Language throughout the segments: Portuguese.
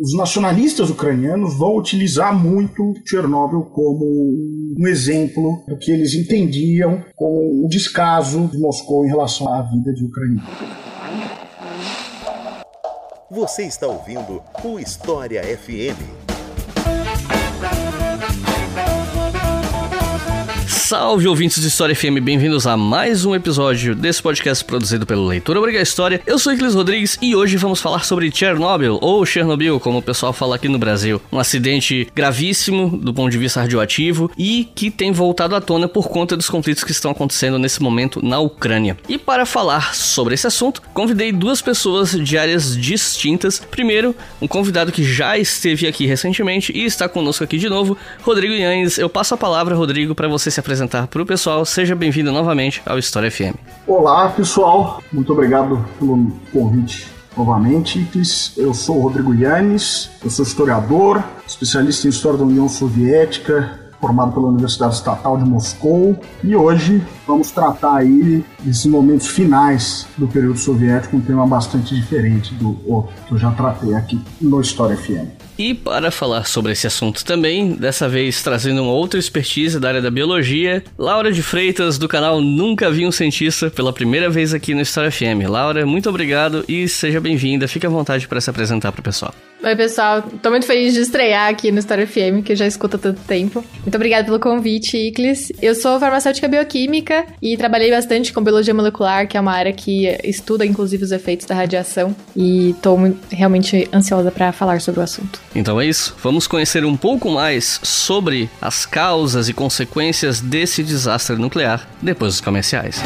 os nacionalistas ucranianos vão utilizar muito Chernobyl como um exemplo do que eles entendiam como o descaso de Moscou em relação à vida de ucranianos. Você está ouvindo o História FM. Salve ouvintes de História FM, bem-vindos a mais um episódio desse podcast produzido pelo Leitor Obriga História. Eu sou Iclis Rodrigues e hoje vamos falar sobre Chernobyl, ou Chernobyl, como o pessoal fala aqui no Brasil. Um acidente gravíssimo do ponto de vista radioativo e que tem voltado à tona por conta dos conflitos que estão acontecendo nesse momento na Ucrânia. E para falar sobre esse assunto, convidei duas pessoas de áreas distintas. Primeiro, um convidado que já esteve aqui recentemente e está conosco aqui de novo, Rodrigo Yannes. Eu passo a palavra, Rodrigo, para você se apresentar apresentar para o pessoal. Seja bem-vindo novamente ao História FM. Olá, pessoal. Muito obrigado pelo convite novamente. Eu sou o Rodrigo Yanes, eu sou historiador, especialista em História da União Soviética, formado pela Universidade Estatal de Moscou, e hoje vamos tratar aí desses momentos finais do período soviético, um tema bastante diferente do outro que eu já tratei aqui no História FM. E para falar sobre esse assunto também, dessa vez trazendo uma outra expertise da área da biologia, Laura de Freitas, do canal Nunca Vi um Cientista, pela primeira vez aqui no História FM. Laura, muito obrigado e seja bem-vinda. Fique à vontade para se apresentar para o pessoal. Oi, pessoal. Tô muito feliz de estrear aqui no História FM, que eu já escuto há tanto tempo. Muito obrigada pelo convite, Iclis. Eu sou farmacêutica bioquímica e trabalhei bastante com biologia molecular, que é uma área que estuda, inclusive, os efeitos da radiação. E tô realmente ansiosa para falar sobre o assunto. Então é isso. Vamos conhecer um pouco mais sobre as causas e consequências desse desastre nuclear depois dos comerciais.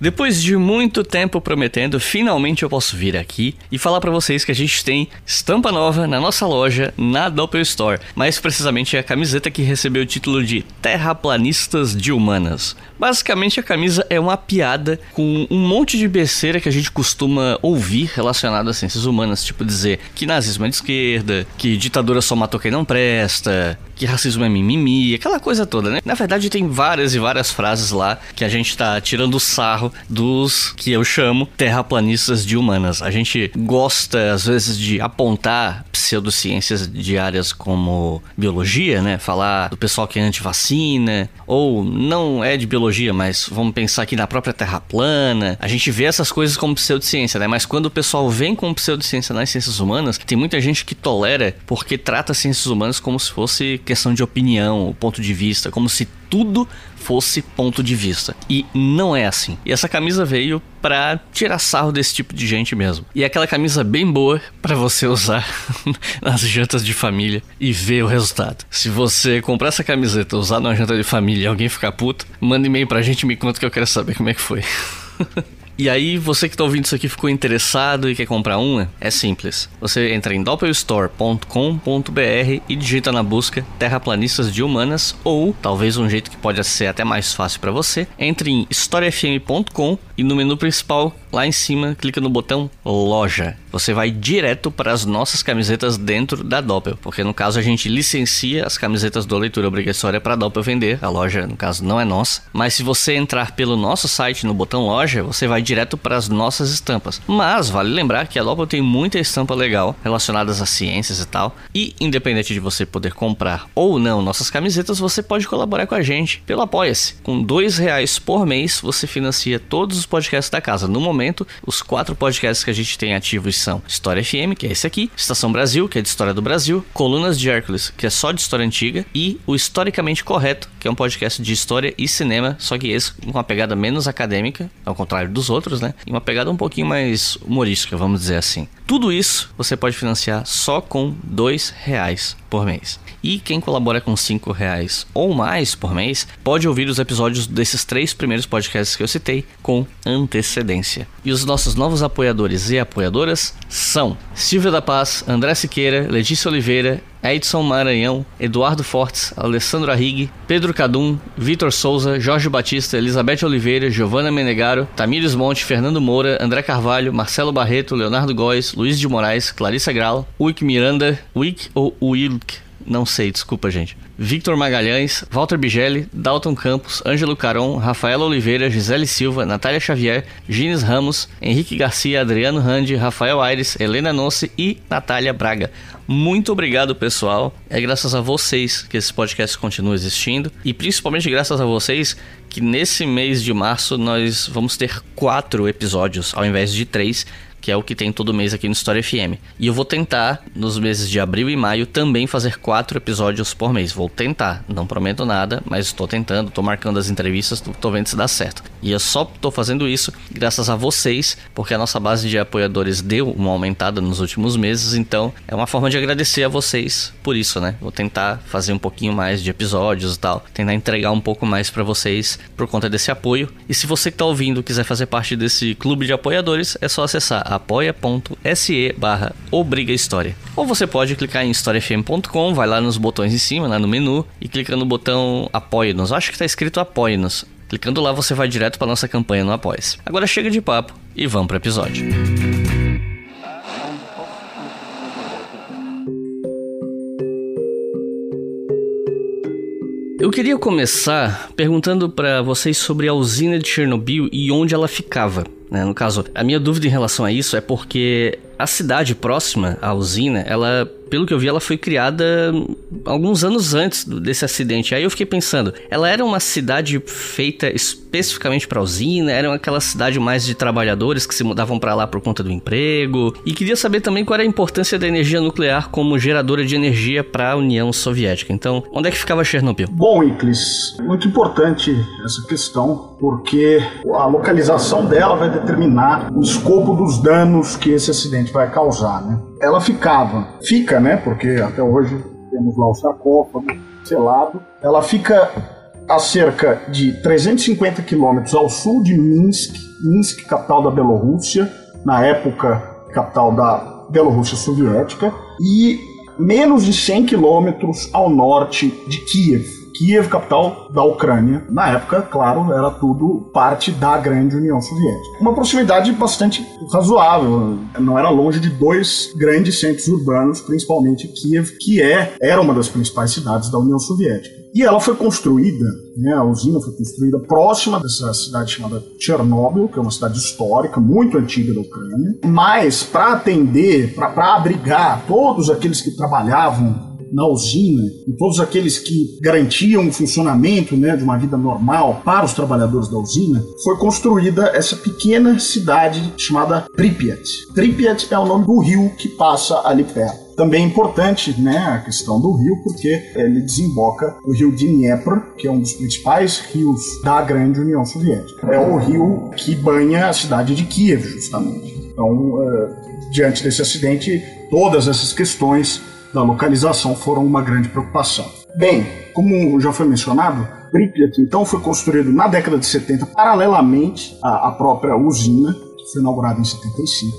Depois de muito tempo prometendo, finalmente eu posso vir aqui e falar para vocês que a gente tem estampa nova na nossa loja na Doppel Store. Mais precisamente é a camiseta que recebeu o título de Terraplanistas de Humanas. Basicamente a camisa é uma piada com um monte de besteira que a gente costuma ouvir relacionado a ciências humanas, tipo dizer que nazismo é de esquerda, que ditadura só matou quem não presta, que racismo é mimimi, aquela coisa toda, né? Na verdade tem várias e várias frases lá que a gente tá tirando sarro dos que eu chamo terraplanistas de humanas. A gente gosta, às vezes, de apontar pseudociências de áreas como biologia, né? Falar do pessoal que é anti-vacina, ou não é de biologia, mas vamos pensar aqui na própria Terra plana. A gente vê essas coisas como pseudociência, né? Mas quando o pessoal vem com pseudociência nas ciências humanas, tem muita gente que tolera porque trata ciências humanas como se fosse questão de opinião, ponto de vista, como se tudo fosse ponto de vista. E não é assim. E essa camisa veio para tirar sarro desse tipo de gente mesmo. E é aquela camisa bem boa para você usar nas jantas de família e ver o resultado. Se você comprar essa camiseta, usar numa janta de família e alguém ficar puto, manda e-mail pra gente e me conta que eu quero saber como é que foi. E aí, você que está ouvindo isso aqui ficou interessado e quer comprar uma? É simples. Você entra em doppelstore.com.br e digita na busca Terraplanistas de Humanas ou, talvez um jeito que pode ser até mais fácil para você, entre em historiafm.com e no menu principal, lá em cima, clica no botão Loja. Você vai direto para as nossas camisetas dentro da Doppel, porque no caso a gente licencia as camisetas do Leitura Obrigatória para a Doppel vender. A loja, no caso, não é nossa. Mas se você entrar pelo nosso site no botão Loja, você vai direto para as nossas estampas. Mas vale lembrar que a Doppel tem muita estampa legal relacionadas a ciências e tal. E independente de você poder comprar ou não nossas camisetas, você pode colaborar com a gente pelo Apoia-se. Com dois reais por mês, você financia todos os podcasts da casa. No momento, os quatro podcasts que a gente tem ativos são História FM, que é esse aqui, Estação Brasil, que é de História do Brasil, Colunas de Hércules, que é só de História Antiga, e o Historicamente Correto, que é um podcast de História e Cinema, só que esse com uma pegada menos acadêmica, ao contrário dos outros, né? E uma pegada um pouquinho mais humorística, vamos dizer assim. Tudo isso você pode financiar só com dois reais por mês. E quem colabora com cinco reais ou mais por mês pode ouvir os episódios desses três primeiros podcasts que eu citei com antecedência. E os nossos novos apoiadores e apoiadoras são Silvia da Paz, André Siqueira, Letícia Oliveira, Edson Maranhão, Eduardo Fortes, Alessandro Arrigue, Pedro Cadum, Vitor Souza, Jorge Batista, Elizabeth Oliveira, Giovana Menegaro, Tamires Monte, Fernando Moura, André Carvalho, Marcelo Barreto, Leonardo Góes, Luiz de Moraes, Clarissa Grau, Wick Miranda, Wick ou Wilk Não sei, desculpa, gente. Victor Magalhães, Walter Bigelli, Dalton Campos, Ângelo Caron, Rafaela Oliveira, Gisele Silva, Natália Xavier, Gines Ramos, Henrique Garcia, Adriano Randi, Rafael Aires, Helena Nossi e Natália Braga. Muito obrigado, pessoal. É graças a vocês que esse podcast continua existindo e principalmente graças a vocês que nesse mês de março nós vamos ter quatro episódios ao invés de três que é o que tem todo mês aqui no História FM. E eu vou tentar, nos meses de abril e maio, também fazer quatro episódios por mês. Vou tentar, não prometo nada, mas estou tentando, estou marcando as entrevistas, estou vendo se dá certo. E eu só estou fazendo isso graças a vocês, porque a nossa base de apoiadores deu uma aumentada nos últimos meses, então é uma forma de agradecer a vocês por isso, né? Vou tentar fazer um pouquinho mais de episódios e tal, tentar entregar um pouco mais para vocês por conta desse apoio. E se você que está ouvindo quiser fazer parte desse clube de apoiadores, é só acessar apoia.se barra Obriga História. Ou você pode clicar em historiafm.com, vai lá nos botões em cima, lá no menu, e clica no botão Apoie-nos. Acho que está escrito Apoie-nos. Clicando lá você vai direto para nossa campanha no Apoia-se. Agora chega de papo e vamos para o episódio. Eu queria começar perguntando para vocês sobre a usina de Chernobyl e onde ela ficava. Né? No caso, a minha dúvida em relação a isso é porque a cidade próxima à usina, ela pelo que eu vi, ela foi criada alguns anos antes desse acidente. Aí eu fiquei pensando, ela era uma cidade feita especificamente para usina? Era aquela cidade mais de trabalhadores que se mudavam para lá por conta do emprego? E queria saber também qual era a importância da energia nuclear como geradora de energia para a União Soviética. Então, onde é que ficava Chernobyl? Bom, Iclis, muito importante essa questão, porque a localização dela vai determinar o escopo dos danos que esse acidente vai causar, né? Ela ficava, fica, né? Porque até hoje temos lá o sarcófago selado. Ela fica a cerca de 350 quilômetros ao sul de Minsk, Minsk, capital da Bielorrússia, na época capital da Bielorrússia soviética, e menos de 100 quilômetros ao norte de Kiev. Kiev, capital da Ucrânia. Na época, claro, era tudo parte da grande União Soviética. Uma proximidade bastante razoável, não era longe de dois grandes centros urbanos, principalmente Kiev, que é, era uma das principais cidades da União Soviética. E ela foi construída, né, a usina foi construída próxima dessa cidade chamada Chernobyl, que é uma cidade histórica, muito antiga da Ucrânia, mas para atender, para abrigar todos aqueles que trabalhavam na usina e todos aqueles que garantiam o funcionamento né, de uma vida normal para os trabalhadores da usina, foi construída essa pequena cidade chamada Pripyat. Pripyat é o nome do rio que passa ali perto. Também é importante né, a questão do rio, porque ele desemboca no rio Dnieper, que é um dos principais rios da grande União Soviética. É o rio que banha a cidade de Kiev, justamente. Então, uh, diante desse acidente, todas essas questões da localização foram uma grande preocupação. Bem, como já foi mencionado, Pripyat então foi construído na década de 70 paralelamente à, à própria usina, que foi inaugurada em 75,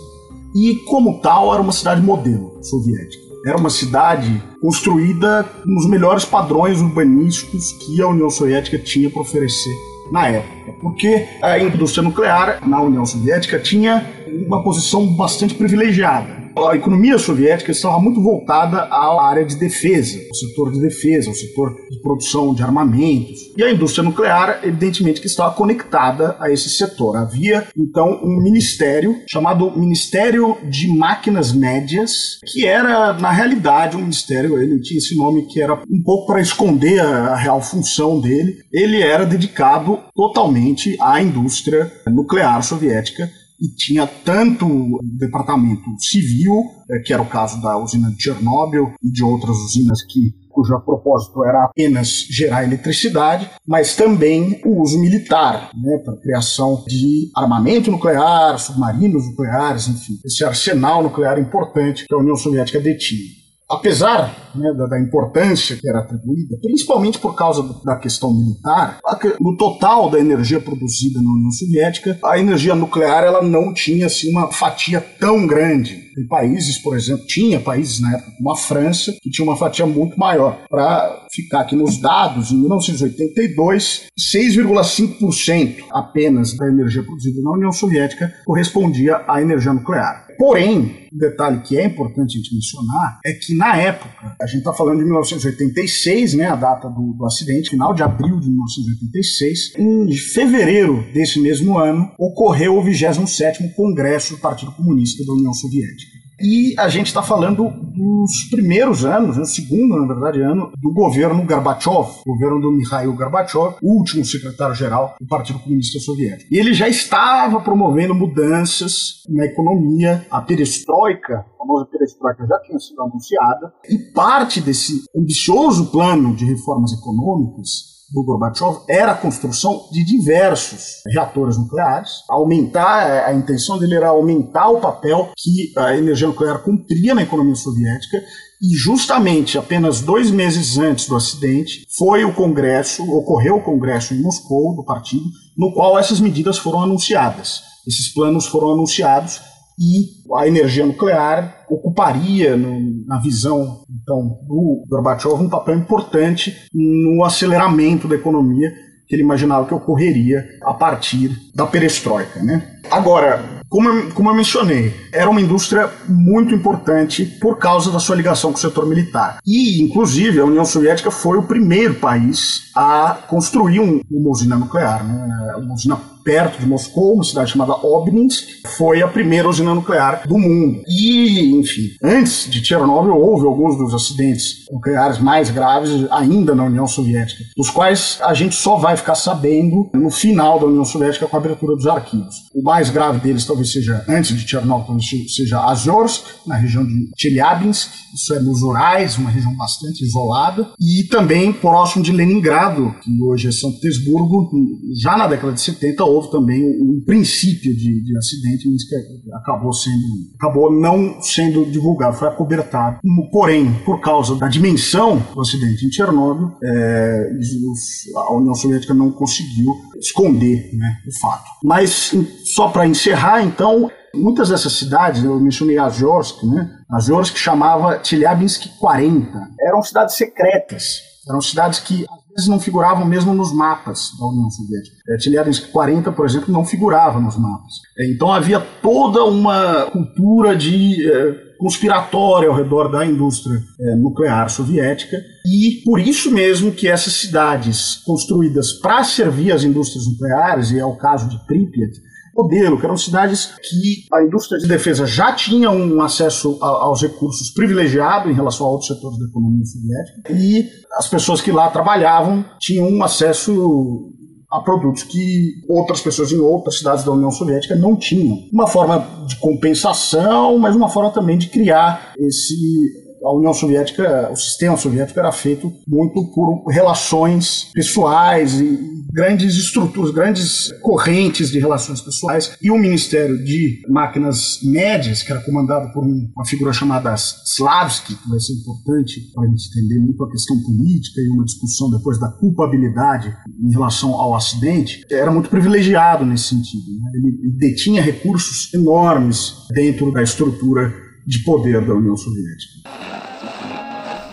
e como tal era uma cidade modelo soviética. Era uma cidade construída nos melhores padrões urbanísticos que a União Soviética tinha para oferecer na época, porque a indústria nuclear na União Soviética tinha uma posição bastante privilegiada a economia soviética estava muito voltada à área de defesa, ao setor de defesa, ao setor de produção de armamentos. E a indústria nuclear, evidentemente, que estava conectada a esse setor. Havia, então, um ministério chamado Ministério de Máquinas Médias, que era, na realidade, um ministério, ele tinha esse nome que era um pouco para esconder a real função dele. Ele era dedicado totalmente à indústria nuclear soviética e tinha tanto o departamento civil, é, que era o caso da usina de Chernobyl e de outras usinas que cujo propósito era apenas gerar eletricidade, mas também o uso militar, né, para criação de armamento nuclear, submarinos nucleares, enfim, esse arsenal nuclear importante que a União Soviética detinha apesar né, da, da, importância que era atribuída, principalmente por causa da questão militar, no total da energia produzida na União Soviética, a energia nuclear ela não tinha assim, uma fatia tão grande. Tem países, por exemplo, tinha países na época, como a França, que tinha uma fatia muito maior. Para ficar aqui nos dados, em 1982, 6,5% apenas da energia produzida na União Soviética correspondia à energia nuclear Porém, um detalhe que é importante a gente mencionar é que na época, a gente está falando de 1986, né, a data do, do, acidente, final de abril de 1986, em fevereiro desse mesmo ano, ocorreu o 27º Congresso do Partido Comunista da União Soviética. E a gente está falando dos primeiros anos, né, o segundo, na verdade, ano, do governo Gorbachev, governo do Mikhail Gorbachev, último secretário-geral do Partido Comunista Soviético. E ele já estava promovendo mudanças na economia, a perestroika, a famosa perestroika já tinha sido anunciada, e parte desse ambicioso plano de reformas econômicas do Gorbachev era a construção de diversos reatores nucleares, aumentar a intenção dele era aumentar o papel que a energia nuclear cumpria na economia soviética e justamente apenas dois meses antes do acidente foi o congresso, ocorreu o congresso em Moscou do partido, no qual essas medidas foram anunciadas. Esses planos foram anunciados e a energia nuclear ocuparia, no, na visão então do Gorbachev, um papel importante no aceleramento da economia que ele imaginava que ocorreria a partir da perestroika. Né? Agora, como eu, como eu mencionei, era uma indústria muito importante por causa da sua ligação com o setor militar. E, inclusive, a União Soviética foi o primeiro país a construir um, uma usina nuclear, né? uma usina perto de Moscou, uma cidade chamada Obninsk, foi a primeira usina nuclear do mundo. E, enfim, antes de Chernobyl houve alguns dos acidentes nucleares mais graves ainda na União Soviética, dos quais a gente só vai ficar sabendo no final da União Soviética com a abertura dos arquivos. O mais grave deles talvez seja, antes de Chernobyl, talvez seja Azorsk, na região de Chelyabinsk, isso é nos Urais, uma região bastante isolada, e também próximo de Leningrado, que hoje é São Petersburgo, já na década de 70 houve também um princípio de, de acidente, mas que acabou sendo, acabou não sendo divulgado, foi acobertado. Porém, por causa da dimensão do acidente em Chernobyl, é, a União Soviética não conseguiu esconder né, o fato. Mas só para encerrar, então, muitas dessas cidades, eu mencionei Azorsk, né? Azorsk chamava Chelyabinsk 40. Eram cidades secretas, eram cidades que vezes não figuravam mesmo nos mapas da União Soviética. É, Chelyabinsk 40, por exemplo, não figurava nos mapas. É, então havia toda uma cultura de é, conspiratória ao redor da indústria é, nuclear soviética e por isso mesmo que essas cidades construídas para servir as indústrias nucleares, e é o caso de Pripyat, modelo, que eram cidades que a indústria de defesa já tinha um acesso a, aos recursos privilegiado em relação a outros setores da economia soviética, e as pessoas que lá trabalhavam tinham um acesso a produtos que outras pessoas em outras cidades da União Soviética não tinham. Uma forma de compensação, mas uma forma também de criar esse a União Soviética, o sistema soviético era feito muito por relações pessoais e grandes estruturas, grandes correntes de relações pessoais. E o Ministério de Máquinas Médias, que era comandado por uma figura chamada Slavsky, que vai ser importante para a gente entender muito a questão política e uma discussão depois da culpabilidade em relação ao acidente, era muito privilegiado nesse sentido. Né? Ele detinha recursos enormes dentro da estrutura de poder da União Soviética.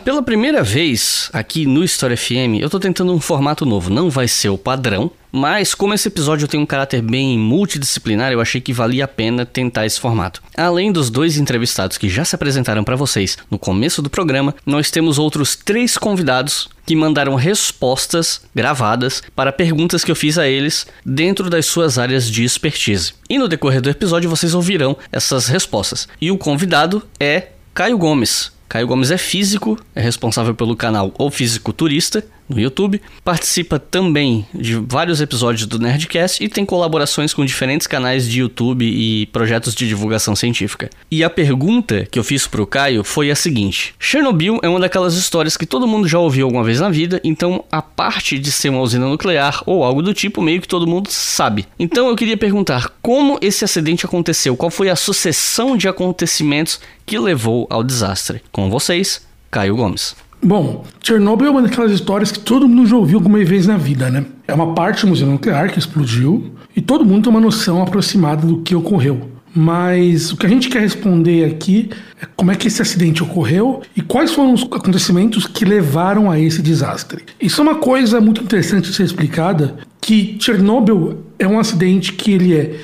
Pela primeira vez aqui no História FM, eu tô tentando um formato novo. Não vai ser o padrão, mas como esse episódio tem um caráter bem multidisciplinar, eu achei que valia a pena tentar esse formato. Além dos dois entrevistados que já se apresentaram para vocês no começo do programa, nós temos outros três convidados que mandaram respostas gravadas para perguntas que eu fiz a eles dentro das suas áreas de expertise. E no decorrer do episódio vocês ouvirão essas respostas. E o convidado é Caio Gomes, Caio Gomes é físico, é responsável pelo canal O Físico Turista no YouTube, participa também de vários episódios do Nerdcast e tem colaborações com diferentes canais de YouTube e projetos de divulgação científica. E a pergunta que eu fiz pro Caio foi a seguinte: Chernobyl é uma daquelas histórias que todo mundo já ouviu alguma vez na vida, então a parte de ser uma usina nuclear ou algo do tipo meio que todo mundo sabe. Então eu queria perguntar como esse acidente aconteceu, qual foi a sucessão de acontecimentos que levou ao desastre. Com vocês, Caio Gomes. Bom, Chernobyl é uma daquelas histórias que todo mundo já ouviu alguma vez na vida, né? É uma parte do museu nuclear que explodiu e todo mundo tem uma noção aproximada do que ocorreu. Mas o que a gente quer responder aqui é como é que esse acidente ocorreu e quais foram os acontecimentos que levaram a esse desastre. Isso é uma coisa muito interessante de ser explicada, que Chernobyl é um acidente que ele é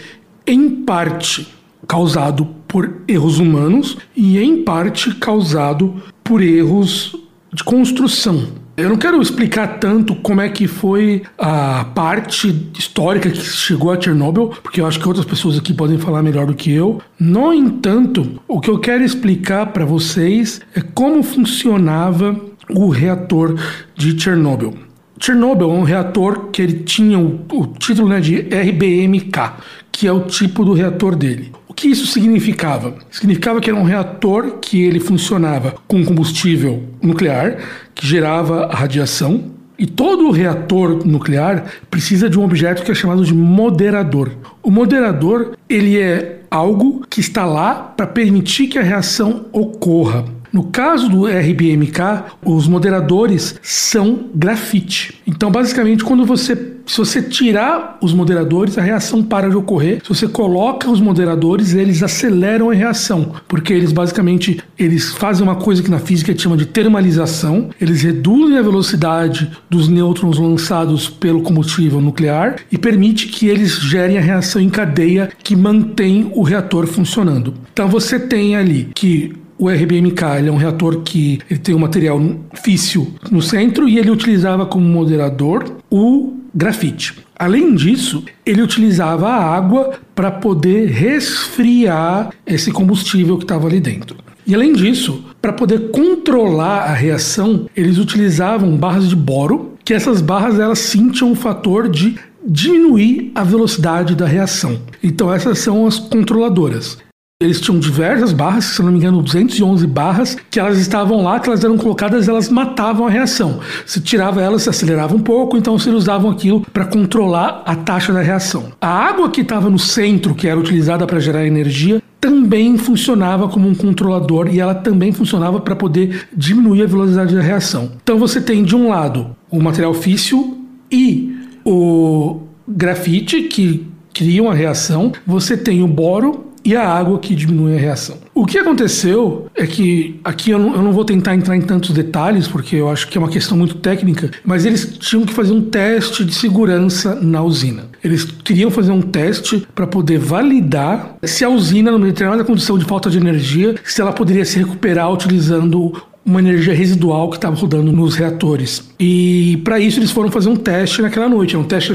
em parte causado por erros humanos e em parte causado por erros de construção. Eu não quero explicar tanto como é que foi a parte histórica que chegou a Chernobyl, porque eu acho que outras pessoas aqui podem falar melhor do que eu. No entanto, o que eu quero explicar para vocês é como funcionava o reator de Chernobyl. Chernobyl é um reator que ele tinha o, o título né, de RBMK, que é o tipo do reator dele. O que isso significava? Significava que era um reator que ele funcionava com combustível nuclear, que gerava radiação, e todo reator nuclear precisa de um objeto que é chamado de moderador. O moderador, ele é algo que está lá para permitir que a reação ocorra. No caso do RBMK, os moderadores são grafite. Então, basicamente, quando você se você tirar os moderadores, a reação para de ocorrer. Se você coloca os moderadores, eles aceleram a reação, porque eles basicamente eles fazem uma coisa que na física chama de termalização. Eles reduzem a velocidade dos nêutrons lançados pelo combustível nuclear e permite que eles gerem a reação em cadeia que mantém o reator funcionando. Então você tem ali que o RBMK é um reator que ele tem um material físsil no centro e ele utilizava como moderador o grafite. Além disso, ele utilizava a água para poder resfriar esse combustível que estava ali dentro. E além disso, para poder controlar a reação, eles utilizavam barras de boro, que essas barras elas sim um fator de diminuir a velocidade da reação. Então essas são as controladoras. Eles tinham diversas barras, se não me engano, 211 barras, que elas estavam lá, que elas eram colocadas, elas matavam a reação. Se tirava elas, se acelerava um pouco, então se usavam aquilo para controlar a taxa da reação. A água que estava no centro, que era utilizada para gerar energia, também funcionava como um controlador e ela também funcionava para poder diminuir a velocidade da reação. Então você tem de um lado o material físsil e o grafite que criam a reação, você tem o boro e a água que diminui a reação. O que aconteceu é que, aqui eu não, eu não, vou tentar entrar em tantos detalhes, porque eu acho que é uma questão muito técnica, mas eles tinham que fazer um teste de segurança na usina. Eles queriam fazer um teste para poder validar se a usina, numa determinada condição de falta de energia, se ela poderia se recuperar utilizando uma energia residual que estava rodando nos reatores. E para isso eles foram fazer um teste naquela noite. Um teste que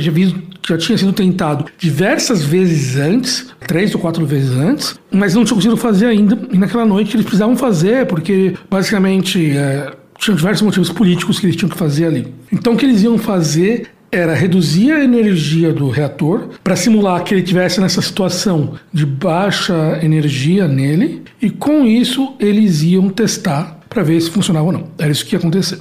já tinha sido tentado diversas vezes antes, três ou quatro vezes antes, mas não tinham conseguido fazer ainda. E naquela noite eles precisavam fazer, porque basicamente é, tinham diversos motivos políticos que eles tinham que fazer ali. Então o que eles iam fazer era reduzir a energia do reator para simular que ele tivesse nessa situação de baixa energia nele e com isso eles iam testar para ver se funcionava ou não. Era isso que ia acontecer.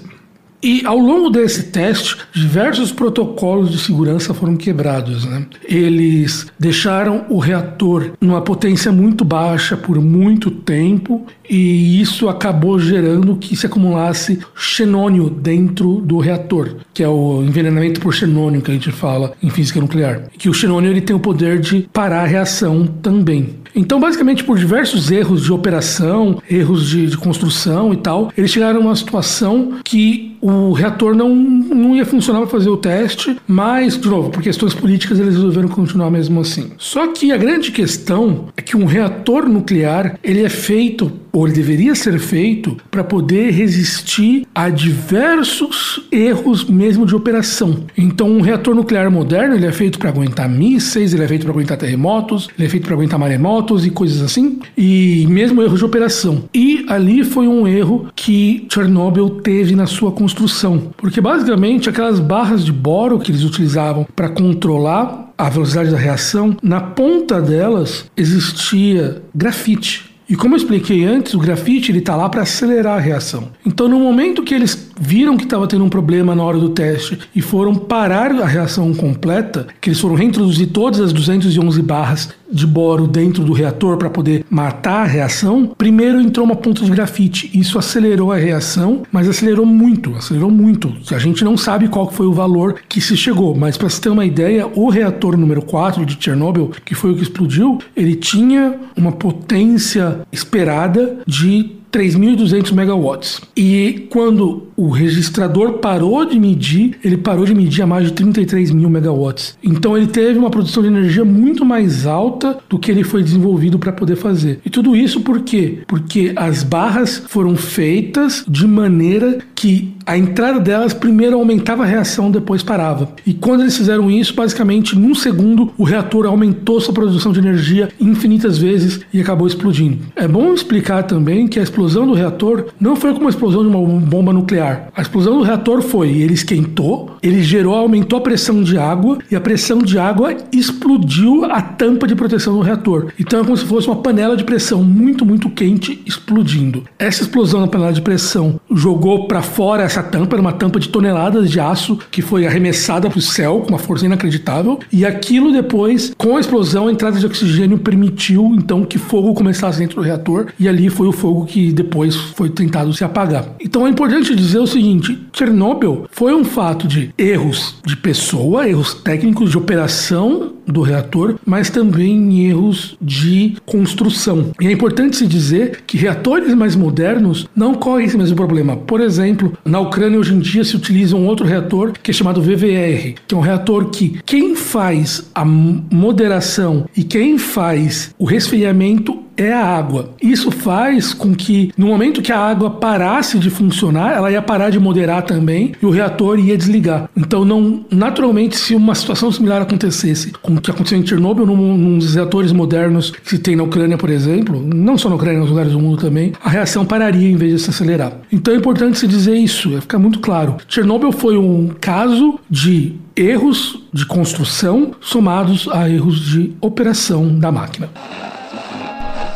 E ao longo desse teste, diversos protocolos de segurança foram quebrados. Né? Eles deixaram o reator numa potência muito baixa por muito tempo e isso acabou gerando que se acumulasse xenônio dentro do reator, que é o envenenamento por xenônio que a gente fala em física nuclear. Que o xenônio ele tem o poder de parar a reação também. Então, basicamente, por diversos erros de operação, erros de, de construção e tal, eles chegaram a uma situação que o reator não, não ia funcionar para fazer o teste, mas, de novo, por questões políticas, eles resolveram continuar mesmo assim. Só que a grande questão é que um reator nuclear ele é feito ou ele deveria ser feito para poder resistir a diversos erros mesmo de operação. Então, um reator nuclear moderno ele é feito para aguentar mísseis, ele é feito para aguentar terremotos, ele é feito para aguentar maremotos e coisas assim, e mesmo erros de operação. E ali foi um erro que Chernobyl teve na sua construção, porque basicamente aquelas barras de boro que eles utilizavam para controlar a velocidade da reação, na ponta delas existia grafite. E como eu expliquei antes, o grafite ele está lá para acelerar a reação. Então, no momento que eles viram que estava tendo um problema na hora do teste e foram parar a reação completa, que eles foram reintroduzir todas as 211 barras de boro dentro do reator para poder matar a reação, primeiro entrou uma ponta de grafite. Isso acelerou a reação, mas acelerou muito, acelerou muito. A gente não sabe qual foi o valor que se chegou, mas para se ter uma ideia, o reator número 4 de Chernobyl, que foi o que explodiu, ele tinha uma potência esperada de 3.200 megawatts. E quando o registrador parou de medir, ele parou de medir a mais de 33 mil megawatts. Então ele teve uma produção de energia muito mais alta do que ele foi desenvolvido para poder fazer. E tudo isso por quê? Porque as barras foram feitas de maneira que a entrada delas primeiro aumentava a reação, depois parava. E quando eles fizeram isso, basicamente num segundo o reator aumentou sua produção de energia infinitas vezes e acabou explodindo. É bom explicar também que a explosão do reator não foi como a explosão de uma bomba nuclear. A explosão do reator foi, ele esquentou, ele gerou, aumentou a pressão de água e a pressão de água explodiu a tampa de proteção do reator. Então é como se fosse uma panela de pressão muito, muito quente explodindo. Essa explosão na panela de pressão jogou para fora tampa, era uma tampa de toneladas de aço que foi arremessada para o céu com uma força inacreditável. E aquilo depois, com a explosão, a entrada de oxigênio permitiu então que fogo começasse dentro do reator. E ali foi o fogo que depois foi tentado se apagar. Então é importante dizer o seguinte: Chernobyl foi um fato de erros de pessoa, erros técnicos de operação do reator, mas também erros de construção. E é importante se dizer que reatores mais modernos não correm esse mesmo problema. Por exemplo, na Ucrânia hoje em dia se utiliza um outro reator que é chamado VVR, que é um reator que quem faz a moderação e quem faz o resfriamento é a água. Isso faz com que, no momento que a água parasse de funcionar, ela ia parar de moderar também e o reator ia desligar. Então, não, naturalmente, se uma situação similar acontecesse com o que aconteceu em Chernobyl, num, num dos reatores modernos que tem na Ucrânia, por exemplo, não só na Ucrânia, nos lugares do mundo também, a reação pararia em vez de se acelerar. Então, é importante se dizer isso, é ficar muito claro. Chernobyl foi um caso de erros de construção somados a erros de operação da máquina.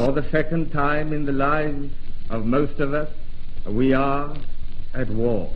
For the second time in the lives of most of us, we are at war.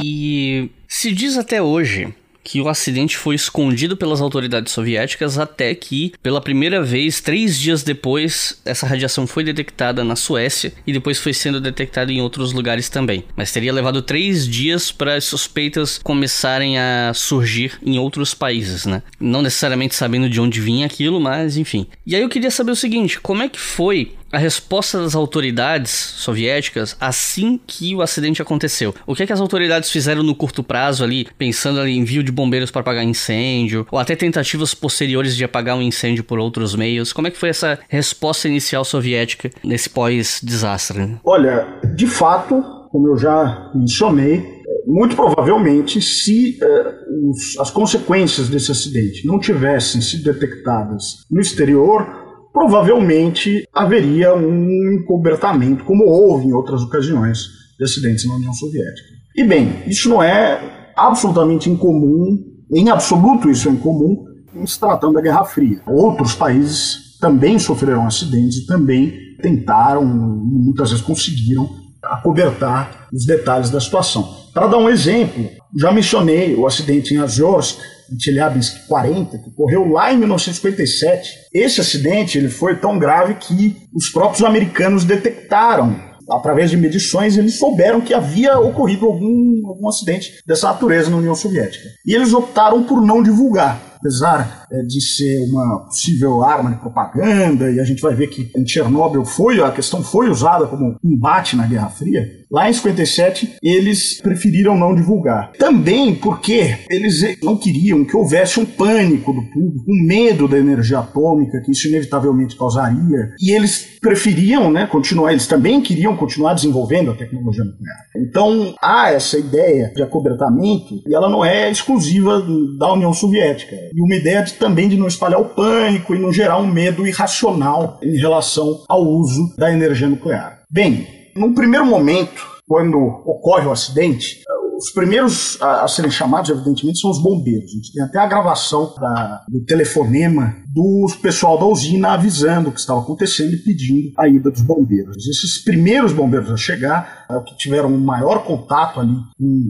E se diz até hoje que o acidente foi escondido pelas autoridades soviéticas até que, pela primeira vez, três dias depois, essa radiação foi detectada na Suécia e depois foi sendo detectada em outros lugares também. Mas teria levado três dias para as suspeitas começarem a surgir em outros países, né? Não necessariamente sabendo de onde vinha aquilo, mas enfim. E aí eu queria saber o seguinte: como é que foi a resposta das autoridades soviéticas assim que o acidente aconteceu. O que é que as autoridades fizeram no curto prazo ali, pensando em envio de bombeiros para apagar incêndio, ou até tentativas posteriores de apagar um incêndio por outros meios? Como é que foi essa resposta inicial soviética nesse pós-desastre? Olha, de fato, como eu já mencionei, muito provavelmente, se uh, os, as consequências desse acidente não tivessem sido detectadas no exterior, provavelmente haveria um encobertamento, como houve em outras ocasiões de acidentes na União Soviética. E bem, isso não é absolutamente incomum, em absoluto isso é incomum, em se tratando da Guerra Fria. Outros países também sofreram acidentes e também tentaram, muitas vezes conseguiram, acobertar os detalhes da situação. Para dar um exemplo, já mencionei o acidente em Azorsk, Chelyabinsk 40, que ocorreu lá em 1957. Esse acidente ele foi tão grave que os próprios americanos detectaram através de medições, eles souberam que havia ocorrido algum, algum acidente dessa natureza na União Soviética. E eles optaram por não divulgar apesar é, de ser uma possível arma de propaganda, e a gente vai ver que em Chernobyl foi, a questão foi usada como embate na Guerra Fria, lá em 57 eles preferiram não divulgar. Também porque eles não queriam que houvesse um pânico do público, um medo da energia atômica, que isso inevitavelmente causaria, e eles preferiam né, continuar, eles também queriam continuar desenvolvendo a tecnologia nuclear. Então há essa ideia de acobertamento, e ela não é exclusiva da União Soviética e uma ideia de, também de não espalhar o pânico e não gerar um medo irracional em relação ao uso da energia nuclear. Bem, num primeiro momento, quando ocorre o acidente, os primeiros a, serem chamados, evidentemente, são os bombeiros. A gente tem até a gravação da, do telefonema do pessoal da usina avisando o que estava acontecendo e pedindo a ida dos bombeiros. Esses primeiros bombeiros a chegar é o que tiveram o maior contato ali,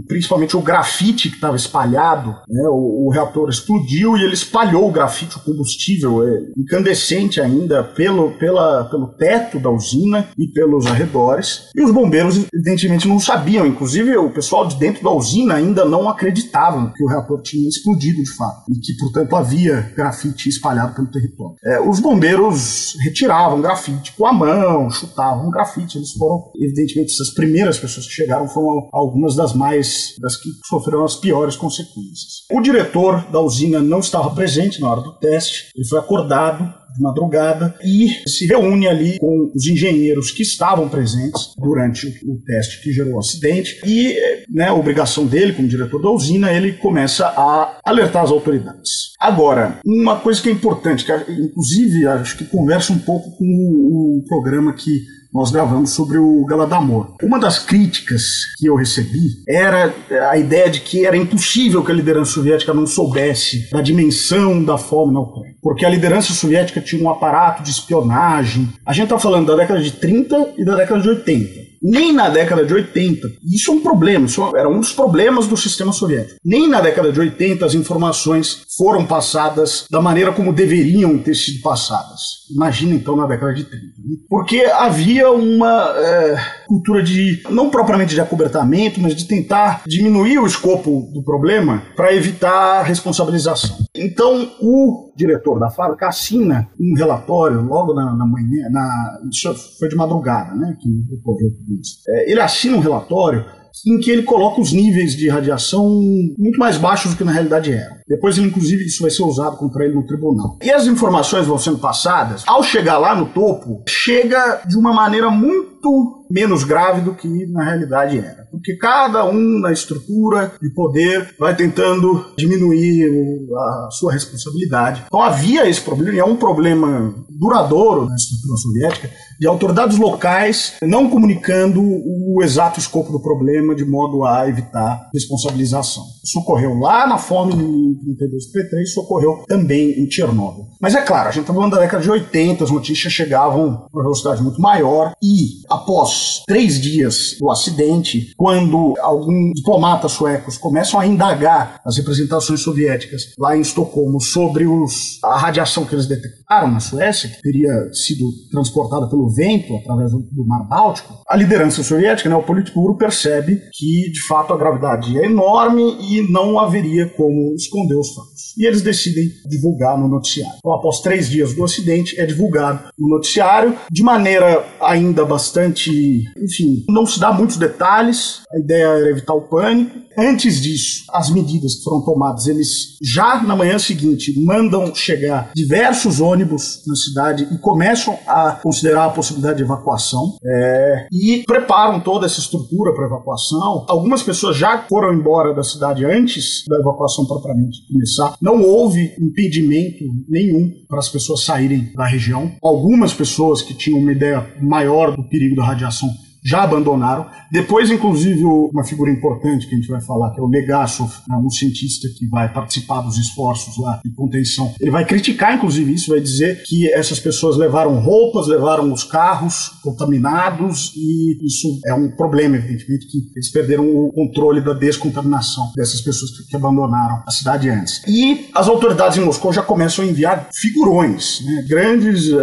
principalmente o grafite que estava espalhado. Né? O, o, reator explodiu e ele espalhou o grafite, o combustível é, incandescente ainda, pelo, pela, pelo teto da usina e pelos arredores. E os bombeiros, evidentemente, não sabiam. Inclusive, o pessoal de dentro da usina ainda não acreditava que o reator tinha explodido de fato e que, portanto, havia grafite espalhado pelo território. É, os bombeiros retiravam grafite com a mão, chutavam grafite. Eles foram, evidentemente, essas primeiras pessoas que chegaram foram algumas das mais, das que sofreram as piores consequências. O diretor da usina não estava presente na hora do teste, ele foi acordado de madrugada e se reúne ali com os engenheiros que estavam presentes durante o teste que gerou o acidente e, né, a obrigação dele como diretor da usina, ele começa a alertar as autoridades. Agora, uma coisa que é importante, que inclusive acho que conversa um pouco com o, o programa que nós gravamos sobre o Galadamor. Uma das críticas que eu recebi era a ideia de que era impossível que a liderança soviética não soubesse da dimensão da fome na Ucrânia, porque a liderança soviética tinha um aparato de espionagem. A gente está falando da década de 30 e da década de 80 nem na década de 80. Isso é um problema, isso era um dos problemas do sistema soviético. Nem na década de 80 as informações foram passadas da maneira como deveriam ter sido passadas. Imagina então na década de 30. Né? Porque havia uma é, cultura de, não propriamente de acobertamento, mas de tentar diminuir o escopo do problema para evitar responsabilização. Então o diretor da fábrica assina um relatório logo na, na manhã, na, isso foi de madrugada, né, que ocorreu tudo isso. É, ele assina um relatório em que ele coloca os níveis de radiação muito mais baixos do que na realidade eram. Depois, ele, inclusive, isso vai ser usado contra ele no tribunal. E as informações vão sendo passadas, ao chegar lá no topo, chega de uma maneira muito menos grave do que na realidade era. Porque cada um na estrutura de poder vai tentando diminuir a sua responsabilidade. Então havia esse problema, e é um problema duradouro na estrutura soviética, de autoridades locais não comunicando o exato escopo do problema de modo a evitar responsabilização. Isso ocorreu lá na fome em 32 33, isso ocorreu também em Chernobyl. Mas é claro, a gente está falando da década de 80, as notícias chegavam com uma velocidade muito maior e após três dias do acidente, quando alguns diplomatas suecos começam a indagar as representações soviéticas lá em Estocolmo sobre os, a radiação que eles detectaram na Suécia, que teria sido transportada pelo vento através do Mar Báltico, a liderança soviética, né, o Politburo, percebe que de fato a gravidade é enorme e não haveria como esconder os fatos. E eles decidem divulgar no noticiário. Então, após três dias do acidente, é divulgado no noticiário de maneira ainda bastante, enfim, não se dá muitos detalhes. A ideia era evitar o pânico Antes disso, as medidas que foram tomadas, eles já na manhã seguinte mandam chegar diversos ônibus na cidade e começam a considerar a possibilidade de evacuação é, e preparam toda essa estrutura para evacuação. Algumas pessoas já foram embora da cidade antes da evacuação propriamente começar. Não houve impedimento nenhum para as pessoas saírem da região. Algumas pessoas que tinham uma ideia maior do perigo da radiação já abandonaram. Depois, inclusive, uma figura importante que a gente vai falar, que é o Legasov, né, um cientista que vai participar dos esforços lá de contenção. Ele vai criticar, inclusive, isso, vai dizer que essas pessoas levaram roupas, levaram os carros contaminados e isso é um problema, evidentemente, que eles perderam o controle da descontaminação dessas pessoas que, abandonaram a cidade antes. E as autoridades em Moscou já começam a enviar figurões, né, grandes uh,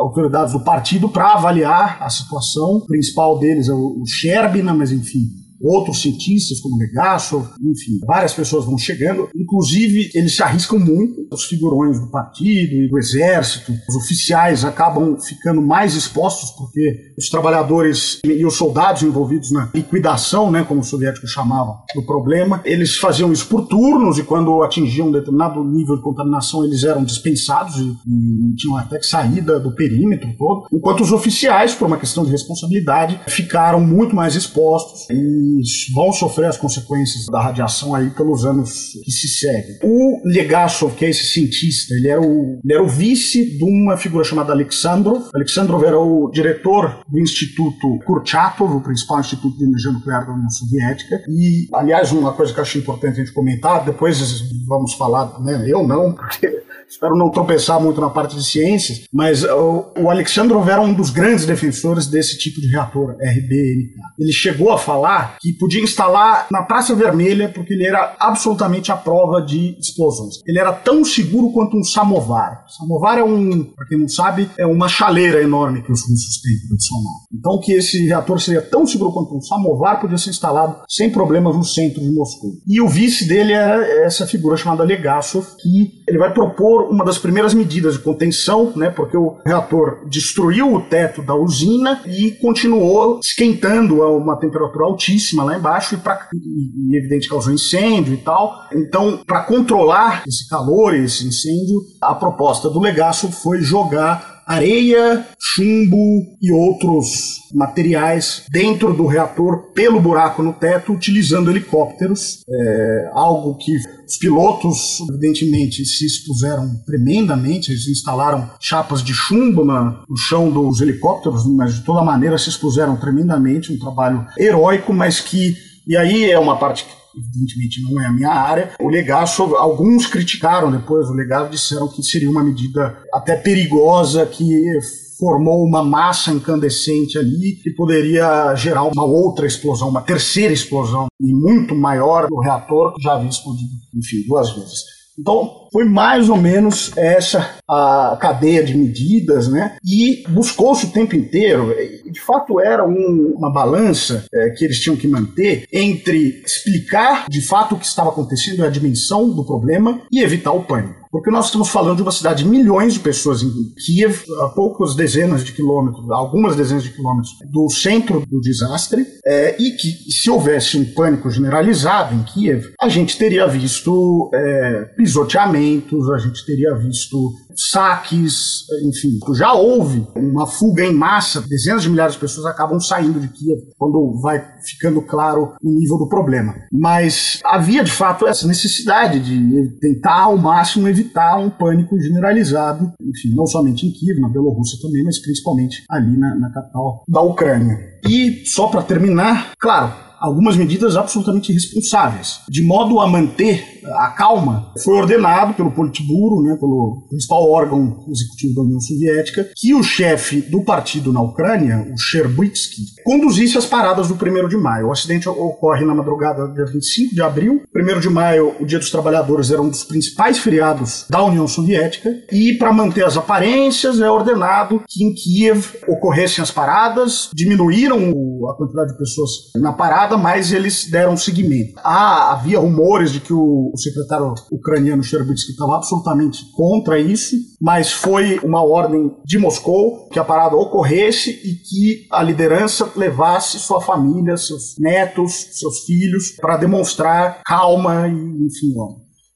autoridades do partido para avaliar a situação. Principal principal deles é o, o Sherbina, mas enfim, outros cientistas como Legasov, enfim, várias pessoas vão chegando. Inclusive, eles se arriscam muito. Os figurões do partido e do exército, os oficiais acabam ficando mais expostos porque os trabalhadores e os soldados envolvidos na liquidação, né, como os soviéticos chamavam, do problema, eles faziam isso por turnos e quando atingiam um determinado nível de contaminação, eles eram dispensados e, e tinham até que sair do perímetro todo, enquanto os oficiais, por uma questão de responsabilidade, ficaram muito mais expostos e vão sofrer as consequências da radiação aí pelos anos que se seguem. O Legasov, que é esse cientista, ele era o, ele era o vice de uma figura chamada Alexandrov. Alexandrov era o diretor do Instituto Kurchatov, o principal instituto de energia nuclear da União Soviética. E, aliás, uma coisa que eu acho importante a gente comentar, depois vamos falar, né, eu não, porque espero não tropeçar muito na parte de ciências, mas o, o Alexandrov era um dos grandes defensores desse tipo de reator RBMK. Ele chegou a falar que podia instalar na Praça Vermelha porque ele era absolutamente à prova de explosões. Ele era tão seguro quanto um samovar. Samovar é um, para quem não sabe, é uma chaleira enorme que os russos têm tradicional. Então que esse reator seria tão seguro quanto um samovar podia ser instalado sem problemas no centro de Moscou. E o vice dele era essa figura chamada Legasov, que ele vai propor uma das primeiras medidas de contenção, né, porque o reator destruiu o teto da usina e continuou esquentando a uma temperatura altíssima lá embaixo e, pra, e, e evidente causou incêndio e tal. Então, para controlar esse calor esse incêndio, a proposta do Legasso foi jogar areia, chumbo e outros materiais dentro do reator pelo buraco no teto, utilizando helicópteros, é, algo que os pilotos, evidentemente, se expuseram tremendamente, eles instalaram chapas de chumbo no chão dos helicópteros, mas de toda maneira se expuseram tremendamente, um trabalho heróico, mas que, e aí é uma parte que evidentemente não é a minha área. O legaço, alguns criticaram depois o legado, disseram que seria uma medida até perigosa, que formou uma massa incandescente ali que poderia gerar uma outra explosão, uma terceira explosão e muito maior no reator que já havia explodido, enfim, duas vezes. Então, foi mais ou menos essa a cadeia de medidas, né? E buscou-se o tempo inteiro, de fato era um, uma balança é, que eles tinham que manter entre explicar de fato o que estava acontecendo, a dimensão do problema e evitar o pânico. Porque nós estamos falando de uma cidade de milhões de pessoas em Kiev, a poucas dezenas de quilômetros, algumas dezenas de quilômetros do centro do desastre, é, e que se houvesse um pânico generalizado em Kiev, a gente teria visto é, pisoteamentos, a gente teria visto saques, enfim. Já houve uma fuga em massa, dezenas de milhares de pessoas acabam saindo de Kiev quando vai ficando claro o nível do problema. Mas havia de fato essa necessidade de tentar ao máximo evitar um pânico generalizado, enfim, não somente em Kiev, na Bielorrússia também, mas principalmente ali na, na capital da Ucrânia. E só para terminar, claro, algumas medidas absolutamente irresponsáveis. De modo a manter a calma, foi ordenado pelo Politburo, né, pelo principal órgão executivo da União Soviética, que o chefe do partido na Ucrânia, o Sherbutsky, conduzisse as paradas do 1 de maio. O acidente ocorre na madrugada do dia 25 de abril. 1 de maio, o Dia dos Trabalhadores, era um dos principais feriados da União Soviética, e para manter as aparências, é ordenado que em Kiev ocorressem as paradas, diminuíram a quantidade de pessoas na parada mas eles deram seguimento. Ah, havia rumores de que o, o secretário ucraniano Sherbutsky estava absolutamente contra isso, mas foi uma ordem de Moscou que a parada ocorresse e que a liderança levasse sua família, seus netos, seus filhos, para demonstrar calma e, enfim,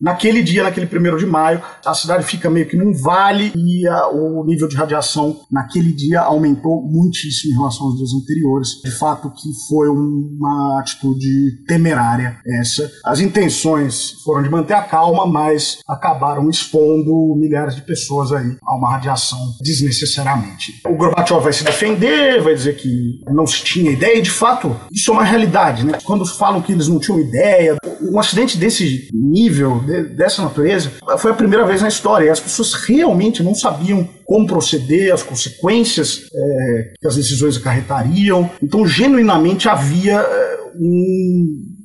Naquele dia, naquele primeiro de maio, a cidade fica meio que num vale e a, o nível de radiação naquele dia aumentou muitíssimo em relação aos dias anteriores. De fato, que foi uma atitude temerária essa. As intenções foram de manter a calma, mas acabaram expondo milhares de pessoas aí a uma radiação desnecessariamente. O Gorbachev vai se defender, vai dizer que não se tinha ideia, e de fato, isso é uma realidade, né? Quando falam que eles não tinham ideia, um acidente desse nível, dessa natureza, foi a primeira vez na história. E as pessoas realmente não sabiam como proceder, as consequências é, que as decisões acarretariam. Então, genuinamente havia é, um,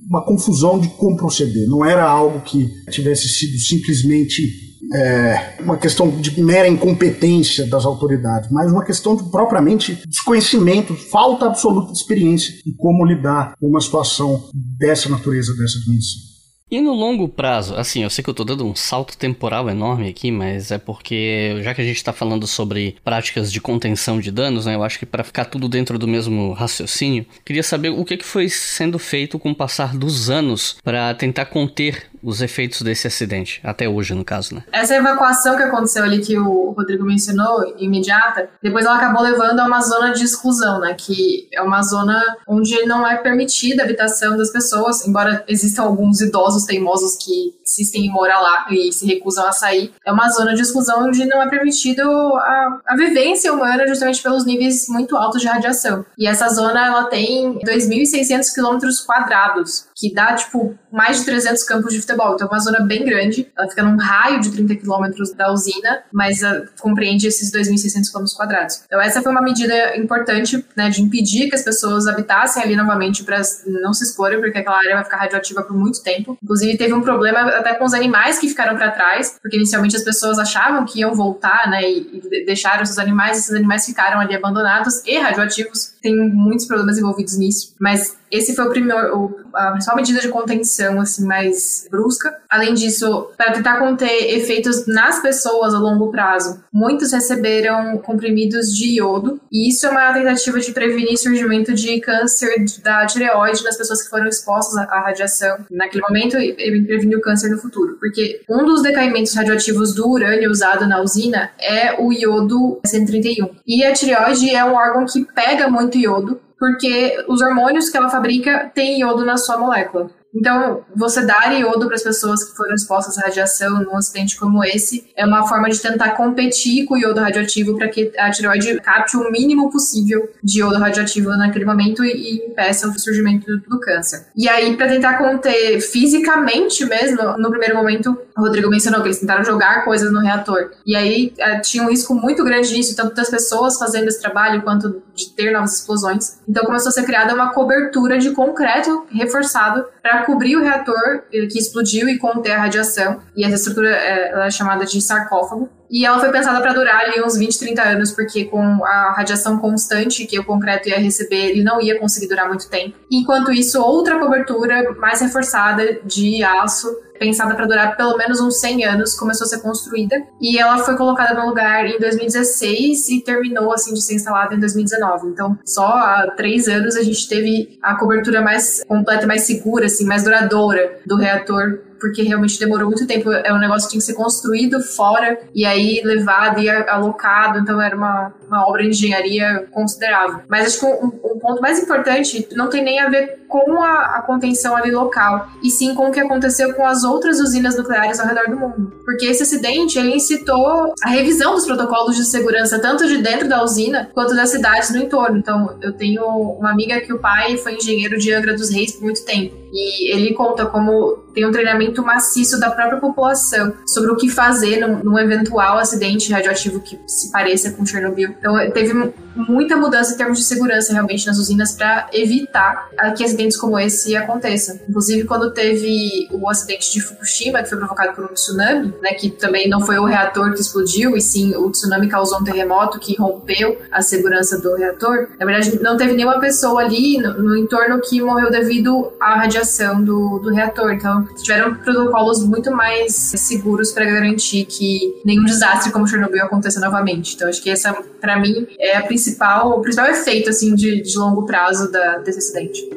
uma confusão de como proceder. Não era algo que tivesse sido simplesmente é, uma questão de mera incompetência das autoridades, mas uma questão de propriamente desconhecimento, falta absoluta de experiência de como lidar com uma situação dessa natureza, dessa dimensão. E no longo prazo, assim, eu sei que eu tô dando um salto temporal enorme aqui, mas é porque já que a gente tá falando sobre práticas de contenção de danos, né, eu acho que para ficar tudo dentro do mesmo raciocínio, queria saber o que, que foi sendo feito com o passar dos anos para tentar conter os efeitos desse acidente, até hoje, no caso, né? Essa evacuação que aconteceu ali, que o Rodrigo mencionou, imediata, depois ela acabou levando a uma zona de exclusão, né? Que é uma zona onde não é permitida a habitação das pessoas, embora existam alguns idosos teimosos que insistem em morar lá e se recusam a sair. É uma zona de exclusão onde não é permitido a, a vivência humana justamente pelos níveis muito altos de radiação. E essa zona, ela tem 2.600 quilômetros quadrados, que dá, tipo, mais de 300 campos de futebol. Então é uma zona bem grande, ela fica num raio de 30 quilômetros da usina, mas uh, compreende esses 2.600 quilômetros quadrados. Então essa foi uma medida importante, né, de impedir que as pessoas habitassem ali novamente para não se exporem, porque aquela área vai ficar radioativa por muito tempo. Inclusive teve um problema até com os animais que ficaram para trás, porque inicialmente as pessoas achavam que iam voltar, né, e, e deixaram esses animais, e esses animais ficaram ali abandonados e radioativos. Tem muitos problemas envolvidos nisso, mas esse foi o primeiro, a principal medida de contenção, assim, mais brusca. Além disso, para tentar conter efeitos nas pessoas a longo prazo, muitos receberam comprimidos de iodo, e isso é uma tentativa de prevenir surgimento de câncer da tireoide nas pessoas que foram expostas à radiação naquele momento e prevenir o câncer no futuro. Porque um dos decaimentos radioativos do urânio usado na usina é o iodo 131. E a tireoide é um órgão que pega muito iodo, porque os hormônios que ela fabrica têm iodo na sua molécula. Então, você dar iodo para as pessoas que foram expostas à radiação num acidente como esse é uma forma de tentar competir com o iodo radioativo para que a tireoide capte o mínimo possível de iodo radioativo naquele momento e, e impeça o surgimento do, do câncer. E aí, para tentar conter fisicamente mesmo, no primeiro momento, o Rodrigo mencionou que eles tentaram jogar coisas no reator. E aí é, tinha um risco muito grande disso, tanto das pessoas fazendo esse trabalho quanto de ter novas explosões. Então começou a ser criada uma cobertura de concreto reforçado para cobrir o reator que explodiu e conter a radiação. E essa estrutura é, é chamada de sarcófago. E ela foi pensada para durar ali uns 20, 30 anos, porque com a radiação constante que o concreto ia receber, ele não ia conseguir durar muito tempo. Enquanto isso, outra cobertura mais reforçada de aço pensada para durar pelo menos uns 100 anos, começou a ser construída. E ela foi colocada no lugar em 2016 e terminou, assim, de ser instalada em 2019. Então, só há três anos a gente teve a cobertura mais completa, mais segura, assim, mais duradoura do reator porque realmente demorou muito tempo. É um negócio que tinha que ser construído fora e aí levado e alocado, então era uma, uma obra de engenharia considerável. Mas acho que um, um ponto mais importante não tem nem a ver com a, a, contenção ali local, e sim com o que aconteceu com as outras usinas nucleares ao redor do mundo. Porque esse acidente, ele incitou a revisão dos protocolos de segurança, tanto de dentro da usina, quanto das cidades no entorno. Então, eu tenho uma amiga que o pai foi engenheiro de Angra dos Reis por muito tempo, e ele conta como tem um treinamento maciço da própria população sobre o que fazer num, num eventual acidente radioativo que se pareça com Chernobyl. Então, teve muita mudança em termos de segurança realmente nas usinas para evitar que acidentes como esse aconteçam. Inclusive, quando teve o acidente de Fukushima, que foi provocado por um tsunami, né, que também não foi o reator que explodiu, e sim o tsunami causou um terremoto que rompeu a segurança do reator. Na verdade, não teve nenhuma pessoa ali no, no entorno que morreu devido à radiação do, do reator. Então, tiveram protocolos muito mais seguros para garantir que nenhum desastre como Chernobyl aconteça novamente. Então, acho que essa, para mim, é a principal, o principal efeito assim de, de longo prazo da, desse acidente.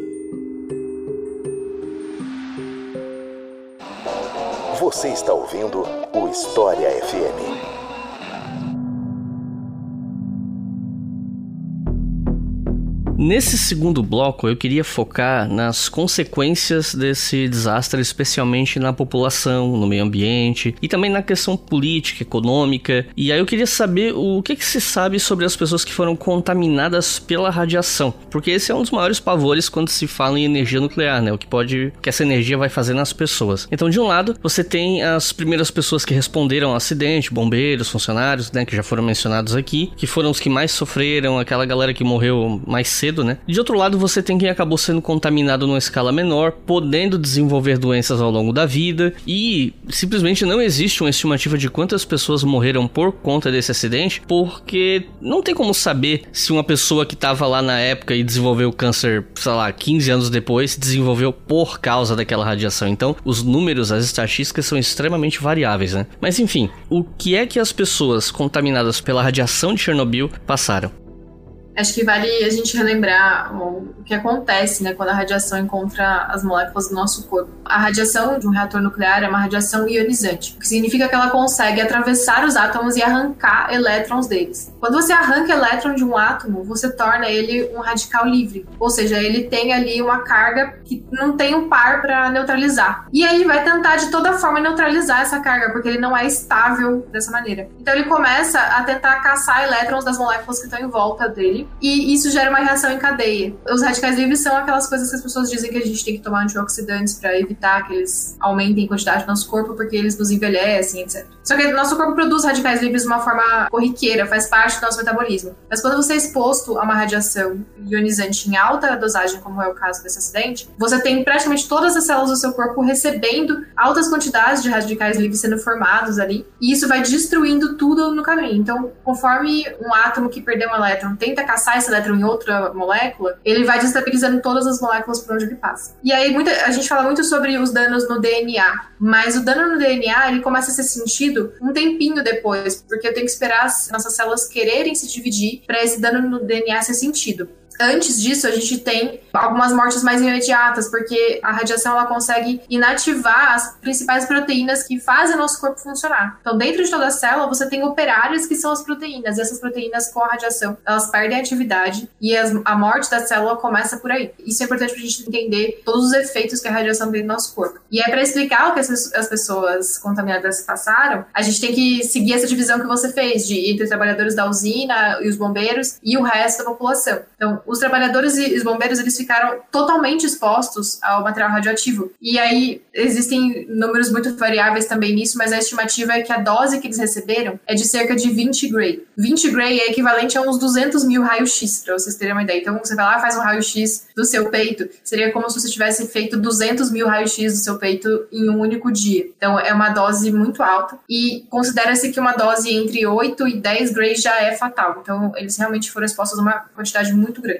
Você está ouvindo o História FM. Nesse segundo bloco, eu queria focar nas consequências desse desastre, especialmente na população, no meio ambiente e também na questão política, econômica. E aí eu queria saber o que, que se sabe sobre as pessoas que foram contaminadas pela radiação, porque esse é um dos maiores pavores quando se fala em energia nuclear, né? O que pode, que essa energia vai fazer nas pessoas. Então, de um lado, você tem as primeiras pessoas que responderam ao acidente, bombeiros, funcionários, né, que já foram mencionados aqui, que foram os que mais sofreram, aquela galera que morreu mais cedo cedo, né? De outro lado, você tem quem acabou sendo contaminado numa escala menor, podendo desenvolver doenças ao longo da vida e simplesmente não existe uma estimativa de quantas pessoas morreram por conta desse acidente, porque não tem como saber se uma pessoa que estava lá na época e desenvolveu câncer, sei lá, 15 anos depois, desenvolveu por causa daquela radiação. Então, os números, as estatísticas são extremamente variáveis, né? Mas enfim, o que é que as pessoas contaminadas pela radiação de Chernobyl passaram? Acho que vale a gente relembrar o que acontece né, quando a radiação encontra as moléculas do nosso corpo. A radiação de um reator nuclear é uma radiação ionizante, o que significa que ela consegue atravessar os átomos e arrancar elétrons deles. Quando você arranca elétron de um átomo, você torna ele um radical livre, ou seja, ele tem ali uma carga que não tem um par para neutralizar. E aí ele vai tentar de toda forma neutralizar essa carga, porque ele não é estável dessa maneira. Então ele começa a tentar caçar elétrons das moléculas que estão em volta dele e isso gera uma reação em cadeia. Os radicais livres são aquelas coisas que as pessoas dizem que a gente tem que tomar antioxidantes para evitar que eles aumentem a quantidade do nosso corpo porque eles nos envelhecem, etc. Só que nosso corpo produz radicais livres de uma forma corriqueira, faz parte do nosso metabolismo. Mas quando você é exposto a uma radiação ionizante em alta dosagem, como é o caso desse acidente, você tem praticamente todas as células do seu corpo recebendo altas quantidades de radicais livres sendo formados ali, e isso vai destruindo tudo no caminho. Então, conforme um átomo que perdeu um elétron tenta caçar esse elétron em outra molécula, ele vai destabilizando todas as moléculas por onde ele passa. E aí muita, a gente fala muito sobre os danos no DNA, mas o dano no DNA ele começa a ser sentido um tempinho depois, porque eu tenho que esperar as nossas células quererem se dividir para esse dano no DNA ser sentido. Antes disso, a gente tem algumas mortes mais imediatas, porque a radiação ela consegue inativar as principais proteínas que fazem o nosso corpo funcionar. Então, dentro de toda a célula, você tem operários que são as proteínas, e essas proteínas com a radiação, elas perdem atividade e as, a morte da célula começa por aí. Isso é importante para a gente entender todos os efeitos que a radiação tem no nosso corpo. E é para explicar o que as, as pessoas contaminadas passaram, a gente tem que seguir essa divisão que você fez de entre trabalhadores da usina e os bombeiros e o resto da população. Então, os trabalhadores e os bombeiros eles ficaram totalmente expostos ao material radioativo. E aí existem números muito variáveis também nisso, mas a estimativa é que a dose que eles receberam é de cerca de 20 gray. 20 gray é equivalente a uns 200 mil raios-x, para vocês terem uma ideia. Então você vai lá faz um raio-x do seu peito, seria como se você tivesse feito 200 mil raios-x do seu peito em um único dia. Então é uma dose muito alta e considera-se que uma dose entre 8 e 10 grays já é fatal. Então eles realmente foram expostos a uma quantidade muito grande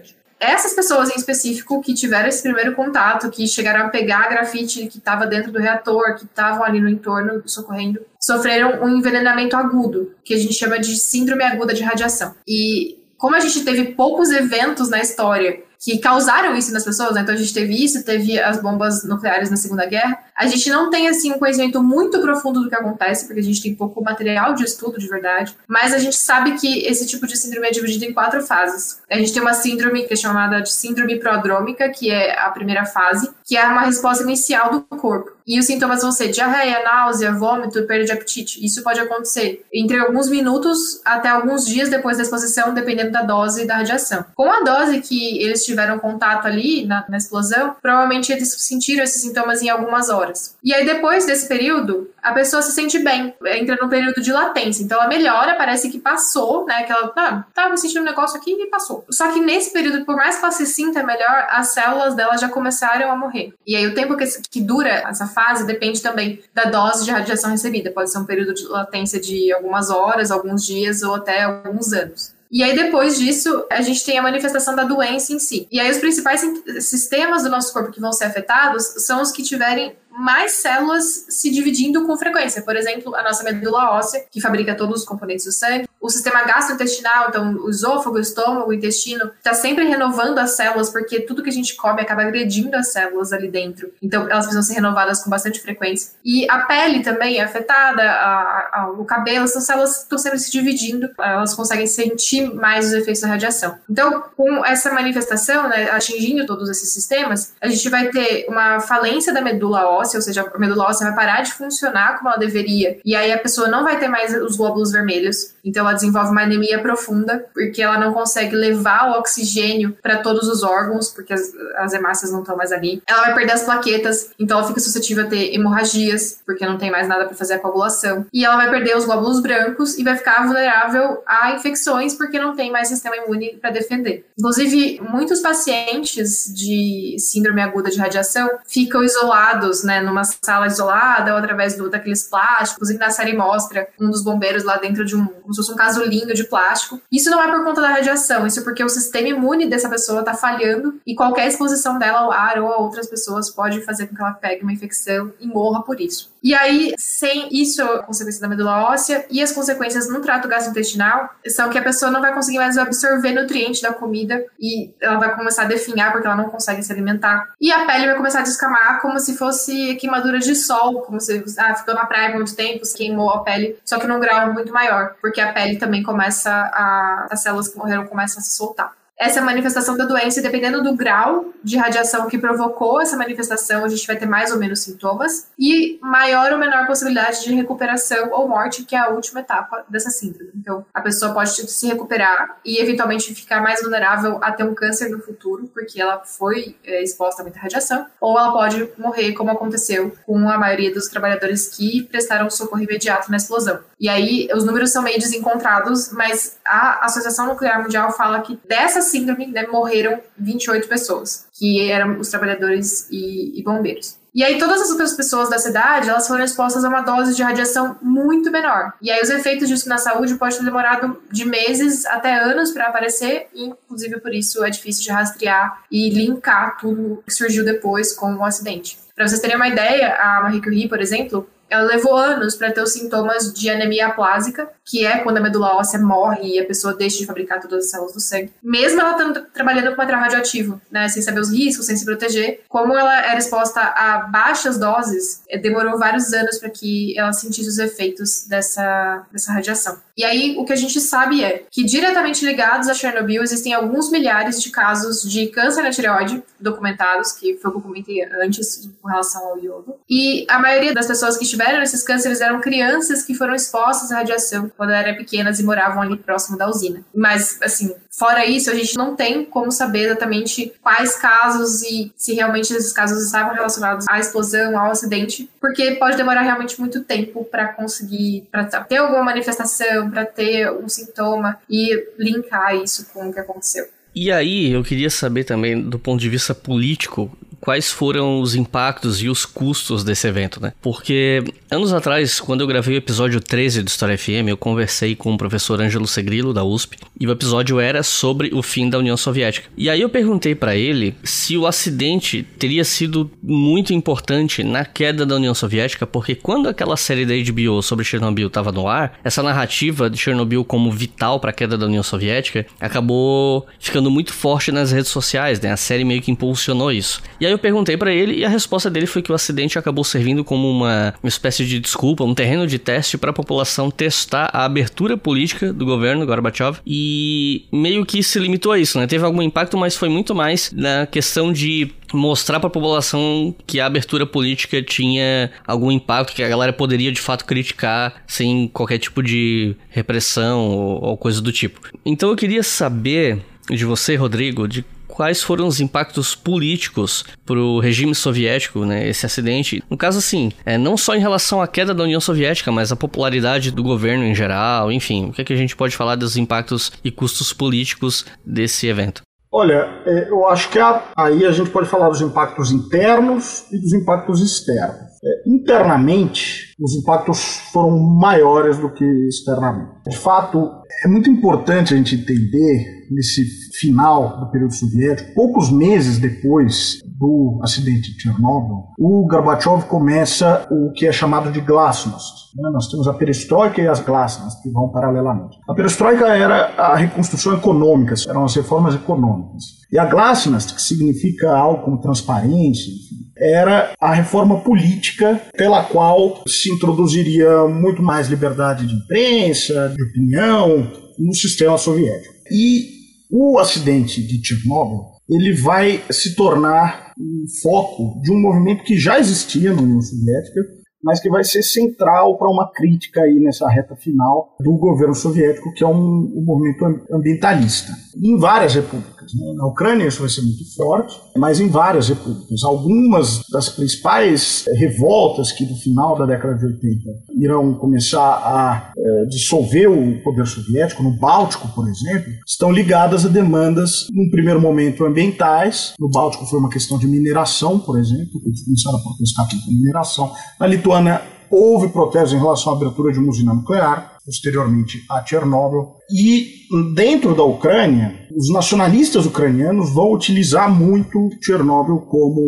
essas pessoas em específico que tiveram esse primeiro contato, que chegaram a pegar a grafite que estava dentro do reator, que estavam ali no entorno socorrendo, sofreram um envenenamento agudo, que a gente chama de síndrome aguda de radiação. E como a gente teve poucos eventos na história que causaram isso nas pessoas, né? então a gente teve isso, teve as bombas nucleares na Segunda Guerra. A gente não tem assim um conhecimento muito profundo do que acontece, porque a gente tem pouco material de estudo de verdade, mas a gente sabe que esse tipo de síndrome é dividido em quatro fases. A gente tem uma síndrome que é chamada de síndrome prodrômica, que é a primeira fase, que é uma resposta inicial do corpo. E os sintomas vão ser diarreia, náusea, vômito, perda de apetite. Isso pode acontecer entre alguns minutos até alguns dias depois da exposição, dependendo da dose da radiação. Com a dose que eles tiveram contato ali na, na explosão, provavelmente eles sentiram esses sintomas em algumas horas. E aí, depois desse período, a pessoa se sente bem, entra num período de latência. Então, ela melhora, parece que passou, né? Que ela, ah, tava sentindo um negócio aqui e passou. Só que nesse período, por mais que ela se sinta melhor, as células dela já começaram a morrer. E aí, o tempo que, que dura essa fase depende também da dose de radiação recebida. Pode ser um período de latência de algumas horas, alguns dias ou até alguns anos. E aí, depois disso, a gente tem a manifestação da doença em si. E aí, os principais sistemas do nosso corpo que vão ser afetados são os que tiverem mais células se dividindo com frequência. Por exemplo, a nossa medula óssea, que fabrica todos os componentes do sangue, o sistema gastrointestinal, então o esôfago, o estômago, o intestino, está sempre renovando as células, porque tudo que a gente come acaba agredindo as células ali dentro. Então, elas precisam ser renovadas com bastante frequência. E a pele também é afetada, a, a, o cabelo, são células estão sempre se dividindo, elas conseguem sentir mais os efeitos da radiação. Então, com essa manifestação, né, atingindo todos esses sistemas, a gente vai ter uma falência da medula óssea óssea, ou seja, a medula óssea vai parar de funcionar como ela deveria, e aí a pessoa não vai ter mais os glóbulos vermelhos, então ela desenvolve uma anemia profunda, porque ela não consegue levar o oxigênio para todos os órgãos, porque as, as hemácias não estão mais ali. Ela vai perder as plaquetas, então ela fica suscetível a ter hemorragias, porque não tem mais nada para fazer a coagulação. E ela vai perder os glóbulos brancos e vai ficar vulnerável a infecções, porque não tem mais sistema imune para defender. Inclusive, muitos pacientes de síndrome aguda de radiação ficam isolados, né? Né, numa sala isolada ou através do, daqueles plásticos. E na série mostra um dos bombeiros lá dentro de um, como se fosse um casulinho de plástico. Isso não é por conta da radiação, isso é porque o sistema imune dessa pessoa está falhando e qualquer exposição dela ao ar ou a outras pessoas pode fazer com que ela pegue uma infecção e morra por isso. E aí, sem isso, a consequência da medula óssea e as consequências no trato gastrointestinal são que a pessoa não vai conseguir mais absorver nutrientes da comida e ela vai começar a definhar porque ela não consegue se alimentar. E a pele vai começar a descamar como se fosse queimadura de sol, como se ah, ficou na praia muito tempo, queimou a pele, só que num grau muito maior, porque a pele também começa a. as células que morreram começam a se soltar. Essa manifestação da doença, dependendo do grau de radiação que provocou essa manifestação, a gente vai ter mais ou menos sintomas, e maior ou menor possibilidade de recuperação ou morte, que é a última etapa dessa síndrome. Então, a pessoa pode se recuperar e eventualmente ficar mais vulnerável a ter um câncer no futuro, porque ela foi é, exposta a muita radiação, ou ela pode morrer, como aconteceu com a maioria dos trabalhadores que prestaram socorro imediato na explosão. E aí, os números são meio desencontrados, mas a Associação Nuclear Mundial fala que dessa síndrome né, morreram 28 pessoas, que eram os trabalhadores e, e bombeiros. E aí todas as outras pessoas da cidade, elas foram expostas a uma dose de radiação muito menor. E aí os efeitos disso na saúde podem ter demorado de meses até anos para aparecer, e inclusive por isso é difícil de rastrear e linkar tudo que surgiu depois com o acidente. Para vocês terem uma ideia, a Marie Curie, por exemplo, ela levou anos para ter os sintomas de anemia aplásica, que é quando a medula óssea morre e a pessoa deixa de fabricar todas as células do sangue. Mesmo ela estando trabalhando com material radioativo, né, sem saber os riscos, sem se proteger, como ela era exposta a baixas doses, eh, demorou vários anos para que ela sentisse os efeitos dessa, dessa radiação. E aí, o que a gente sabe é que, diretamente ligados a Chernobyl, existem alguns milhares de casos de câncer na tireoide documentados, que foi o que eu comentei antes com relação ao iodo. E a maioria das pessoas que tiveram esses cânceres eram crianças que foram expostas à radiação quando eram pequenas e moravam ali próximo da usina. Mas, assim, fora isso, a gente não tem como saber exatamente quais casos e se realmente esses casos estavam relacionados à explosão, ao acidente, porque pode demorar realmente muito tempo para conseguir, para ter alguma manifestação para ter um sintoma e linkar isso com o que aconteceu. E aí, eu queria saber também, do ponto de vista político, quais foram os impactos e os custos desse evento, né? Porque anos atrás, quando eu gravei o episódio 13 do História FM, eu conversei com o professor Ângelo Segrilo, da USP, e o episódio era sobre o fim da União Soviética. E aí eu perguntei para ele se o acidente teria sido muito importante na queda da União Soviética, porque quando aquela série da HBO sobre Chernobyl estava no ar, essa narrativa de Chernobyl como vital para a queda da União Soviética acabou ficando muito forte nas redes sociais, né? A série meio que impulsionou isso. E aí eu perguntei para ele e a resposta dele foi que o acidente acabou servindo como uma, uma espécie de desculpa, um terreno de teste para a população testar a abertura política do governo Gorbachev e meio que se limitou a isso, né? Teve algum impacto, mas foi muito mais na questão de mostrar para a população que a abertura política tinha algum impacto que a galera poderia de fato criticar sem qualquer tipo de repressão ou, ou coisa do tipo. Então eu queria saber de você, Rodrigo, de quais foram os impactos políticos para o regime soviético, né, esse acidente. No caso, assim, é, não só em relação à queda da União Soviética, mas a popularidade do governo em geral, enfim, o que, é que a gente pode falar dos impactos e custos políticos desse evento? Olha, é, eu acho que aí a gente pode falar dos impactos internos e dos impactos externos. É, internamente, os impactos foram maiores do que externamente. De fato, é muito importante a gente entender nesse final do período soviético, poucos meses depois do acidente de Chernobyl, o Gorbachev começa o que é chamado de glasnost. Né? Nós temos a perestroika e as glasnost, que vão paralelamente. A perestroika era a reconstrução econômica, eram as reformas econômicas. E a glasnost, que significa algo como transparência, enfim, era a reforma política pela qual se introduziria muito mais liberdade de imprensa, de opinião no sistema soviético. E o acidente de Chernobyl ele vai se tornar um foco de um movimento que já existia na União Soviética, mas que vai ser central para uma crítica aí nessa reta final do governo soviético, que é um, um movimento ambientalista. Em várias repúblicas. Né? Na Ucrânia isso vai ser muito forte, mas em várias repúblicas. Algumas das principais eh, revoltas que no final da década de 80 irão começar a é, dissolver o poder soviético, no Báltico, por exemplo, estão ligadas a demandas, num primeiro momento, ambientais. No Báltico foi uma questão de mineração, por exemplo, eles começaram a protestar contra a mineração. Na Lituânia houve protestos em relação à abertura de uma usina nuclear, posteriormente a Chernobyl. E dentro da Ucrânia, os nacionalistas ucranianos vão utilizar muito Chernobyl como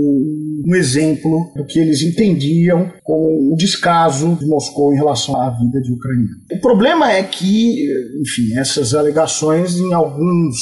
um exemplo do que eles entendiam como o descaso de Moscou em relação à vida de ucranianos. O problema é que, enfim, essas alegações em alguns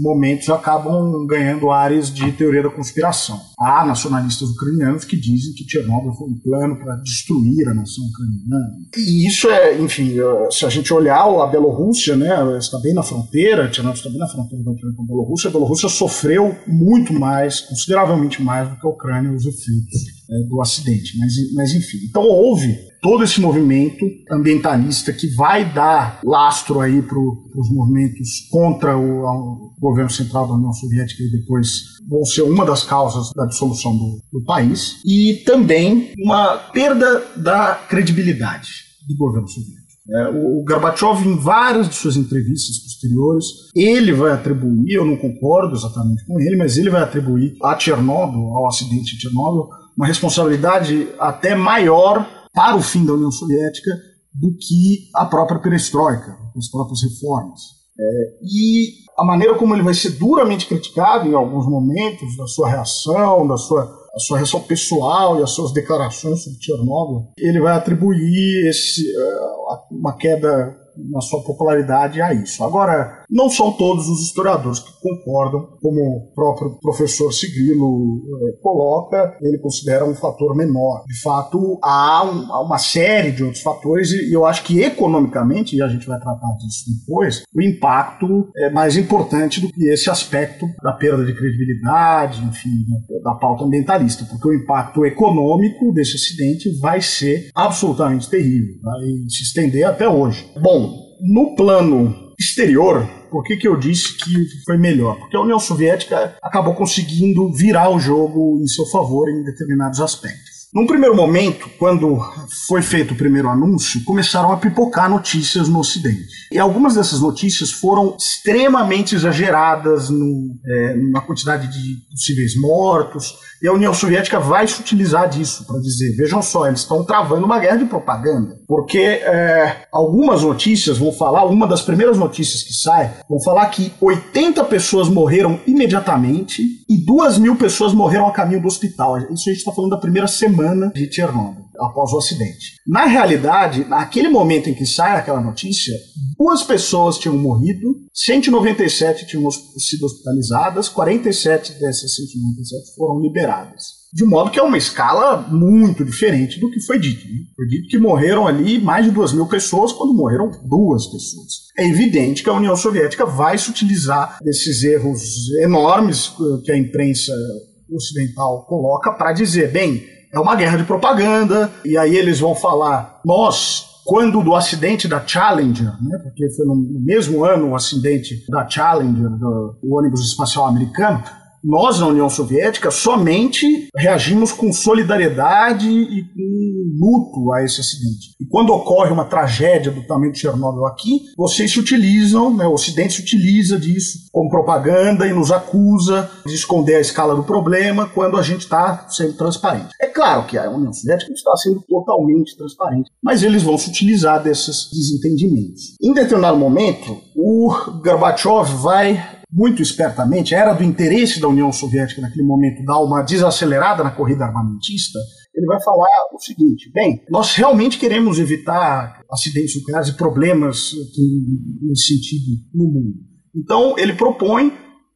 momentos acabam ganhando áreas de teoria da conspiração. Há nacionalistas ucranianos que dizem que Chernobyl foi um plano para destruir a nação ucraniana. E isso é, enfim, se a gente olhar a Bielorrússia, né, está bem na fronteira, Chernobyl está bem na fronteira da Ucrânia com a Bielorrússia, a Bielorrússia sofreu muito mais, consideravelmente mais do que a Ucrânia os efeitos é, do acidente. Mas, mas enfim, então houve todo esse movimento ambientalista que vai dar lastro aí para os movimentos contra o, o, governo central da União Soviética e depois vão ser uma das causas da dissolução do, do país e também uma perda da credibilidade do governo soviético. É, o Gorbachev, em várias de suas entrevistas posteriores, ele vai atribuir, eu não concordo exatamente com ele, mas ele vai atribuir a Chernobyl, ao acidente de Chernobyl, uma responsabilidade até maior para o fim da União Soviética do que a própria perestroika, as próprias reformas. É, e a maneira como ele vai ser duramente criticado em alguns momentos, da sua reação, da sua, a sua reação pessoal e as suas declarações sobre Chernobyl, ele vai atribuir esse, é, uma queda na sua popularidade a isso. Agora, não são todos os historiadores que concordam, como o próprio professor Sigrilo eh, coloca, ele considera um fator menor. De fato, há, um, há, uma série de outros fatores e eu acho que economicamente, e a gente vai tratar disso depois, o impacto é mais importante do que esse aspecto da perda de credibilidade, enfim, da, da pauta ambientalista, porque o impacto econômico desse acidente vai ser absolutamente terrível, vai se estender até hoje. Bom, no plano exterior, por que, que eu disse que foi melhor? Porque a União Soviética acabou conseguindo virar o jogo em seu favor em determinados aspectos. Num primeiro momento, quando foi feito o primeiro anúncio, começaram a pipocar notícias no Ocidente. E algumas dessas notícias foram extremamente exageradas no, é, na quantidade de possíveis mortos, e a União Soviética vai se utilizar disso para dizer: vejam só, eles estão travando uma guerra de propaganda. Porque é, algumas notícias vão falar, uma das primeiras notícias que sai, vão falar que 80 pessoas morreram imediatamente e 2 mil pessoas morreram a caminho do hospital. Isso a gente está falando da primeira semana de Chernobyl, após o acidente. Na realidade, naquele momento em que sai aquela notícia, duas pessoas tinham morrido, 197 tinham sido hospitalizadas, 47 dessas 197 foram liberadas. De modo que é uma escala muito diferente do que foi dito. Né? Foi dito que morreram ali mais de duas mil pessoas, quando morreram duas pessoas. É evidente que a União Soviética vai se utilizar desses erros enormes que a imprensa ocidental coloca para dizer, bem, é uma guerra de propaganda, e aí eles vão falar, nós quando do acidente da Challenger, né, porque foi no mesmo ano o acidente da Challenger, do, do ônibus espacial americano, nós, na União Soviética, somente reagimos com solidariedade e com luto a esse acidente. E quando ocorre uma tragédia do tamanho de Chernobyl aqui, vocês se utilizam, né, o Ocidente se utiliza disso como propaganda e nos acusa de esconder a escala do problema quando a gente está sendo transparente. É claro que a União Soviética está sendo totalmente transparente, mas eles vão se utilizar desses desentendimentos. Em determinado momento, o Gorbachev vai muito espertamente, era do interesse da União Soviética naquele momento dar uma desacelerada na corrida armamentista, ele vai falar o seguinte: bem, nós realmente queremos evitar acidentes nucleares e problemas nesse sentido no mundo. Então, ele propõe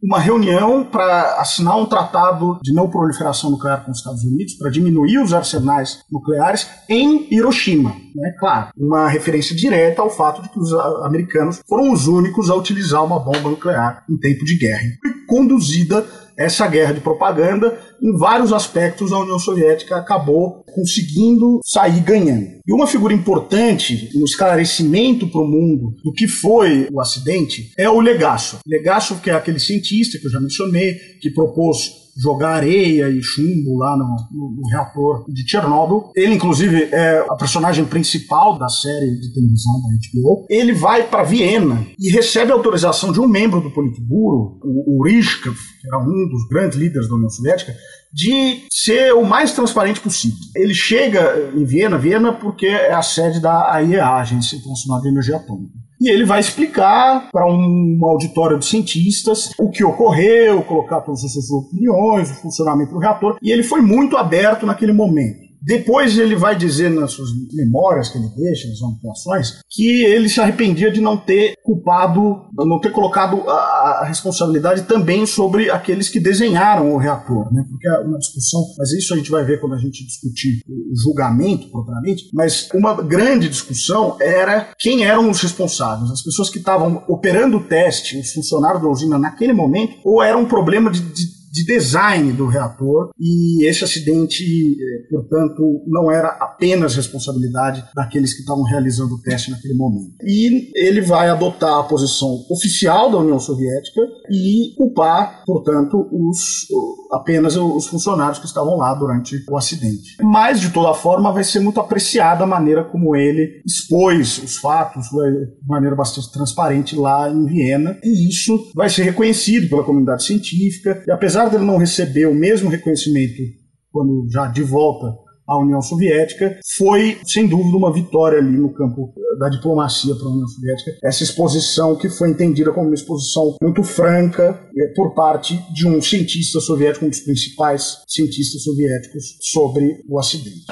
uma reunião para assinar um tratado de não proliferação nuclear com os Estados Unidos, para diminuir os arsenais nucleares em Hiroshima. Né? Claro, uma referência direta ao fato de que os americanos foram os únicos a utilizar uma bomba nuclear em tempo de guerra. E conduzida essa guerra de propaganda, em vários aspectos, a União Soviética acabou conseguindo sair ganhando. E uma figura importante no esclarecimento para o mundo do que foi o acidente é o Legasso. Legasso, que é aquele cientista que eu já mencionei, que propôs jogar areia e chumbo lá no, no, no, reator de Chernobyl. Ele, inclusive, é a personagem principal da série de televisão da HBO. Ele vai para Viena e recebe autorização de um membro do Politburo, o, o Rishkov, que era um dos grandes líderes da União Soviética, de ser o mais transparente possível. Ele chega em Viena, Viena porque é a sede da AIEA, Agência Internacional de Energia Atômica. E ele vai explicar para um auditório de cientistas o que ocorreu, colocar todas as suas opiniões, o funcionamento do reator. E ele foi muito aberto naquele momento Depois ele vai dizer nas suas memórias que ele deixa, nas anotações, que ele se arrependia de não ter culpado, não ter colocado a, a responsabilidade também sobre aqueles que desenharam o reator, né? Porque é uma discussão, mas isso a gente vai ver quando a gente discutir o julgamento propriamente, mas uma grande discussão era quem eram os responsáveis, as pessoas que estavam operando o teste, os funcionários da usina naquele momento, ou era um problema de, de de design do reator e esse acidente, eh, portanto, não era apenas responsabilidade daqueles que estavam realizando o teste naquele momento. E ele vai adotar a posição oficial da União Soviética e culpar, portanto, os, apenas os funcionários que estavam lá durante o acidente. Mas, de toda forma, vai ser muito apreciada a maneira como ele expôs os fatos de maneira bastante transparente lá em Viena, e isso vai ser reconhecido pela comunidade científica, e apesar apesar dele não receber o mesmo reconhecimento quando já de volta à União Soviética, foi sem dúvida uma vitória ali no campo da diplomacia para a União Soviética. Essa exposição que foi entendida como uma exposição muito franca eh, por parte de um cientista soviético, um dos principais cientistas soviéticos, sobre o acidente.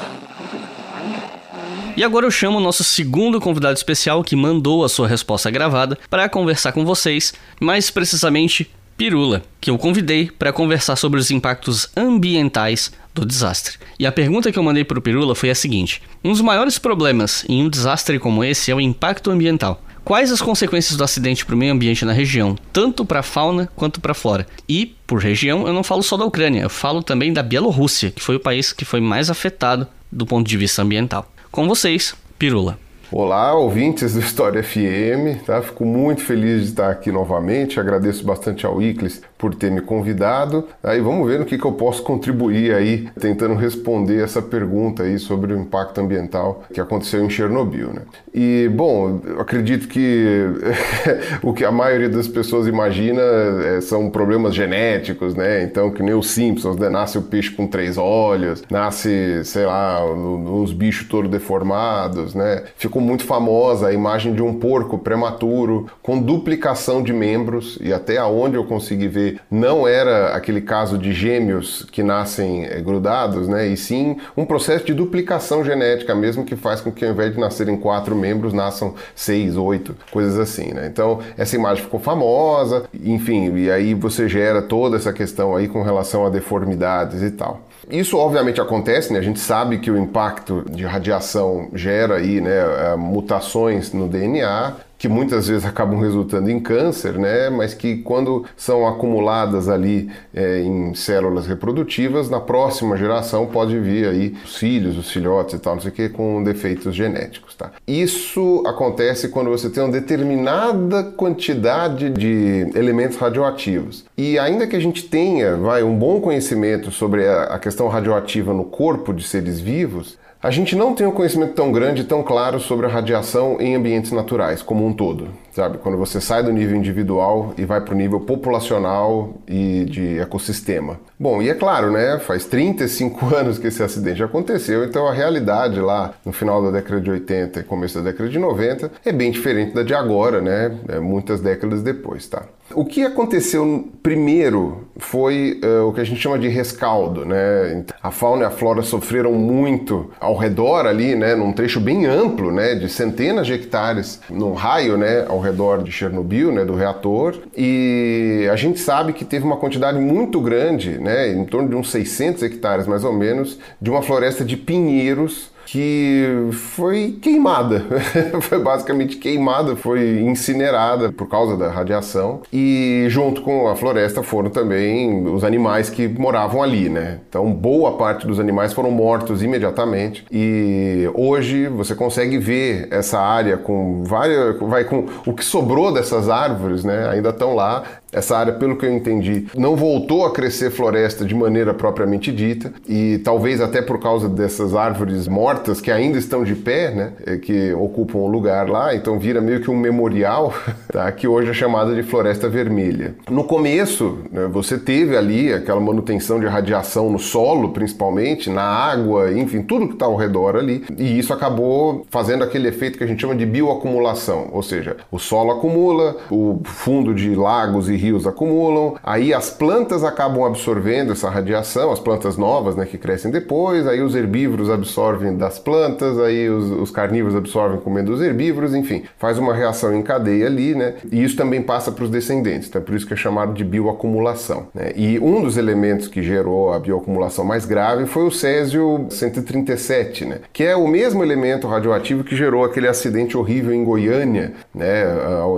E agora eu chamo o nosso segundo convidado especial que mandou a sua resposta gravada para conversar com vocês, mais precisamente Pirula, que eu convidei para conversar sobre os impactos ambientais do desastre. E a pergunta que eu mandei para o Pirula foi a seguinte: Um dos maiores problemas em um desastre como esse é o impacto ambiental. Quais as consequências do acidente para o meio ambiente na região, tanto para a fauna quanto para a flora? E, por região, eu não falo só da Ucrânia, eu falo também da Bielorrússia, que foi o país que foi mais afetado do ponto de vista ambiental. Com vocês, Pirula. Olá, ouvintes do História FM, tá? Fico muito feliz de estar aqui novamente. Agradeço bastante ao Iclis por ter me convidado. Aí vamos ver no que, que eu posso contribuir aí, tentando responder essa pergunta aí sobre o impacto ambiental que aconteceu em Chernobyl, né? E bom, acredito que o que a maioria das pessoas imagina é, são problemas genéticos, né? Então, que nem os Simpsons, né? Nasce o peixe com três olhos, nasce, sei lá, uns bichos todos deformados, né? Ficou muito famosa a imagem de um porco prematuro com duplicação de membros e até aonde eu consegui ver não era aquele caso de gêmeos que nascem é, grudados, né? E sim um processo de duplicação genética mesmo que faz com que ao invés de nascerem quatro membros nasçam seis, oito, coisas assim, né? Então essa imagem ficou famosa, enfim, e aí você gera toda essa questão aí com relação a deformidades e tal. Isso obviamente acontece, né? A gente sabe que o impacto de radiação gera aí, né, eh, mutações no DNA, que muitas vezes acabam resultando em câncer, né? mas que quando são acumuladas ali é, em células reprodutivas, na próxima geração pode vir aí os filhos, os filhotes e tal, não sei o que, com defeitos genéticos. Tá? Isso acontece quando você tem uma determinada quantidade de elementos radioativos. E ainda que a gente tenha vai, um bom conhecimento sobre a questão radioativa no corpo de seres vivos, a gente não tem um conhecimento tão grande, tão claro sobre a radiação em ambientes naturais como um todo sabe? Quando você sai do nível individual e vai para o nível populacional e de ecossistema. Bom, e é claro, né? Faz 35 anos que esse acidente aconteceu, então a realidade lá no final da década de 80 e começo da década de 90 é bem diferente da de agora, né? É muitas décadas depois, tá? O que aconteceu primeiro foi uh, o que a gente chama de rescaldo, né? A fauna e a flora sofreram muito ao redor ali, né? Num trecho bem amplo, né? De centenas de hectares, num raio, né? Ao redor de Chernobyl, né, do reator, e a gente sabe que teve uma quantidade muito grande, né, em torno de uns 600 hectares mais ou menos, de uma floresta de pinheiros que foi queimada, foi basicamente queimada, foi incinerada por causa da radiação e junto com a floresta foram também os animais que moravam ali, né? Então boa parte dos animais foram mortos imediatamente e hoje você consegue ver essa área com várias, vai com o que sobrou dessas árvores, né? Ainda estão lá essa área, pelo que eu entendi, não voltou a crescer floresta de maneira propriamente dita, e talvez até por causa dessas árvores mortas que ainda estão de pé, né, é, que ocupam o lugar lá, então vira meio que um memorial, tá, que hoje é chamada de floresta vermelha. No começo, né, você teve ali aquela manutenção de radiação no solo, principalmente, na água, enfim, tudo que está ao redor ali, e isso acabou fazendo aquele efeito que a gente chama de bioacumulação, ou seja, o solo acumula, o fundo de lagos e rios acumulam, aí as plantas acabam absorvendo essa radiação, as plantas novas, né, que crescem depois, aí os herbívoros absorvem das plantas, aí os, os carnívoros absorvem comendo os herbívoros, enfim, faz uma reação em cadeia ali, né, e isso também passa para os descendentes, então é por isso que é chamado de bioacumulação. Né? E um dos elementos que gerou a bioacumulação mais grave foi o césio 137, né, que é o mesmo elemento radioativo que gerou aquele acidente horrível em Goiânia, né,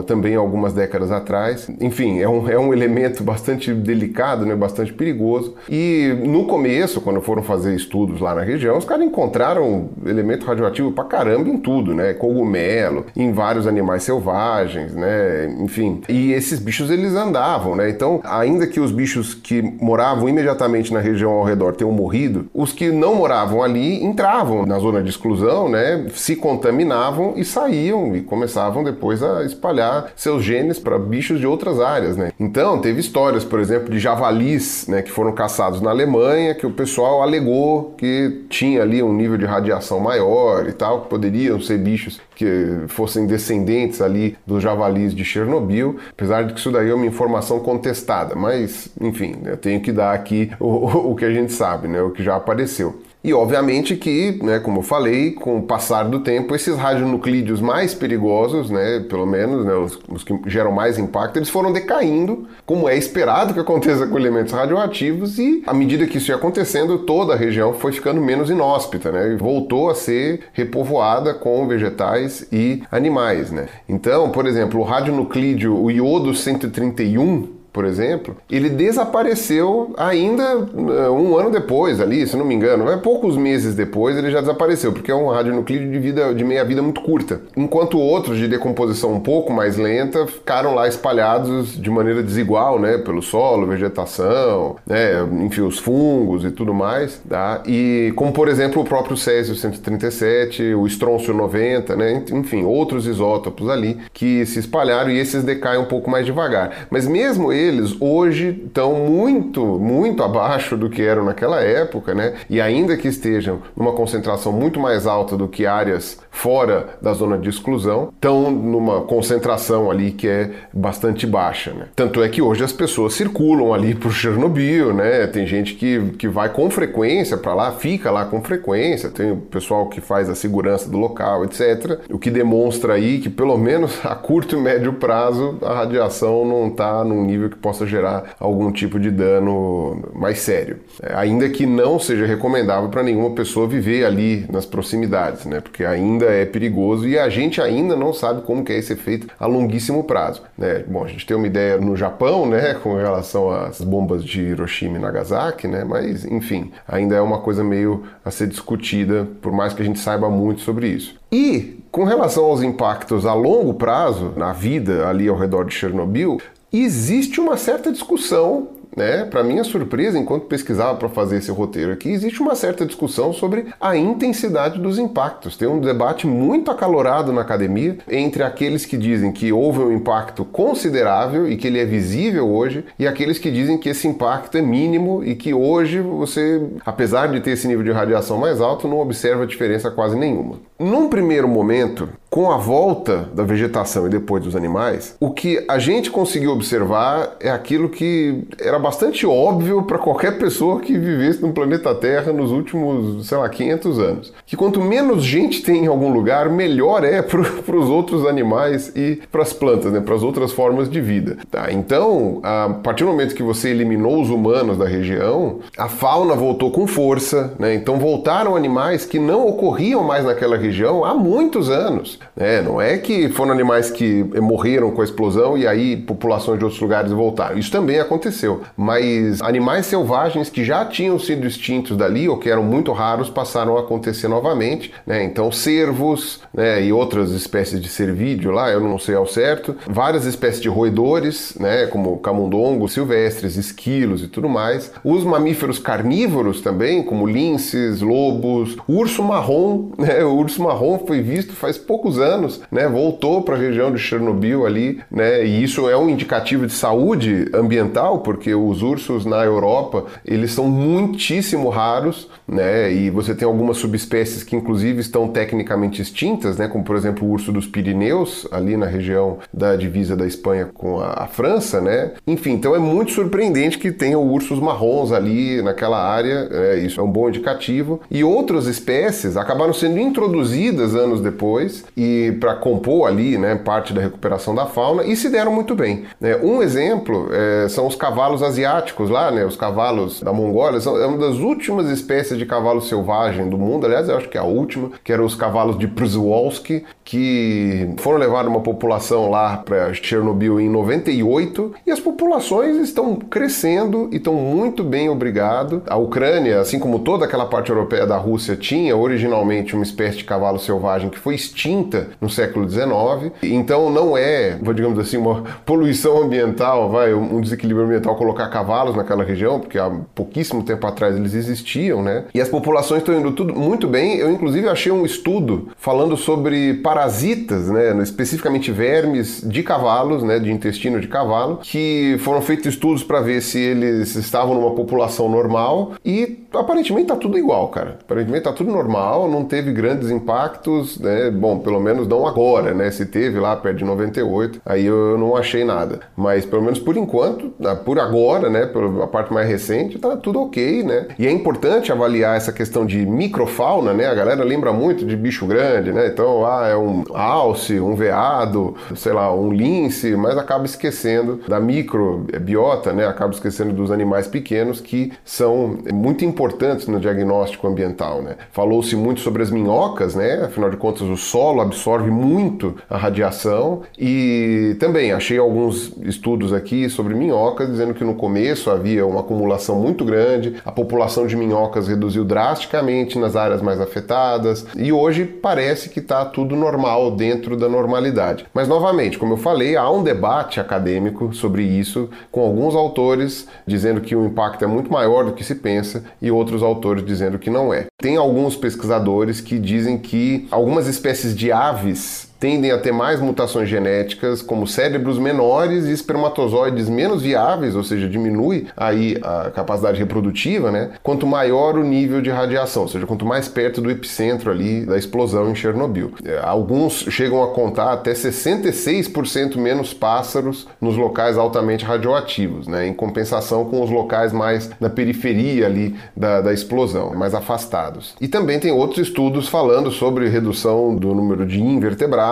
também algumas décadas atrás. Enfim, é um, é um elemento bastante delicado, né, bastante perigoso. E no começo, quando foram fazer estudos lá na região, os caras encontraram elemento radioativo pra caramba em tudo, né, cogumelo, em vários animais selvagens, né, enfim. E esses bichos eles andavam, né, então ainda que os bichos que moravam imediatamente na região ao redor tenham morrido, os que não moravam ali entravam na zona de exclusão, né, se contaminavam e saíam e começavam depois a espalhar seus genes para bichos de outras áreas, né? Então, teve histórias, por exemplo, de javalis, né, que foram caçados na Alemanha, que o pessoal alegou que tinha ali um nível de radiação maior e tal, que poderiam ser bichos que fossem descendentes ali dos javalis de Chernobyl, apesar de que isso daí é uma informação contestada, mas enfim, eu tenho que dar aqui o, o que a gente sabe, né, o que já apareceu. E obviamente que, né, como eu falei, com o passar do tempo, esses radionuclídeos mais perigosos, né, pelo menos né, os, os, que geram mais impacto, eles foram decaindo, como é esperado que aconteça com elementos radioativos, e à medida que isso ia acontecendo, toda a região foi ficando menos inóspita, né, e voltou a ser repovoada com vegetais e animais. Né. Então, por exemplo, o radionuclídeo, o iodo 131, por exemplo, ele desapareceu ainda eh, um ano depois, ali, se não me engano, é poucos meses depois ele já desapareceu, porque é um radionuclídeo de vida de meia vida muito curta. Enquanto outros de decomposição um pouco mais lenta ficaram lá espalhados de maneira desigual, né, pelo solo, vegetação, né, enfim, os fungos e tudo mais, tá? E como por exemplo o próprio Césio 137, o estrôncio 90, né, enfim, outros isótopos ali que se espalharam e esses decaem um pouco mais devagar. Mas mesmo eles deles hoje estão muito, muito abaixo do que eram naquela época, né? E ainda que estejam numa concentração muito mais alta do que áreas fora da zona de exclusão, estão numa concentração ali que é bastante baixa, né? Tanto é que hoje as pessoas circulam ali por Chernobyl, né? Tem gente que, que vai com frequência para lá, fica lá com frequência, tem o pessoal que faz a segurança do local, etc. O que demonstra aí que pelo menos a curto e médio prazo a radiação não está num nível que que possa gerar algum tipo de dano mais sério. É, ainda que não seja recomendável para nenhuma pessoa viver ali nas proximidades, né? Porque ainda é perigoso e a gente ainda não sabe como que é esse efeito a longuíssimo prazo. Né? Bom, a gente tem uma ideia no Japão, né, com relação às bombas de Hiroshima e Nagasaki, né? Mas enfim, ainda é uma coisa meio a ser discutida, por mais que a gente saiba muito sobre isso. E com relação aos impactos a longo prazo na vida ali ao redor de Chernobyl, existe uma certa discussão né? Para minha surpresa, enquanto pesquisava para fazer esse roteiro aqui, existe uma certa discussão sobre a intensidade dos impactos. Tem um debate muito acalorado na academia entre aqueles que dizem que houve um impacto considerável e que ele é visível hoje, e aqueles que dizem que esse impacto é mínimo e que hoje você, apesar de ter esse nível de radiação mais alto, não observa diferença quase nenhuma. Num primeiro momento, com a volta da vegetação e depois dos animais, o que a gente conseguiu observar é aquilo que era bastante óbvio para qualquer pessoa que vivesse no planeta Terra nos últimos, sei lá, 500 anos. Que quanto menos gente tem em algum lugar, melhor é para os outros animais e para as plantas, né, para as outras formas de vida. Tá? Então, a partir do momento que você eliminou os humanos da região, a fauna voltou com força, né? então voltaram animais que não ocorriam mais naquela região há muitos anos. É, não é que foram animais que morreram com a explosão e aí populações de outros lugares voltaram. Isso também aconteceu. Mas animais selvagens que já tinham sido extintos dali ou que eram muito raros passaram a acontecer novamente. Né? Então, cervos né, e outras espécies de cervídeo lá, eu não sei ao certo. Várias espécies de roedores, né, como camundongos silvestres, esquilos e tudo mais. Os mamíferos carnívoros também, como linces, lobos, urso marrom. Né? O urso marrom foi visto faz poucos anos, né, voltou para a região de Chernobyl ali, né, e isso é um indicativo de saúde ambiental, porque os ursos na Europa, eles são muitíssimo raros, né, e você tem algumas subespécies que inclusive estão tecnicamente extintas, né, como por exemplo o urso dos Pirineus, ali na região da divisa da Espanha com a, a França, né, enfim, então é muito surpreendente que tenha ursos marrons ali naquela área, é, isso é um bom indicativo, e outras espécies acabaram sendo introduzidas anos depois e para compor ali, né, parte da recuperação da fauna e se deram muito bem. Né. Um exemplo é, são os cavalos asiáticos lá, né, os cavalos da Mongólia, são é uma das últimas espécies de cavalo selvagem do mundo, aliás, eu acho que é a última, que eram os cavalos de Przewalski, que foram levar uma população lá para Chernobyl em 98 e as populações estão crescendo e estão muito bem, obrigado. A Ucrânia, assim como toda aquela parte europeia da Rússia, tinha originalmente uma espécie de cavalo selvagem que foi extinta no século XIX. Então não é, digamos assim, uma poluição ambiental, vai, um desequilíbrio ambiental colocar cavalos naquela região, porque há pouquíssimo tempo atrás eles existiam, né? E as populações estão indo tudo muito bem. Eu inclusive achei um estudo falando sobre parasitas, né, especificamente vermes de cavalos, né, de intestino de cavalo, que foram feitos estudos para ver se eles estavam numa população normal e aparentemente tá tudo igual, cara. Aparentemente tá tudo normal, não teve grandes impactos, né? Bom, pelo menos não agora, né? Se teve lá perto de 98, aí eu não achei nada. Mas pelo menos por enquanto, por agora, né, pela parte mais recente, tá tudo OK, né? E é importante avaliar essa questão de microfauna, né? A galera lembra muito de bicho grande, né? Então, ah, é um alce, um veado, sei lá, um lince, mas acaba esquecendo da microbiota, né? Acaba esquecendo dos animais pequenos que são muito importantes no diagnóstico ambiental, né? Falou-se muito sobre as minhocas, né? Afinal de contas, o solo absorve muito a radiação e também achei alguns estudos aqui sobre minhocas dizendo que no começo havia uma acumulação muito grande, a população de minhocas reduziu drasticamente nas áreas mais afetadas e hoje parece que está tudo normal dentro da normalidade. Mas novamente, como eu falei, há um debate acadêmico sobre isso, com alguns autores dizendo que o impacto é muito maior do que se pensa e outros autores dizendo que não é. Tem alguns pesquisadores que dizem que algumas espécies de aves tendem a ter mais mutações genéticas, como cérebros menores e espermatozoides menos viáveis, ou seja, diminui aí a capacidade reprodutiva, né? Quanto maior o nível de radiação, ou seja, quanto mais perto do epicentro ali da explosão em Chernobyl. É, alguns chegam a contar até 66% menos pássaros nos locais altamente radioativos, né? Em compensação com os locais mais na periferia ali da, da explosão, mais afastados. E também tem outros estudos falando sobre redução do número de invertebrados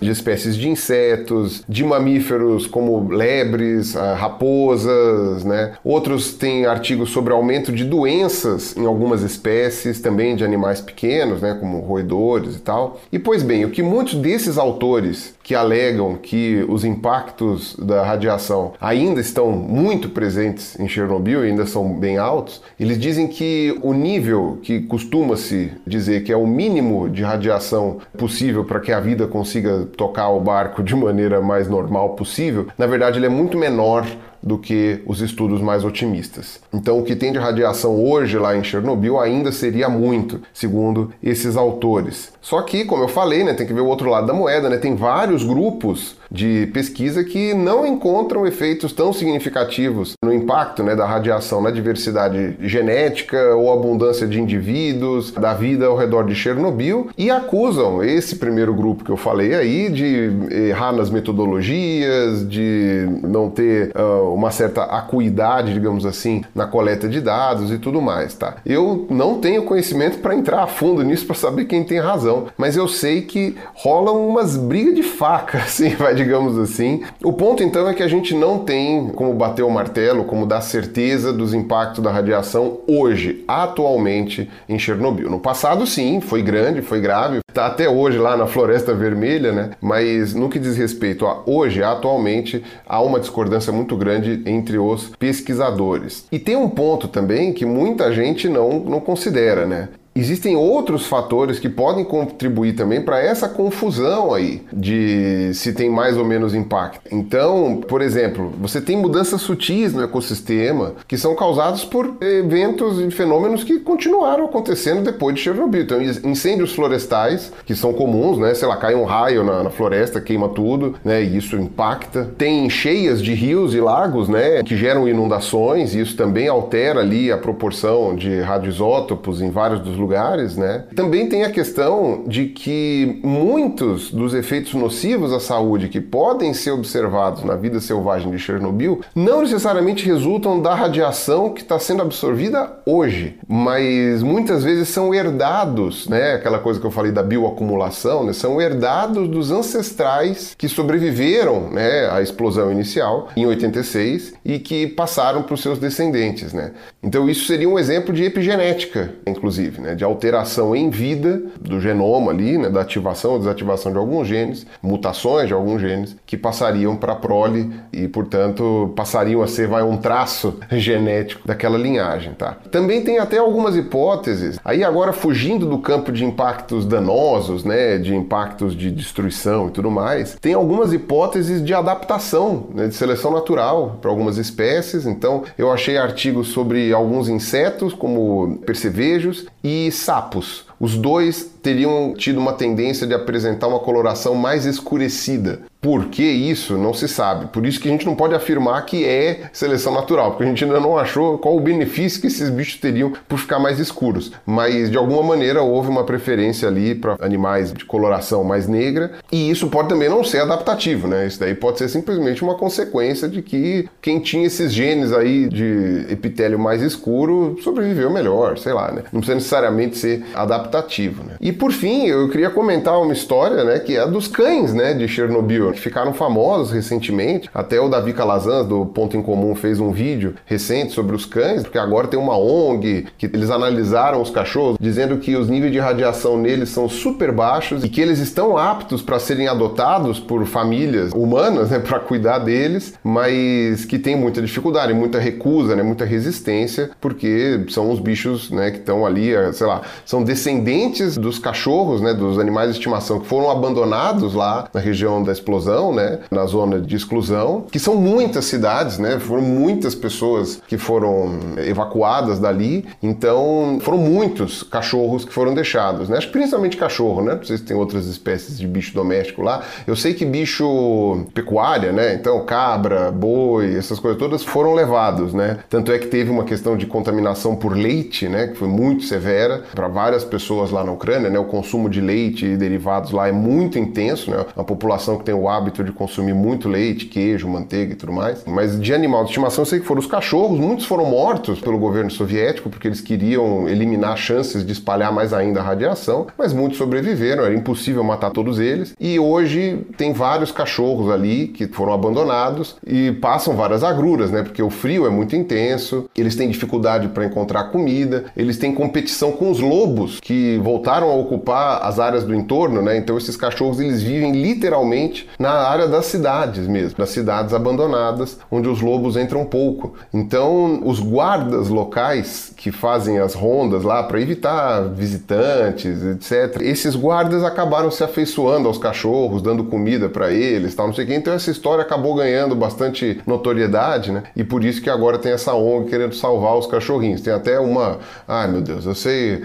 de espécies de insetos, de mamíferos como lebres, ah, raposas, né? Outros têm artigos sobre aumento de doenças em algumas espécies, também de animais pequenos, né, como roedores e tal. E pois bem, o que muitos desses autores que alegam que os impactos da radiação ainda estão muito presentes em Chernobyl e ainda são bem altos, eles dizem que o nível que costuma-se dizer que é o mínimo de radiação possível para que a vida consiga tocar o barco de maneira mais normal possível, na verdade ele é muito menor do que os estudos mais otimistas. Então, o que tem de radiação hoje lá em Chernobyl ainda seria muito, segundo esses autores. Só que, como eu falei, né, tem que ver o outro lado da moeda, né? Tem vários grupos de pesquisa que não encontram efeitos tão significativos no impacto né, da radiação na diversidade genética ou abundância de indivíduos, da vida ao redor de Chernobyl e acusam esse primeiro grupo que eu falei aí de errar nas metodologias, de não ter uh, uma certa acuidade, digamos assim, na coleta de dados e tudo mais, tá? Eu não tenho conhecimento para entrar a fundo nisso para saber quem tem razão, mas eu sei que rolam umas brigas de faca, assim, vai digamos assim. O ponto então é que a gente não tem como bater o martelo, como dar certeza dos impactos da radiação hoje, atualmente em Chernobyl. No passado sim, foi grande, foi grave, está até hoje lá na Floresta Vermelha, né? Mas no que diz respeito a hoje, atualmente, há uma discordância muito grande entre os pesquisadores. E tem um ponto também que muita gente não, não considera, né? Existem outros fatores que podem contribuir também para essa confusão aí de se tem mais ou menos impacto. Então, por exemplo, você tem mudanças sutis no ecossistema que são causadas por eventos e fenômenos que continuaram acontecendo depois de Chernobyl. Então, incêndios florestais, que são comuns, né? Sei lá, cai um raio na, na floresta, queima tudo, né? E isso impacta. Tem cheias de rios e lagos, né? Que geram inundações, e isso também altera ali a proporção de radioisótopos em vários dos lugares, né? Também tem a questão de que muitos dos efeitos nocivos à saúde que podem ser observados na vida selvagem de Chernobyl não necessariamente resultam da radiação que está sendo absorvida hoje, mas muitas vezes são herdados, né? Aquela coisa que eu falei da bioacumulação, né? São herdados dos ancestrais que sobreviveram, né, à explosão inicial em 86 e que passaram para os seus descendentes, né? Então isso seria um exemplo de epigenética, inclusive, né? De alteração em vida do genoma ali, né? Da ativação ou desativação de alguns genes, mutações de alguns genes que passariam para a prole e, portanto, passariam a ser vai um traço genético daquela linhagem, tá? Também tem até algumas hipóteses. Aí agora fugindo do campo de impactos danosos, né? De impactos de destruição e tudo mais, tem algumas hipóteses de adaptação, né? De seleção natural para algumas espécies. Então, eu achei artigos sobre alguns insetos, como percevejos e sapos. Os dois teriam tido uma tendência de apresentar uma coloração mais escurecida. Por que isso? Não se sabe. Por isso que a gente não pode afirmar que é seleção natural, porque a gente ainda não achou qual o benefício que esses bichos teriam por ficar mais escuros. Mas de alguma maneira houve uma preferência ali para animais de coloração mais negra, e isso pode também não ser adaptativo, né? Isso daí pode ser simplesmente uma consequência de que quem tinha esses genes aí de epitélio mais escuro sobreviveu melhor, sei lá, né? Não precisa necessariamente ser adaptativo, né? E por fim, eu queria comentar uma história, né, que é a dos cães, né, de Chernobyl que ficaram famosos recentemente. Até o Davi Calazans, do Ponto em Comum, fez um vídeo recente sobre os cães, porque agora tem uma ONG que eles analisaram os cachorros, dizendo que os níveis de radiação neles são super baixos e que eles estão aptos para serem adotados por famílias humanas, né, para cuidar deles, mas que tem muita dificuldade, muita recusa, né, muita resistência, porque são os bichos, né, que estão ali, sei lá, são descendentes dos cachorros, né, dos animais de estimação que foram abandonados lá na região da explosão explosão, né, na zona de exclusão, que são muitas cidades, né, foram muitas pessoas que foram evacuadas dali, então foram muitos cachorros que foram deixados, né, acho que principalmente cachorro, né, não sei se tem outras espécies de bicho doméstico lá, eu sei que bicho pecuária, né, então cabra, boi, essas coisas todas foram levados, né, tanto é que teve uma questão de contaminação por leite, né, que foi muito severa para várias pessoas lá na Ucrânia, né, o consumo de leite e derivados lá é muito intenso, né, a população que tem o hábito de consumir muito leite, queijo, manteiga e tudo mais. Mas de animal de estimação, eu sei que foram os cachorros, muitos foram mortos pelo governo soviético porque eles queriam eliminar chances de espalhar mais ainda a radiação, mas muitos sobreviveram, era impossível matar todos eles. E hoje tem vários cachorros ali que foram abandonados e passam várias agruras, né? Porque o frio é muito intenso, eles têm dificuldade para encontrar comida, eles têm competição com os lobos que voltaram a ocupar as áreas do entorno, né? Então esses cachorros eles vivem literalmente na área das cidades mesmo, das cidades abandonadas, onde os lobos entram pouco. Então, os guardas locais que fazem as rondas lá para evitar visitantes, etc. Esses guardas acabaram se afeiçoando aos cachorros, dando comida para eles, tal, não sei o quê. Então essa história acabou ganhando bastante notoriedade, né? E por isso que agora tem essa ONG querendo salvar os cachorrinhos. Tem até uma, ai meu Deus, eu sei,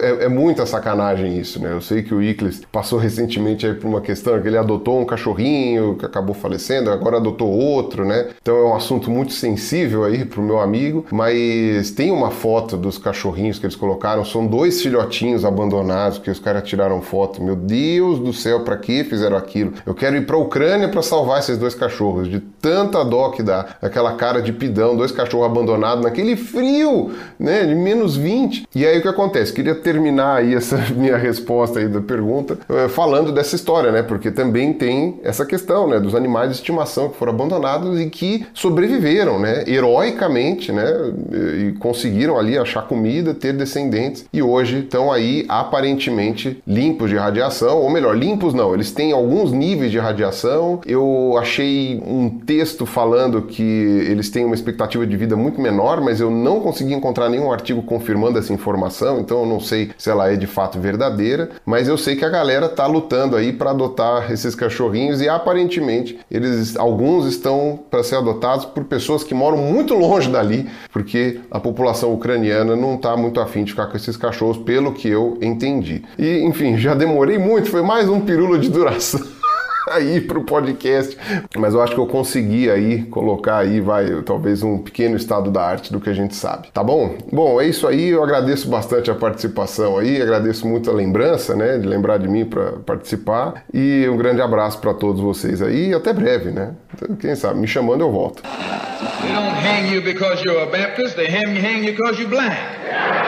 é, é muita sacanagem isso, né? Eu sei que o Iclis passou recentemente aí por uma questão que ele adotou um cachorrinho que acabou falecendo, agora adotou outro, né? Então é um assunto muito sensível aí pro meu amigo, mas tem uma foto dos cachorrinhos que eles colocaram, são dois filhotinhos abandonados que os caras tiraram foto. Meu Deus do céu, para que fizeram aquilo? Eu quero ir para Ucrânia para salvar esses dois cachorros, de tanta dó que dá, aquela cara de pidão, dois cachorros abandonados naquele frio, né, de menos 20. E aí o que acontece? Queria terminar aí essa minha resposta aí da pergunta eh, falando dessa história, né? Porque também tem essa questão, né, dos animais de estimação que foram abandonados e que sobreviveram, né, heroicamente, né, e conseguiram ali achar comida, ter descendentes e hoje estão aí aparentemente limpos de radiação, ou melhor, limpos não, eles têm alguns níveis de radiação. Eu achei um texto falando que eles têm uma expectativa de vida muito menor, mas eu não consegui encontrar nenhum artigo confirmando essa informação, então eu não sei se ela é de fato verdadeira, mas eu sei que a galera está lutando aí para adotar esses cachorrinhos e aparentemente eles alguns estão para ser adotados por pessoas que moram muito longe dali, porque a população ucraniana não está muito afim de ficar com esses cachorros, pelo que eu entendi. E enfim, já demorei muito, foi mais um pirulo de duração. aí para o podcast, mas eu acho que eu consegui aí colocar aí, vai, talvez um pequeno estado da arte do que a gente sabe, tá bom? Bom, é isso aí, eu agradeço bastante a participação aí, agradeço muito a lembrança, né, de lembrar de mim para participar e um grande abraço para todos vocês aí e até breve, né? Quem sabe, me chamando eu volto. They don't hang you because you're a Baptist, they hang you because you're.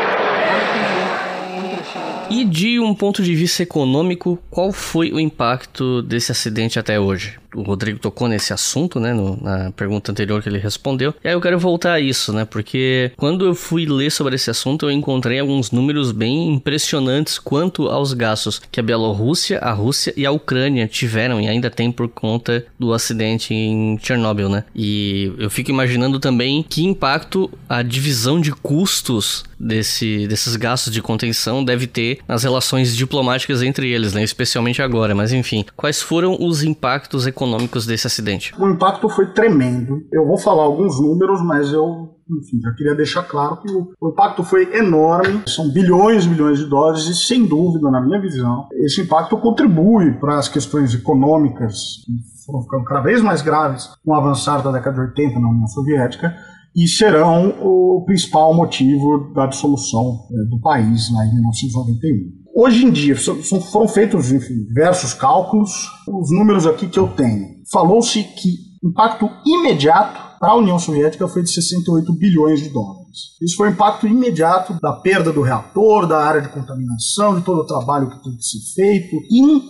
E de um ponto de vista econômico, qual foi o impacto desse acidente até hoje? O Rodrigo tocou nesse assunto, né, no, na pergunta anterior que ele respondeu. E aí eu quero voltar a isso, né, porque quando eu fui ler sobre esse assunto, eu encontrei alguns números bem impressionantes quanto aos gastos que a Bielorrússia, a Rússia e a Ucrânia tiveram e ainda tem por conta do acidente em Chernobyl, né? E eu fico imaginando também que impacto a divisão de custos desse, desses gastos de contenção deve ter nas relações diplomáticas entre eles, né? Especialmente agora. Mas enfim, quais foram os impactos econômicos econômicos desse acidente? O impacto foi tremendo. Eu vou falar alguns números, mas eu enfim, já queria deixar claro que o, impacto foi enorme, são bilhões e bilhões de dólares, e sem dúvida, na minha visão, esse impacto contribui para as questões econômicas que foram ficando cada vez mais graves com o avançar da década de 80 na União Soviética e serão o principal motivo da dissolução é, do país lá em 1991. Hoje em dia, foram feitos diversos cálculos. Os números aqui que eu tenho. Falou-se que impacto imediato para a União Soviética foi de 68 bilhões de dólares. Isso foi o impacto imediato da perda do reator, da área de contaminação, de todo o trabalho que teve que ser feito. Em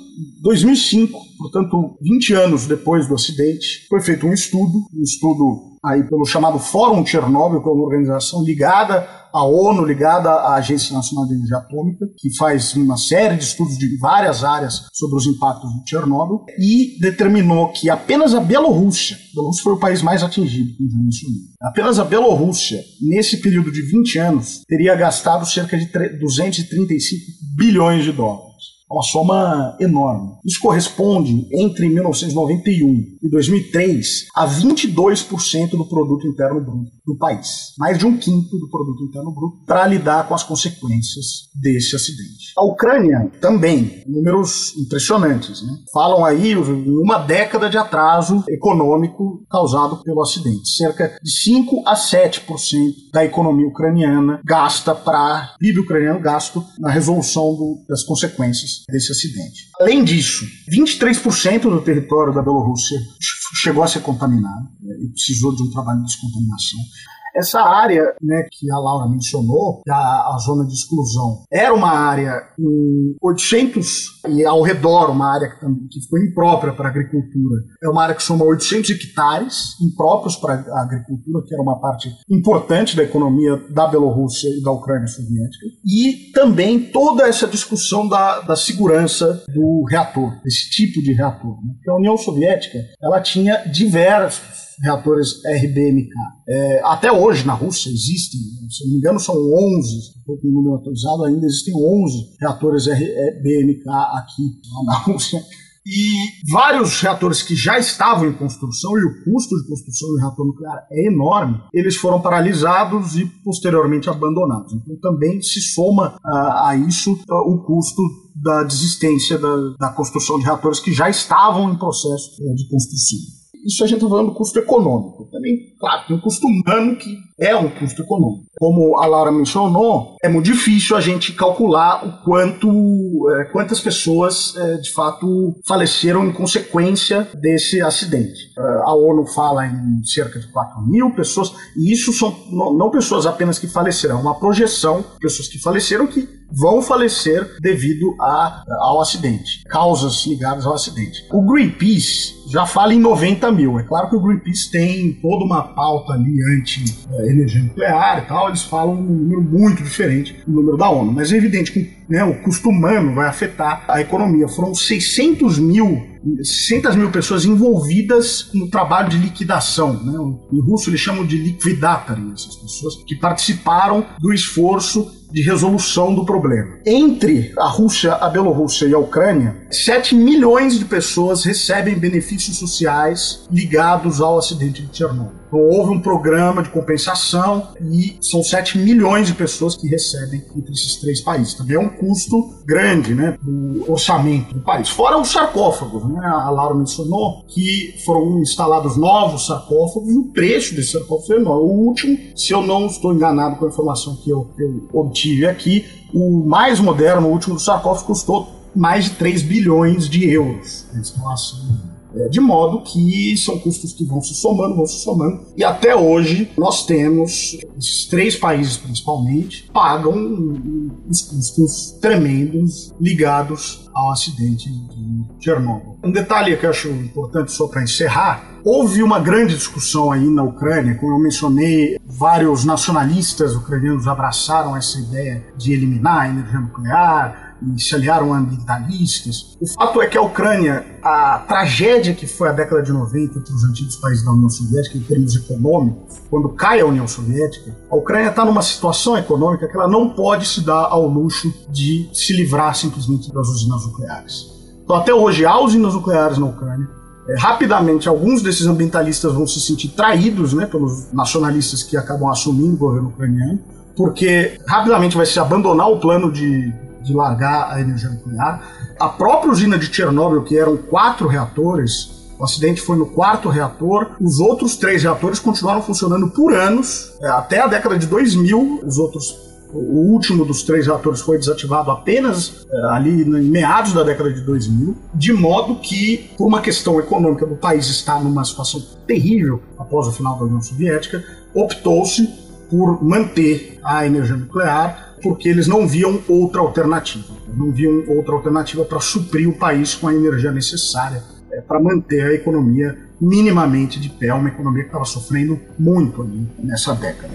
2005, portanto, 20 anos depois do acidente, foi feito um estudo, um estudo aí pelo chamado Fórum Chernobyl, que é uma organização ligada à ONU, ligada à Agência Nacional de Energia Atômica, que faz uma série de estudos de várias áreas sobre os impactos de Chernobyl, e determinou que apenas a Bielorrússia, a Bielorrússia foi o país mais atingido, como já mencionei, apenas a Bielorrússia, nesse período de 20 anos, teria gastado cerca de 235 bilhões de dólares uma soma enorme. Isso corresponde, entre 1991 e 2003, a 22% do produto interno bruto do país. Mais de um quinto do produto interno bruto para lidar com as consequências desse acidente. A Ucrânia também, números impressionantes. Né? Falam aí uma década de atraso econômico causado pelo acidente. Cerca de 5 a 7% da economia ucraniana gasta para, PIB ucraniano gasto na resolução do, das consequências desse acidente. Além disso, 23% do território da Bielorrússia chegou a ser contaminado né, e precisou de um trabalho de descontaminação. Essa área né, que a Laura mencionou, a, a zona de exclusão, era uma área com 800 e ao redor uma área que, que ficou imprópria para a agricultura. É uma área que soma 800 hectares impróprios para a agricultura, que era uma parte importante da economia da Bielorrússia e da Ucrânia soviética. E também toda essa discussão da, da segurança do reator, desse tipo de reator. Né? Porque a União Soviética ela tinha diversos reatores RBMK. É, até hoje na Rússia existem, se não me engano são 11, estou com o número atualizado ainda, existem 11 reatores RBMK aqui na Rússia. E vários reatores que já estavam em construção, e o custo de construção de reator nuclear é enorme, eles foram paralisados e posteriormente abandonados. Então também se soma uh, a isso uh, o custo da desistência da, da, construção de reatores que já estavam em processo uh, de construção. Isso a gente está falando do custo econômico. Também, claro, tem um custo humano que é um custo econômico. Como a Laura mencionou, é muito difícil a gente calcular o quanto, é, quantas pessoas é, de fato faleceram em consequência desse acidente. É, a ONU fala em cerca de 4 mil pessoas, e isso são não, pessoas apenas que faleceram, é uma projeção pessoas que faleceram que vão falecer devido a, ao acidente, causas ligadas ao acidente. O Greenpeace já fala em 90 mil. É claro que o Greenpeace tem toda uma pauta ali anti-energia nuclear e tal, eles falam um número muito diferente do número da ONU, mas é evidente que né, o custo humano vai afetar a economia. Foram 600 mil 600 mil pessoas envolvidas no trabalho de liquidação. Né? Em russo eles chamam de liquidatari, essas pessoas que participaram do esforço de resolução do problema. Entre a Rússia, a Bielorrússia e a Ucrânia, 7 milhões de pessoas recebem benefícios sociais ligados ao acidente de Chernobyl. Então, houve um programa de compensação e são 7 milhões de pessoas que recebem entre esses três países. Também é um custo grande né, do orçamento do país. Fora os sarcófagos, né? a Laura mencionou que foram instalados novos sarcófagos e o preço desse sarcófago é enorme. O último, se eu não estou enganado com a informação que eu, eu obtive aqui, o mais moderno, o último do sarcófago, custou mais de 3 bilhões de euros. A instalação de modo que são custos que vão se somando, vão se somando. E até hoje nós temos, esses três países principalmente, pagam os custos tremendos ligados ao acidente de Chernobyl. Um detalhe que eu acho importante só para encerrar, houve uma grande discussão aí na Ucrânia, como eu mencionei, vários nacionalistas ucranianos abraçaram essa ideia de eliminar a energia nuclear, e se aliaram a ambientalistas. O fato é que a Ucrânia, a tragédia que foi a década de 90 para os antigos países da União Soviética em termos econômicos, quando cai a União Soviética, a Ucrânia está numa situação econômica que ela não pode se dar ao luxo de se livrar simplesmente das usinas nucleares. Então, até hoje, há usinas nucleares na Ucrânia. É, rapidamente, alguns desses ambientalistas vão se sentir traídos né, pelos nacionalistas que acabam assumindo o governo ucraniano, porque rapidamente vai se abandonar o plano de de largar a energia nuclear. A própria usina de Chernobyl, que eram quatro reatores, o acidente foi no quarto reator. Os outros três reatores continuaram funcionando por anos, é, até a década de 2000. Os outros o último dos três reatores foi desativado apenas é, ali em meados da década de 2000, de modo que, por uma questão econômica do país estar numa situação terrível após o final da União Soviética, optou-se por manter a energia nuclear porque eles não viam outra alternativa. Não viam outra alternativa para suprir o país com a energia necessária é, para manter a economia minimamente de pé, uma economia que estava sofrendo muito nessa década.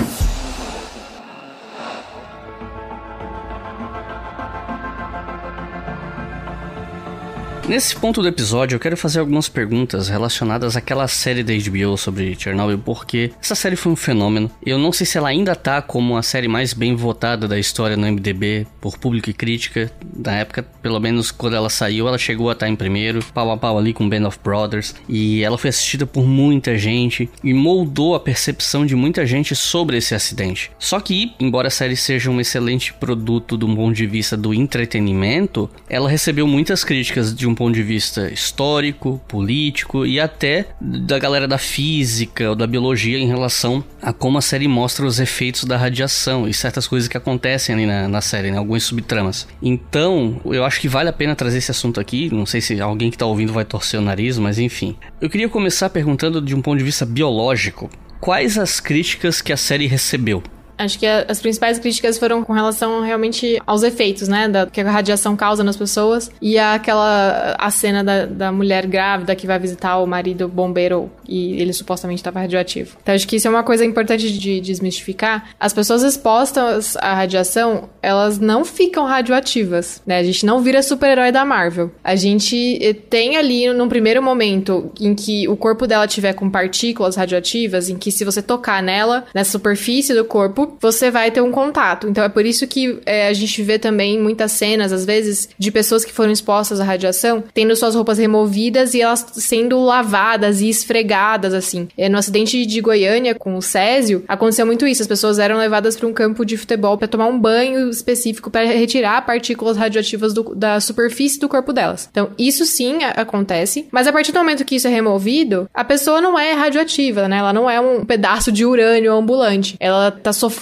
Nesse ponto do episódio, eu quero fazer algumas perguntas relacionadas àquela série da HBO sobre Chernobyl, porque essa série foi um fenômeno. Eu não sei se ela ainda tá como a série mais bem votada da história no MDB por público e crítica. Na época, pelo menos quando ela saiu, ela chegou a estar tá em primeiro, pau a pau ali com Band of Brothers, e ela foi assistida por muita gente e moldou a percepção de muita gente sobre esse acidente. Só que, embora a série seja um excelente produto do ponto de vista do entretenimento, ela recebeu muitas críticas de um ponto de vista histórico, político e até da galera da física ou da biologia em relação a como a série mostra os efeitos da radiação e certas coisas que acontecem ali na, na série, né? algumas subtramas. Então, eu acho que vale a pena trazer esse assunto aqui. Não sei se alguém que está ouvindo vai torcer o nariz, mas enfim. Eu queria começar perguntando de um ponto de vista biológico. Quais as críticas que a série recebeu? Acho que a, as principais críticas foram com relação realmente aos efeitos, né? Da, que a radiação causa nas pessoas. E aquela a cena da, da mulher grávida que vai visitar o marido bombeiro e ele supostamente estava radioativo. Então acho que isso é uma coisa importante de desmistificar. As pessoas expostas à radiação, elas não ficam radioativas, né? A gente não vira super-herói da Marvel. A gente eh, tem ali, num primeiro momento, em que o corpo dela tiver com partículas radioativas, em que se você tocar nela, nessa superfície do corpo, você vai ter um contato. Então é por isso que é, a gente vê também muitas cenas, às vezes, de pessoas que foram expostas à radiação, tendo suas roupas removidas e elas sendo lavadas e esfregadas, assim. É, no acidente de Goiânia com o Césio, aconteceu muito isso. As pessoas eram levadas para um campo de futebol para tomar um banho específico para retirar partículas radioativas do, da superfície do corpo delas. Então, isso sim acontece, mas a partir do momento que isso é removido, a pessoa não é radioativa, né? Ela não é um pedaço de urânio ambulante. Ela tá sofrendo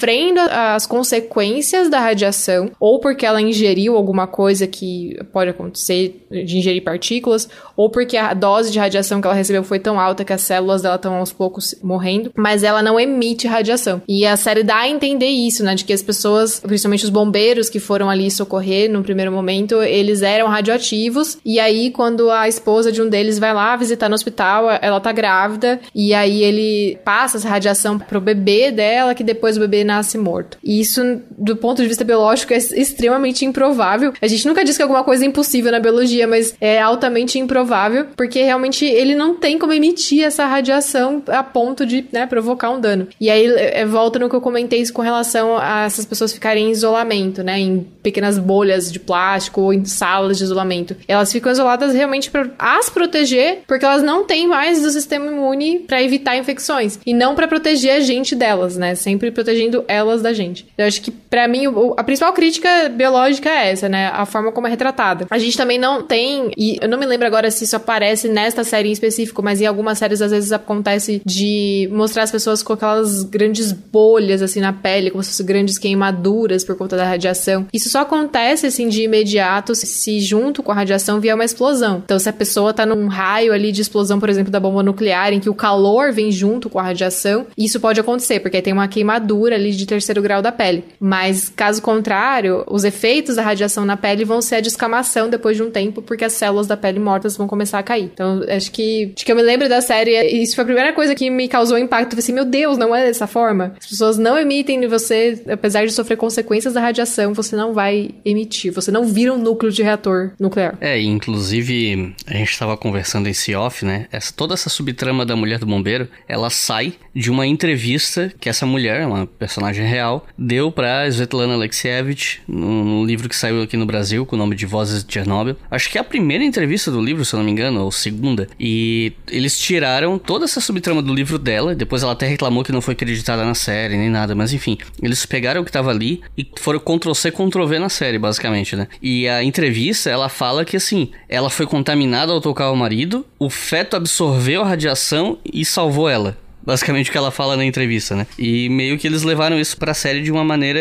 as consequências da radiação, ou porque ela ingeriu alguma coisa que pode acontecer de ingerir partículas, ou porque a dose de radiação que ela recebeu foi tão alta que as células dela estão aos poucos morrendo, mas ela não emite radiação. E a série dá a entender isso, né? De que as pessoas, principalmente os bombeiros que foram ali socorrer no primeiro momento, eles eram radioativos. E aí, quando a esposa de um deles vai lá visitar no hospital, ela tá grávida, e aí ele passa essa radiação pro bebê dela, que depois o bebê nasce morto. E isso, do ponto de vista biológico, é extremamente improvável. A gente nunca diz que alguma coisa é impossível na biologia, mas é altamente improvável, porque realmente ele não tem como emitir essa radiação a ponto de né, provocar um dano. E aí é, volta no que eu comentei com relação a essas pessoas ficarem em isolamento, né? Em pequenas bolhas de plástico ou em salas de isolamento. Elas ficam isoladas realmente para as proteger, porque elas não têm mais do sistema imune para evitar infecções e não para proteger a gente delas, né? Sempre protegendo elas da gente. Eu acho que para mim a principal crítica biológica é essa, né? A forma como é retratada. A gente também não tem e eu não me lembro agora se isso aparece nesta série em específico, mas em algumas séries às vezes acontece de mostrar as pessoas com aquelas grandes bolhas assim na pele, como se fossem grandes queimaduras por conta da radiação. Isso só acontece assim de imediato se junto com a radiação vier uma explosão. Então, se a pessoa tá num raio ali de explosão, por exemplo, da bomba nuclear, em que o calor vem junto com a radiação, isso pode acontecer, porque aí tem uma queimadura ali de terceiro grau da pele. Mas, caso contrário, os efeitos da radiação na pele vão ser a descamação depois de um tempo, porque as células da pele mortas vão começar a cair. Então, acho que, acho que eu me lembro da série, isso foi a primeira coisa que me causou impacto. Eu falei assim, meu Deus, não é dessa forma? As pessoas não emitem você, apesar de sofrer consequências da radiação, você não vai emitir. Você não vira um núcleo de reator nuclear. É, inclusive, a gente estava conversando em off, né? Essa, toda essa subtrama da mulher do bombeiro, ela sai de uma entrevista que essa mulher, uma personagem real, deu pra Svetlana Alexievich num livro que saiu aqui no Brasil com o nome de Vozes de Chernobyl. Acho que é a primeira entrevista do livro, se eu não me engano, ou segunda. E eles tiraram toda essa subtrama do livro dela, depois ela até reclamou que não foi acreditada na série nem nada, mas enfim, eles pegaram o que tava ali e foram Ctrl C, Ctrl V na série, basicamente, né? E a entrevista, ela fala que assim, ela foi contaminada ao tocar o marido, o feto absorveu a radiação e salvou ela. Basicamente o que ela fala na entrevista, né? E meio que eles levaram isso pra série de uma maneira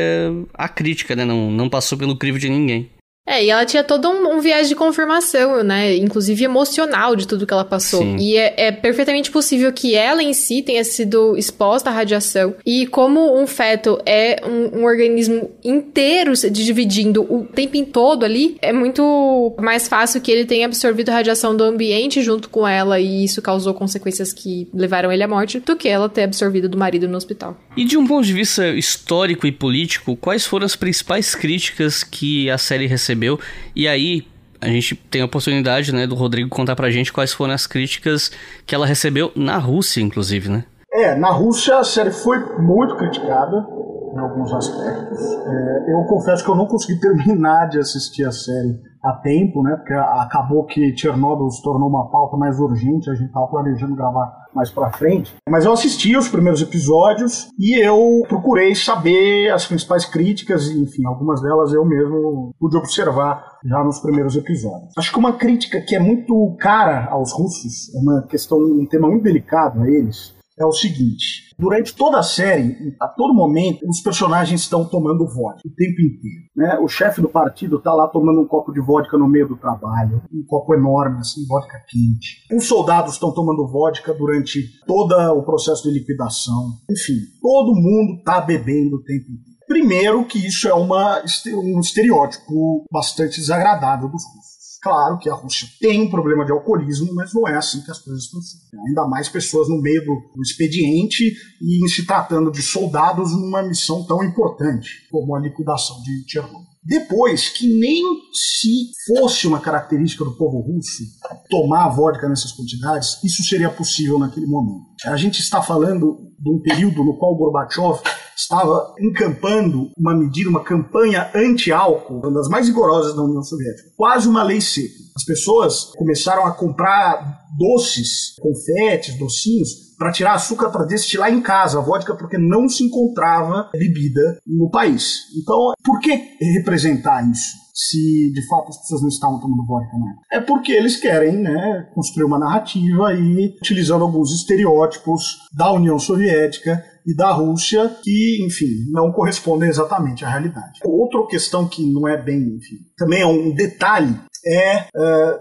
acrítica, né? Não, não passou pelo crivo de ninguém. É, e ela tinha todo um, um, viés de confirmação, né? Inclusive emocional de tudo que ela passou. Sim. E é, é, perfeitamente possível que ela em si tenha sido exposta à radiação. E como um feto é um, um organismo inteiro se dividindo o tempo todo ali, é muito mais fácil que ele tenha absorvido a radiação do ambiente junto com ela e isso causou consequências que levaram ele à morte, do que ela ter absorvido do marido no hospital. E de um ponto de vista histórico e político, quais foram as principais críticas que a série recebeu? Recebeu. E aí, a gente tem a oportunidade, né, do Rodrigo contar pra gente quais foram as críticas que ela recebeu na Rússia, inclusive, né? É, na Rússia a série foi muito criticada em alguns aspectos. É, eu confesso que eu não consegui terminar de assistir a série a tempo, né? Porque acabou que Chernobyl se tornou uma pauta mais urgente, a gente estava planejando gravar mais para frente. Mas eu assisti os primeiros episódios e eu procurei saber as principais críticas, enfim, algumas delas eu mesmo pude observar já nos primeiros episódios. Acho que uma crítica que é muito cara aos russos, é uma questão, um tema muito delicado a eles, é o seguinte: durante toda a série, a todo momento, os personagens estão tomando vodka o tempo inteiro. Né? O chefe do partido está lá tomando um copo de vodka no meio do trabalho, um copo enorme, assim, vodka quente. Os soldados estão tomando vodka durante todo o processo de liquidação. Enfim, todo mundo está bebendo o tempo inteiro. Primeiro que isso é uma, um estereótipo bastante desagradável dos russos. Claro que a Rússia tem um problema de alcoolismo, mas não é assim que as coisas funcionam. Ainda mais pessoas no meio do, expediente e se tratando de soldados numa missão tão importante como a liquidação de Chernobyl. Depois, que nem se fosse uma característica do povo russo tomar vodka nessas quantidades, isso seria possível naquele momento. A gente está falando de um período no qual Gorbachev estava encampando uma medida, uma campanha anti-álcool, uma das mais rigorosas da União Soviética, quase uma lei seca. As pessoas começaram a comprar doces, confetes, docinhos, para tirar açúcar para destilar em casa a vodka, porque não se encontrava bebida no país. Então, por que representar isso? se de fato as pessoas não estavam tomando vodka né? É porque eles querem né, construir uma narrativa e utilizando alguns estereótipos da União Soviética e da Rússia que, enfim, não correspondem exatamente à realidade. Outra questão que não é bem, enfim, também é um detalhe é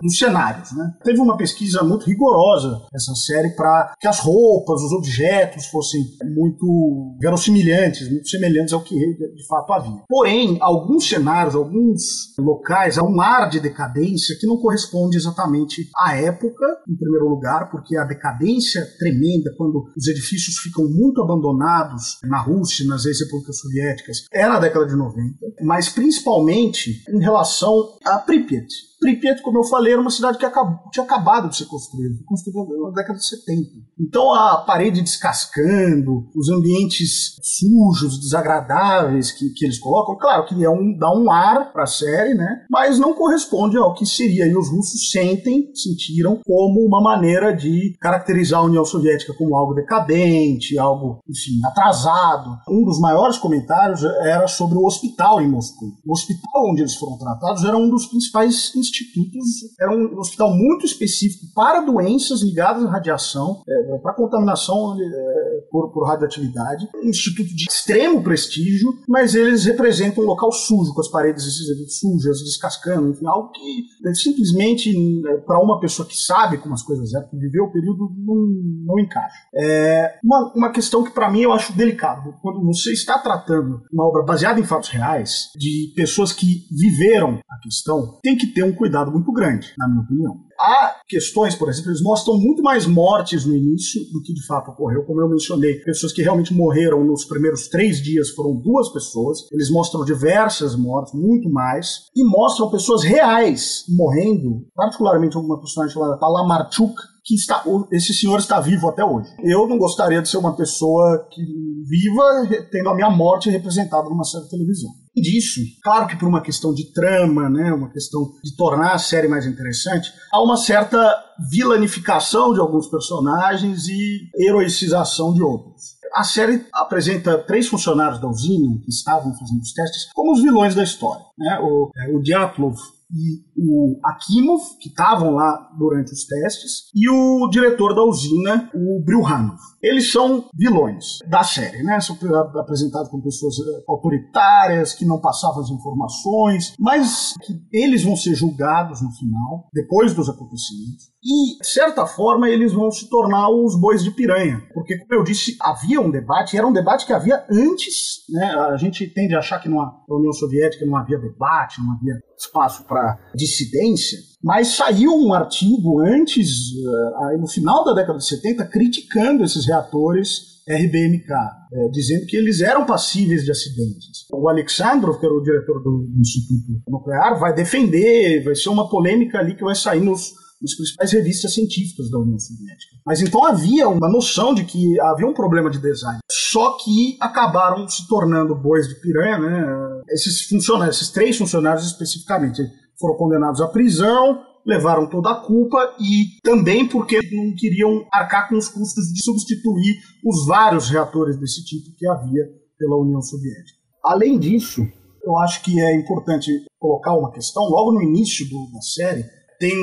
dos cenários. Né? Teve uma pesquisa muito rigorosa essa série para que as roupas, os objetos fossem muito verossimilhantes, muito semelhantes ao que de fato havia. Porém, alguns cenários, alguns locais, há um ar de decadência que não corresponde exatamente à época, em primeiro lugar, porque a decadência tremenda, quando os edifícios ficam muito abandonados na Rússia, nas ex-repúblicas soviéticas, era a década de 90, mas principalmente em relação a Pripyat. Pripyat, como eu falei, era uma cidade que acabou, tinha acabado de ser construída, foi construída na década de 70. Então a parede descascando, os ambientes sujos, desagradáveis que, que eles colocam, claro que é um, dá um ar para a série, né? Mas não corresponde ao que seria. E os russos sentem, sentiram como uma maneira de caracterizar a União Soviética como algo decadente, algo, enfim, atrasado. Um dos maiores comentários era sobre o hospital em Moscou. O hospital onde eles foram tratados era um dos principais institutos, era um hospital muito específico para doenças ligadas à radiação, é, para contaminação é, por, por, radioatividade, um instituto de extremo prestígio, mas eles representam um local sujo, com as paredes sujas, descascando, enfim, algo que é, simplesmente, é, para uma pessoa que sabe como as coisas é, que viveu o período, não, não encaixa. É uma, uma questão que para mim eu acho delicado, quando você está tratando uma obra baseada em fatos reais, de pessoas que viveram a questão, tem que ter um cuidado muito grande, na minha opinião. Há questões, por exemplo, eles mostram muito mais mortes no início do que de fato ocorreu. Como eu mencionei, pessoas que realmente morreram nos primeiros três dias foram duas pessoas. Eles mostram diversas mortes, muito mais. E mostram pessoas reais morrendo, particularmente uma personagem chamada Talamarchuk, que está, esse senhor está vivo até hoje. Eu não gostaria de ser uma pessoa que viva tendo a minha morte representada numa série de televisão. Disso, claro que por uma questão de trama, né, uma questão de tornar a série mais interessante, há uma certa vilanificação de alguns personagens e heroicização de outros. A série apresenta três funcionários da usina que estavam fazendo os testes como os vilões da história. Né? O, é, o Dyatlov e o Akimov, que estavam lá durante os testes, e o diretor da usina, o Brilhanov. Eles são vilões da série, né? São apresentados como pessoas eh, autoritárias, que não passavam as informações, mas que eles vão ser julgados no final, depois dos acontecimentos. E, de certa forma, eles vão se tornar os bois de piranha. Porque, como eu disse, havia um debate, era um debate que havia antes, né? A gente tende a achar que na União Soviética não havia debate, não havia espaço para dissidência, mas saiu um artigo antes, uh, no final da década de 70, criticando esses reatores RBMK, é, dizendo que eles eram passíveis de acidentes. O Alexandrov, que era o diretor do Instituto Nuclear, vai defender, vai ser uma polêmica ali que vai sair nos, nas principais revistas científicas da União Soviética. Mas então havia uma noção de que havia um problema de design. Só que acabaram se tornando bois de piranha, né? Esses funcionários, esses três funcionários especificamente, foram condenados à prisão, levaram toda a culpa e também porque não queriam arcar com os custos de substituir os vários reatores desse tipo que havia pela União Soviética. Além disso, eu acho que é importante colocar uma questão. Logo no início do, da série, tem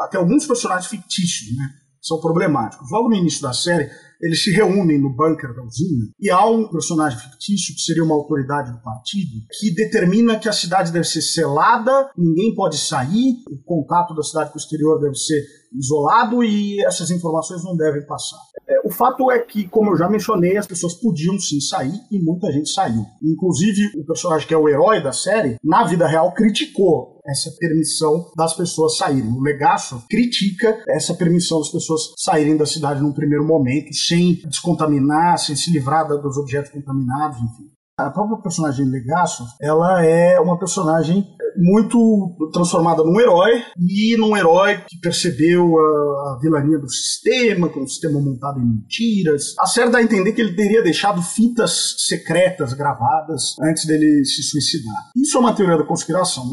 até alguns personagens fictícios, né? São problemáticos. Logo no início da série, eles se reúnem no bunker da usina e há um personagem fictício que seria uma autoridade do partido que determina que a cidade deve ser selada, ninguém pode sair, o contato da cidade com o exterior deve ser isolado e essas informações não devem passar. É, o fato é que, como eu já mencionei, as pessoas podiam sim sair e muita gente saiu. Inclusive, o personagem que é o herói da série, na vida real, criticou essa permissão das pessoas saírem. O Legaço critica essa permissão das pessoas saírem da cidade num primeiro momento, sem descontaminar, sem se livrar dos objetos contaminados, enfim. A própria personagem Legaço, ela é uma personagem muito transformada num herói e num herói que percebeu a, a vilania do sistema, com o sistema montado em mentiras. A série dá a entender que ele teria deixado fitas secretas gravadas antes dele se suicidar. Isso é uma teoria da conspiração,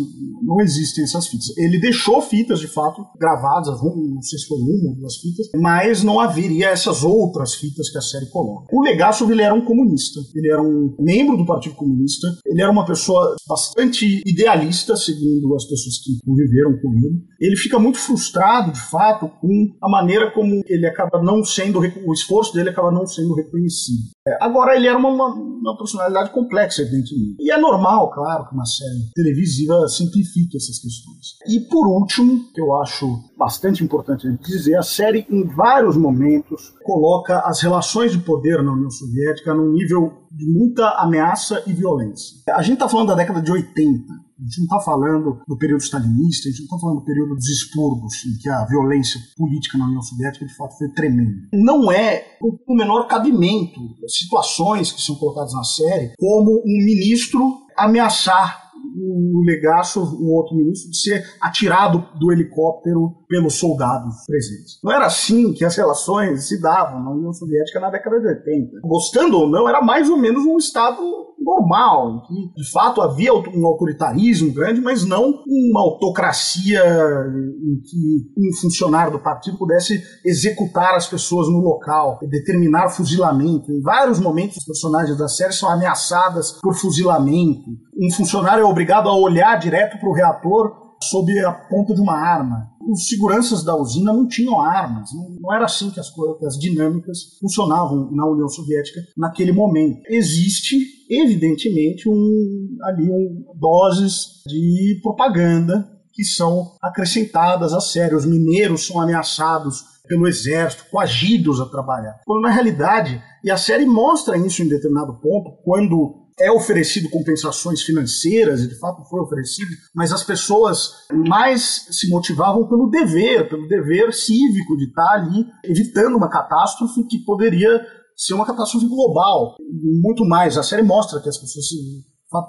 não existem essas fitas. Ele deixou fitas, de fato, gravadas, não sei se foi uma ou duas fitas, mas não haveria essas outras fitas que a série coloca. O Legasso ele era um comunista, ele era um membro do Partido Comunista, ele era uma pessoa bastante idealista, segundo as pessoas que conviveram com ele. Ele fica muito frustrado, de fato, com a maneira como ele acaba não sendo, o esforço dele acaba não sendo reconhecido. É, agora, ele era uma, uma, uma, personalidade complexa, evidentemente. E é normal, claro, que uma série televisiva simplifique essas questões. E por último, que eu acho bastante importante dizer, a série, em vários momentos, coloca as relações de poder na União Soviética num nível de muita ameaça e violência. A gente está falando da década de 80. A gente não está falando do período stalinista, a gente não está falando do período dos expurgos, em que a violência política na União Soviética de fato foi tremenda. Não é o menor cabimento situações que são colocadas na série como um ministro ameaçar o Legaço, o outro ministro, de ser atirado do helicóptero pelos soldados presentes. Não era assim que as relações se davam na União Soviética na década de 80. Gostando ou não, era mais ou menos um Estado normal, em que de fato havia um autoritarismo grande, mas não uma autocracia em que um funcionário do partido pudesse executar as pessoas no local, determinar fuzilamento. Em vários momentos, os personagens da série são ameaçadas por fuzilamento. Um funcionário é obrigado a olhar direto para o reator sob a ponta de uma arma. Os seguranças da usina não tinham armas, não, era assim que as, que as dinâmicas funcionavam na União Soviética naquele momento. Existe, evidentemente, um, ali um, doses de propaganda que são acrescentadas à série. Os mineiros são ameaçados pelo exército, coagidos a trabalhar. Quando na realidade, e a série mostra isso em determinado ponto, quando é oferecido compensações financeiras, e de fato foi oferecido, mas as pessoas mais se motivavam pelo dever, pelo dever cívico de estar ali evitando uma catástrofe que poderia ser uma catástrofe global. Muito mais, a série mostra que as pessoas se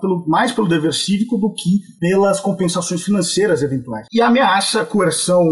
pelo, mais pelo dever cívico do que pelas compensações financeiras eventuais. E a ameaça, coerção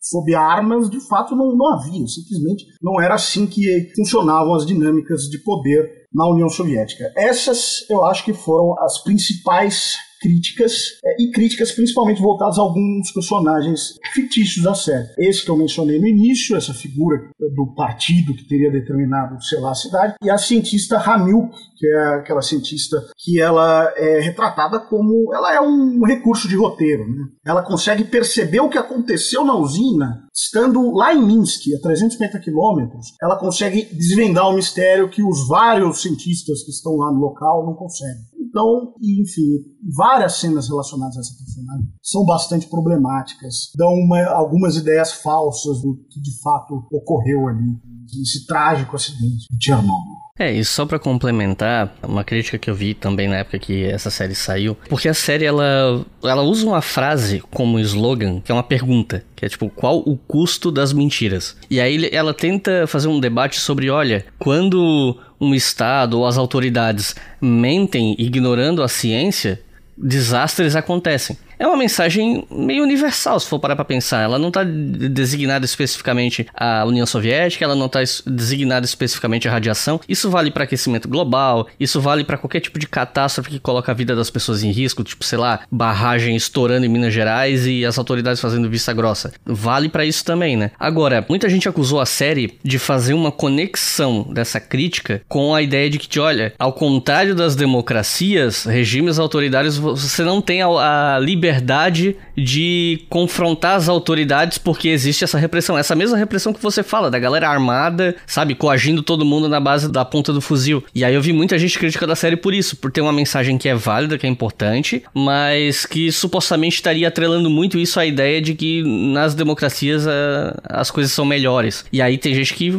sob armas, de fato, não, não havia. Simplesmente não era assim que funcionavam as dinâmicas de poder na União Soviética. Essas, eu acho que foram as principais críticas, é, e críticas principalmente voltadas a alguns personagens fictícios da série. Esse que eu mencionei no início, essa figura do partido que teria determinado, sei lá, a cidade, e a cientista Ramil, que é aquela cientista que ela é retratada como ela é um recurso de roteiro, né? Ela consegue perceber o que aconteceu na usina estando lá em Minsk, a 350 quilômetros. Ela consegue desvendar o mistério que os vários cientistas que estão lá no local não conseguem. Então, enfim, várias cenas relacionadas a essa personagem são bastante problemáticas, dão uma, algumas ideias falsas do que de fato ocorreu ali, esse trágico acidente de Chernobyl. É, e só para complementar, uma crítica que eu vi também na época que essa série saiu, porque a série ela, ela usa uma frase como slogan, que é uma pergunta, que é tipo, qual o custo das mentiras? E aí ela tenta fazer um debate sobre, olha, quando um estado ou as autoridades mentem ignorando a ciência, desastres acontecem é uma mensagem meio universal, se for parar pra pensar. Ela não tá designada especificamente à União Soviética, ela não tá designada especificamente à radiação. Isso vale para aquecimento global, isso vale para qualquer tipo de catástrofe que coloca a vida das pessoas em risco, tipo, sei lá, barragem estourando em Minas Gerais e as autoridades fazendo vista grossa. Vale para isso também, né? Agora, muita gente acusou a série de fazer uma conexão dessa crítica com a ideia de que, olha, ao contrário das democracias, regimes autoritários, você não tem a, a liberdade liberdade de confrontar as autoridades porque existe essa repressão. Essa mesma repressão que você fala, da galera armada, sabe, coagindo todo mundo na base da ponta do fuzil. E aí eu vi muita gente criticando a série por isso, por ter uma mensagem que é válida, que é importante, mas que supostamente estaria atrelando muito isso à ideia de que nas democracias a, eh, as coisas são melhores. E aí tem gente que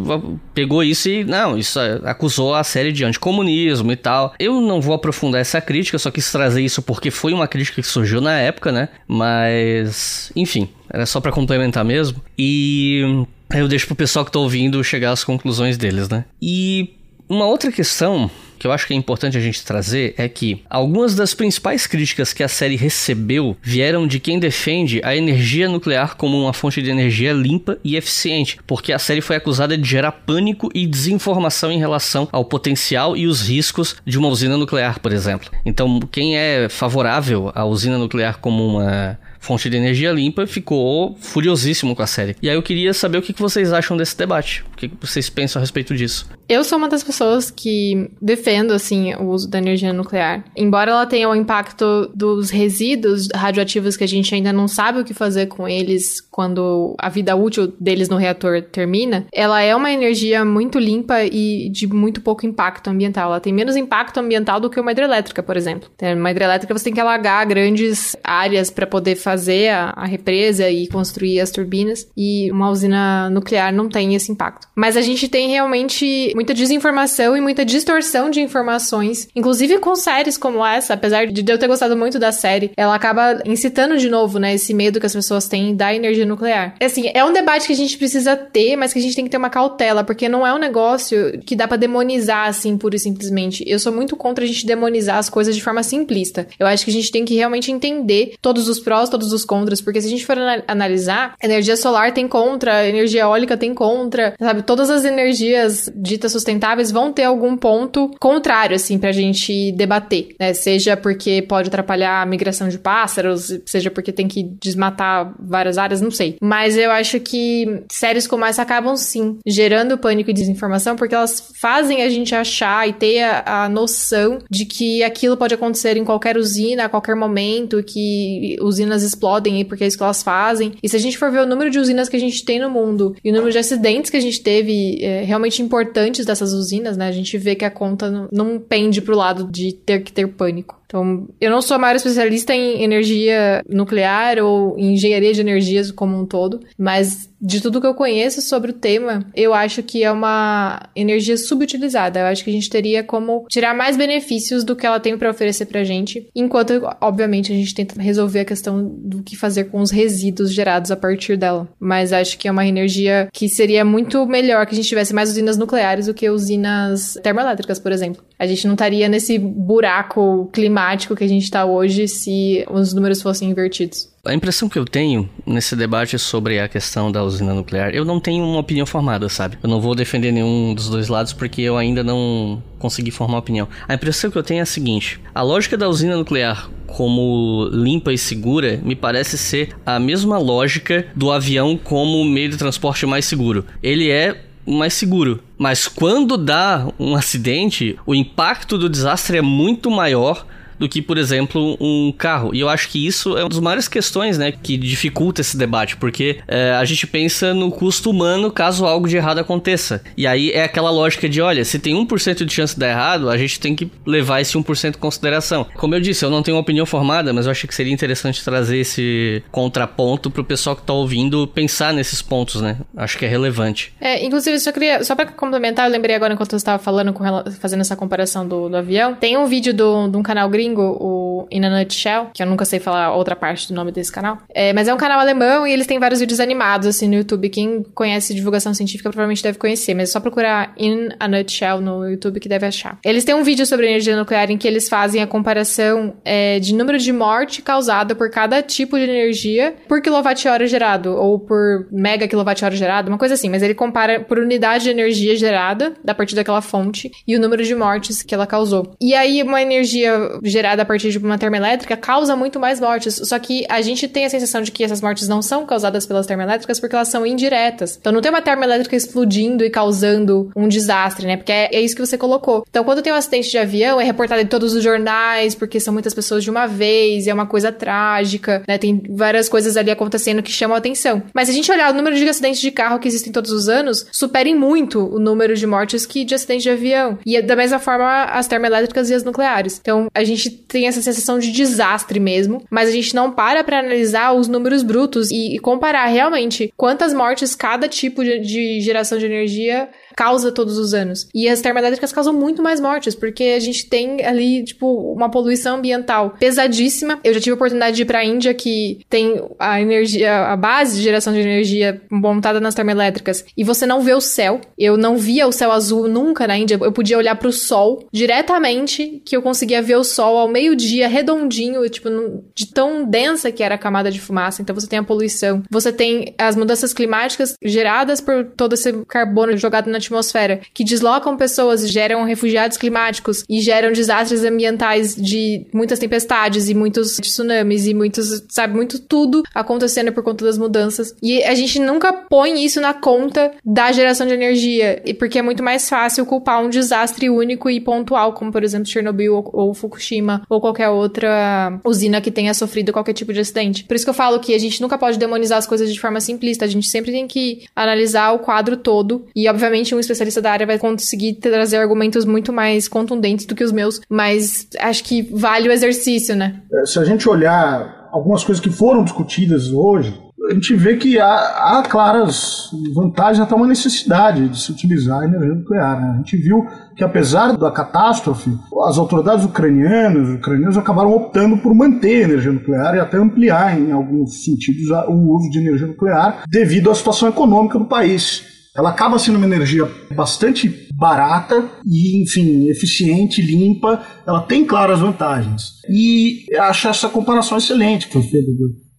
pegou isso e, não, isso eh, acusou a série de anticomunismo e tal. Eu não vou aprofundar essa crítica, só quis trazer isso porque foi uma crítica que surgiu na época época, né? Mas, enfim, era só para complementar mesmo. E eu deixo pro pessoal que tá ouvindo chegar às conclusões deles, né? E uma outra questão que eu acho que é importante a gente trazer é que algumas das principais críticas que a série recebeu vieram de quem defende a energia nuclear como uma fonte de energia limpa e eficiente, porque a série foi acusada de gerar pânico e desinformação em relação ao potencial e os riscos de uma usina nuclear, por exemplo. Então, quem é favorável à usina nuclear como uma fonte de energia limpa, ficou furiosíssimo com a série. E aí eu queria saber o que vocês acham desse debate. O que vocês pensam a respeito disso? Eu sou uma das pessoas que defendo, assim, o uso da energia nuclear. Embora ela tenha o impacto dos resíduos radioativos que a gente ainda não sabe o que fazer com eles quando a vida útil deles no reator termina, ela é uma energia muito limpa e de muito pouco impacto ambiental. Ela tem menos impacto ambiental do que uma hidrelétrica, por exemplo. Uma hidrelétrica você tem que alagar grandes áreas para poder fazer a, a represa e construir as turbinas, e uma usina nuclear não tem esse impacto. Mas a gente tem realmente muita desinformação e muita distorção de informações, inclusive com séries como essa, apesar de eu ter gostado muito da série, ela acaba incitando de novo, né, esse medo que as pessoas têm da energia nuclear. Assim, é um debate que a gente precisa ter, mas que a gente tem que ter uma cautela, porque não é um negócio que dá para demonizar assim pura e simplesmente. Eu sou muito contra a gente demonizar as coisas de forma simplista. Eu acho que a gente tem que realmente entender todos os prós, todos os contras, porque se a gente for analisar, energia solar tem contra, energia eólica tem contra, sabe? Todas as energias ditas sustentáveis vão ter algum ponto contrário, assim, pra gente debater, né? Seja porque pode atrapalhar a migração de pássaros, seja porque tem que desmatar várias áreas, não sei. Mas eu acho que séries como essa acabam sim gerando pânico e desinformação porque elas fazem a gente achar e ter a, a noção de que aquilo pode acontecer em qualquer usina, a qualquer momento, que usinas explodem aí porque é isso que elas fazem. E se a gente for ver o número de usinas que a gente tem no mundo e o número de acidentes que a gente teve é, realmente importantes dessas usinas, né? A gente vê que a conta não, não pende pro lado de ter que ter pânico. Então, eu não sou a maior especialista em energia nuclear ou em engenharia de energias como um todo, mas de tudo que eu conheço sobre o tema, eu acho que é uma energia subutilizada. Eu acho que a gente teria como tirar mais benefícios do que ela tem para oferecer pra gente, enquanto, obviamente, a gente tenta resolver a questão do que fazer com os resíduos gerados a partir dela. Mas acho que é uma energia que seria muito melhor que a gente tivesse mais usinas nucleares do que usinas termoelétricas, por exemplo. A gente não estaria nesse buraco climático que a gente está hoje se os números fossem invertidos. A impressão que eu tenho nesse debate sobre a questão da usina nuclear, eu não tenho uma opinião formada, sabe? Eu não vou defender nenhum dos dois lados porque eu ainda não consegui formar opinião. A impressão que eu tenho é a seguinte: a lógica da usina nuclear como limpa e segura me parece ser a mesma lógica do avião como meio de transporte mais seguro. Ele é mais seguro. Mas quando dá um acidente, o impacto do desastre é muito maior do que, por exemplo, um carro. E eu acho que isso é uma das maiores questões, né, que dificulta esse debate, porque é, a gente pensa no custo humano caso algo de errado aconteça. E aí é aquela lógica de, olha, se tem 1% de chance de dar errado, a gente tem que levar esse 1% em consideração. Como eu disse, eu não tenho uma opinião formada, mas eu acho que seria interessante trazer esse contraponto pro pessoal que tá ouvindo pensar nesses pontos, né? Acho que é relevante. É, inclusive, só queria, só para complementar, eu lembrei agora enquanto eu estava falando, com, fazendo essa comparação do, do avião, tem um vídeo de um canal gringo gringo, o In a Nutshell, que eu nunca sei falar outra parte do nome desse canal. É, mas é um canal alemão e eles têm vários vídeos animados, assim, no YouTube. Quem conhece divulgação científica provavelmente deve conhecer, mas é só procurar In a Nutshell no YouTube que deve achar. Eles têm um vídeo sobre energia nuclear em que eles fazem a comparação é, de número de morte causada por cada tipo de energia por quilowatt-hora gerado, ou por mega quilowatt-hora gerado, uma coisa assim. Mas ele compara por unidade de energia gerada, da partir daquela fonte, e o número de mortes que ela causou. E aí, uma energia gerada a partir de uma termoelétrica causa muito mais mortes. Só que a gente tem a sensação de que essas mortes não são causadas pelas termoelétricas porque elas são indiretas. Então não tem uma termoelétrica explodindo e causando um desastre, né? Porque é, é isso que você colocou. Então quando tem um acidente de avião, é reportado em todos os jornais, porque são muitas pessoas de uma vez, e é uma coisa trágica, né? Tem várias coisas ali acontecendo que chamam a atenção. Mas se a gente olhar o número de acidentes de carro que existem todos os anos, superem muito o número de mortes que de acidentes de avião. E da mesma forma as termoelétricas e as nucleares. Então a gente tem essa sensação de desastre mesmo, mas a gente não para para analisar os números brutos e, e, comparar realmente quantas mortes cada tipo de, de geração de energia causa todos os anos. E as termoelétricas causam muito mais mortes, porque a gente tem ali, tipo, uma poluição ambiental pesadíssima. Eu já tive a oportunidade de ir pra Índia, que tem a energia, a base de geração de energia montada nas termoelétricas, e você não vê o céu. Eu não via o céu azul nunca na Índia. Eu podia olhar pro sol diretamente, que eu conseguia ver o sol ao meio-dia, redondinho, tipo, de tão densa que era a camada de fumaça. Então você tem a poluição. Você tem as mudanças climáticas geradas por todo esse carbono jogado na atmosfera, que deslocam pessoas geram refugiados climáticos e geram desastres ambientais de muitas tempestades e muitos tsunamis e muitos, sabe, muito tudo acontecendo por conta das mudanças. E a gente nunca põe isso na conta da geração de energia, porque é muito mais fácil culpar um desastre único e pontual, como por exemplo Chernobyl ou, ou Fukushima ou qualquer outra usina que tenha sofrido qualquer tipo de acidente. Por isso que eu falo que a gente nunca pode demonizar as coisas de forma simplista, a gente sempre tem que analisar o quadro todo e obviamente um especialista da área vai conseguir trazer argumentos muito mais contundentes do que os meus, mas acho que vale o exercício, né? É, se a gente olhar algumas coisas que foram discutidas hoje, a gente vê que há, há claras vantagens, até uma necessidade de se utilizar a energia nuclear. Né? A gente viu que, apesar da catástrofe, as autoridades ucranianas, os ucranianos acabaram optando por manter a energia nuclear e até ampliar, em alguns sentidos, o uso de energia nuclear devido à situação econômica do país ela acaba sendo uma energia bastante barata e, enfim, eficiente, limpa. Ela tem claras vantagens. E acho essa comparação excelente que foi feita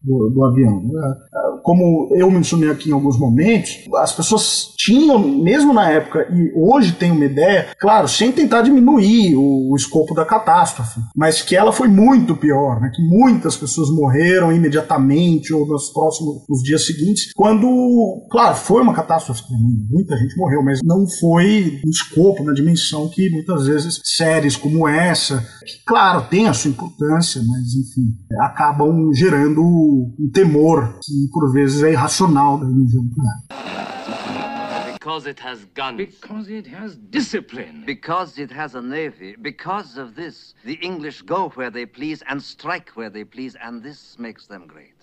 do, do avião. Né? Como eu mencionei aqui em alguns momentos, as pessoas tinham, mesmo na época, e hoje tem uma ideia, claro, sem tentar diminuir o, o escopo da catástrofe, mas que ela foi muito pior, né? que muitas pessoas morreram imediatamente ou nos próximos nos dias seguintes, quando, claro, foi uma catástrofe, muita gente morreu, mas não foi no escopo, na dimensão que muitas vezes séries como essa, que, claro, tem a sua importância, mas enfim, acabam gerando um temor que por vezes é irracional da energia nuclear. Because it has guns. Because it has discipline. Because it has a navy. Because of this, the English go where they please and strike where they please, and this makes them great.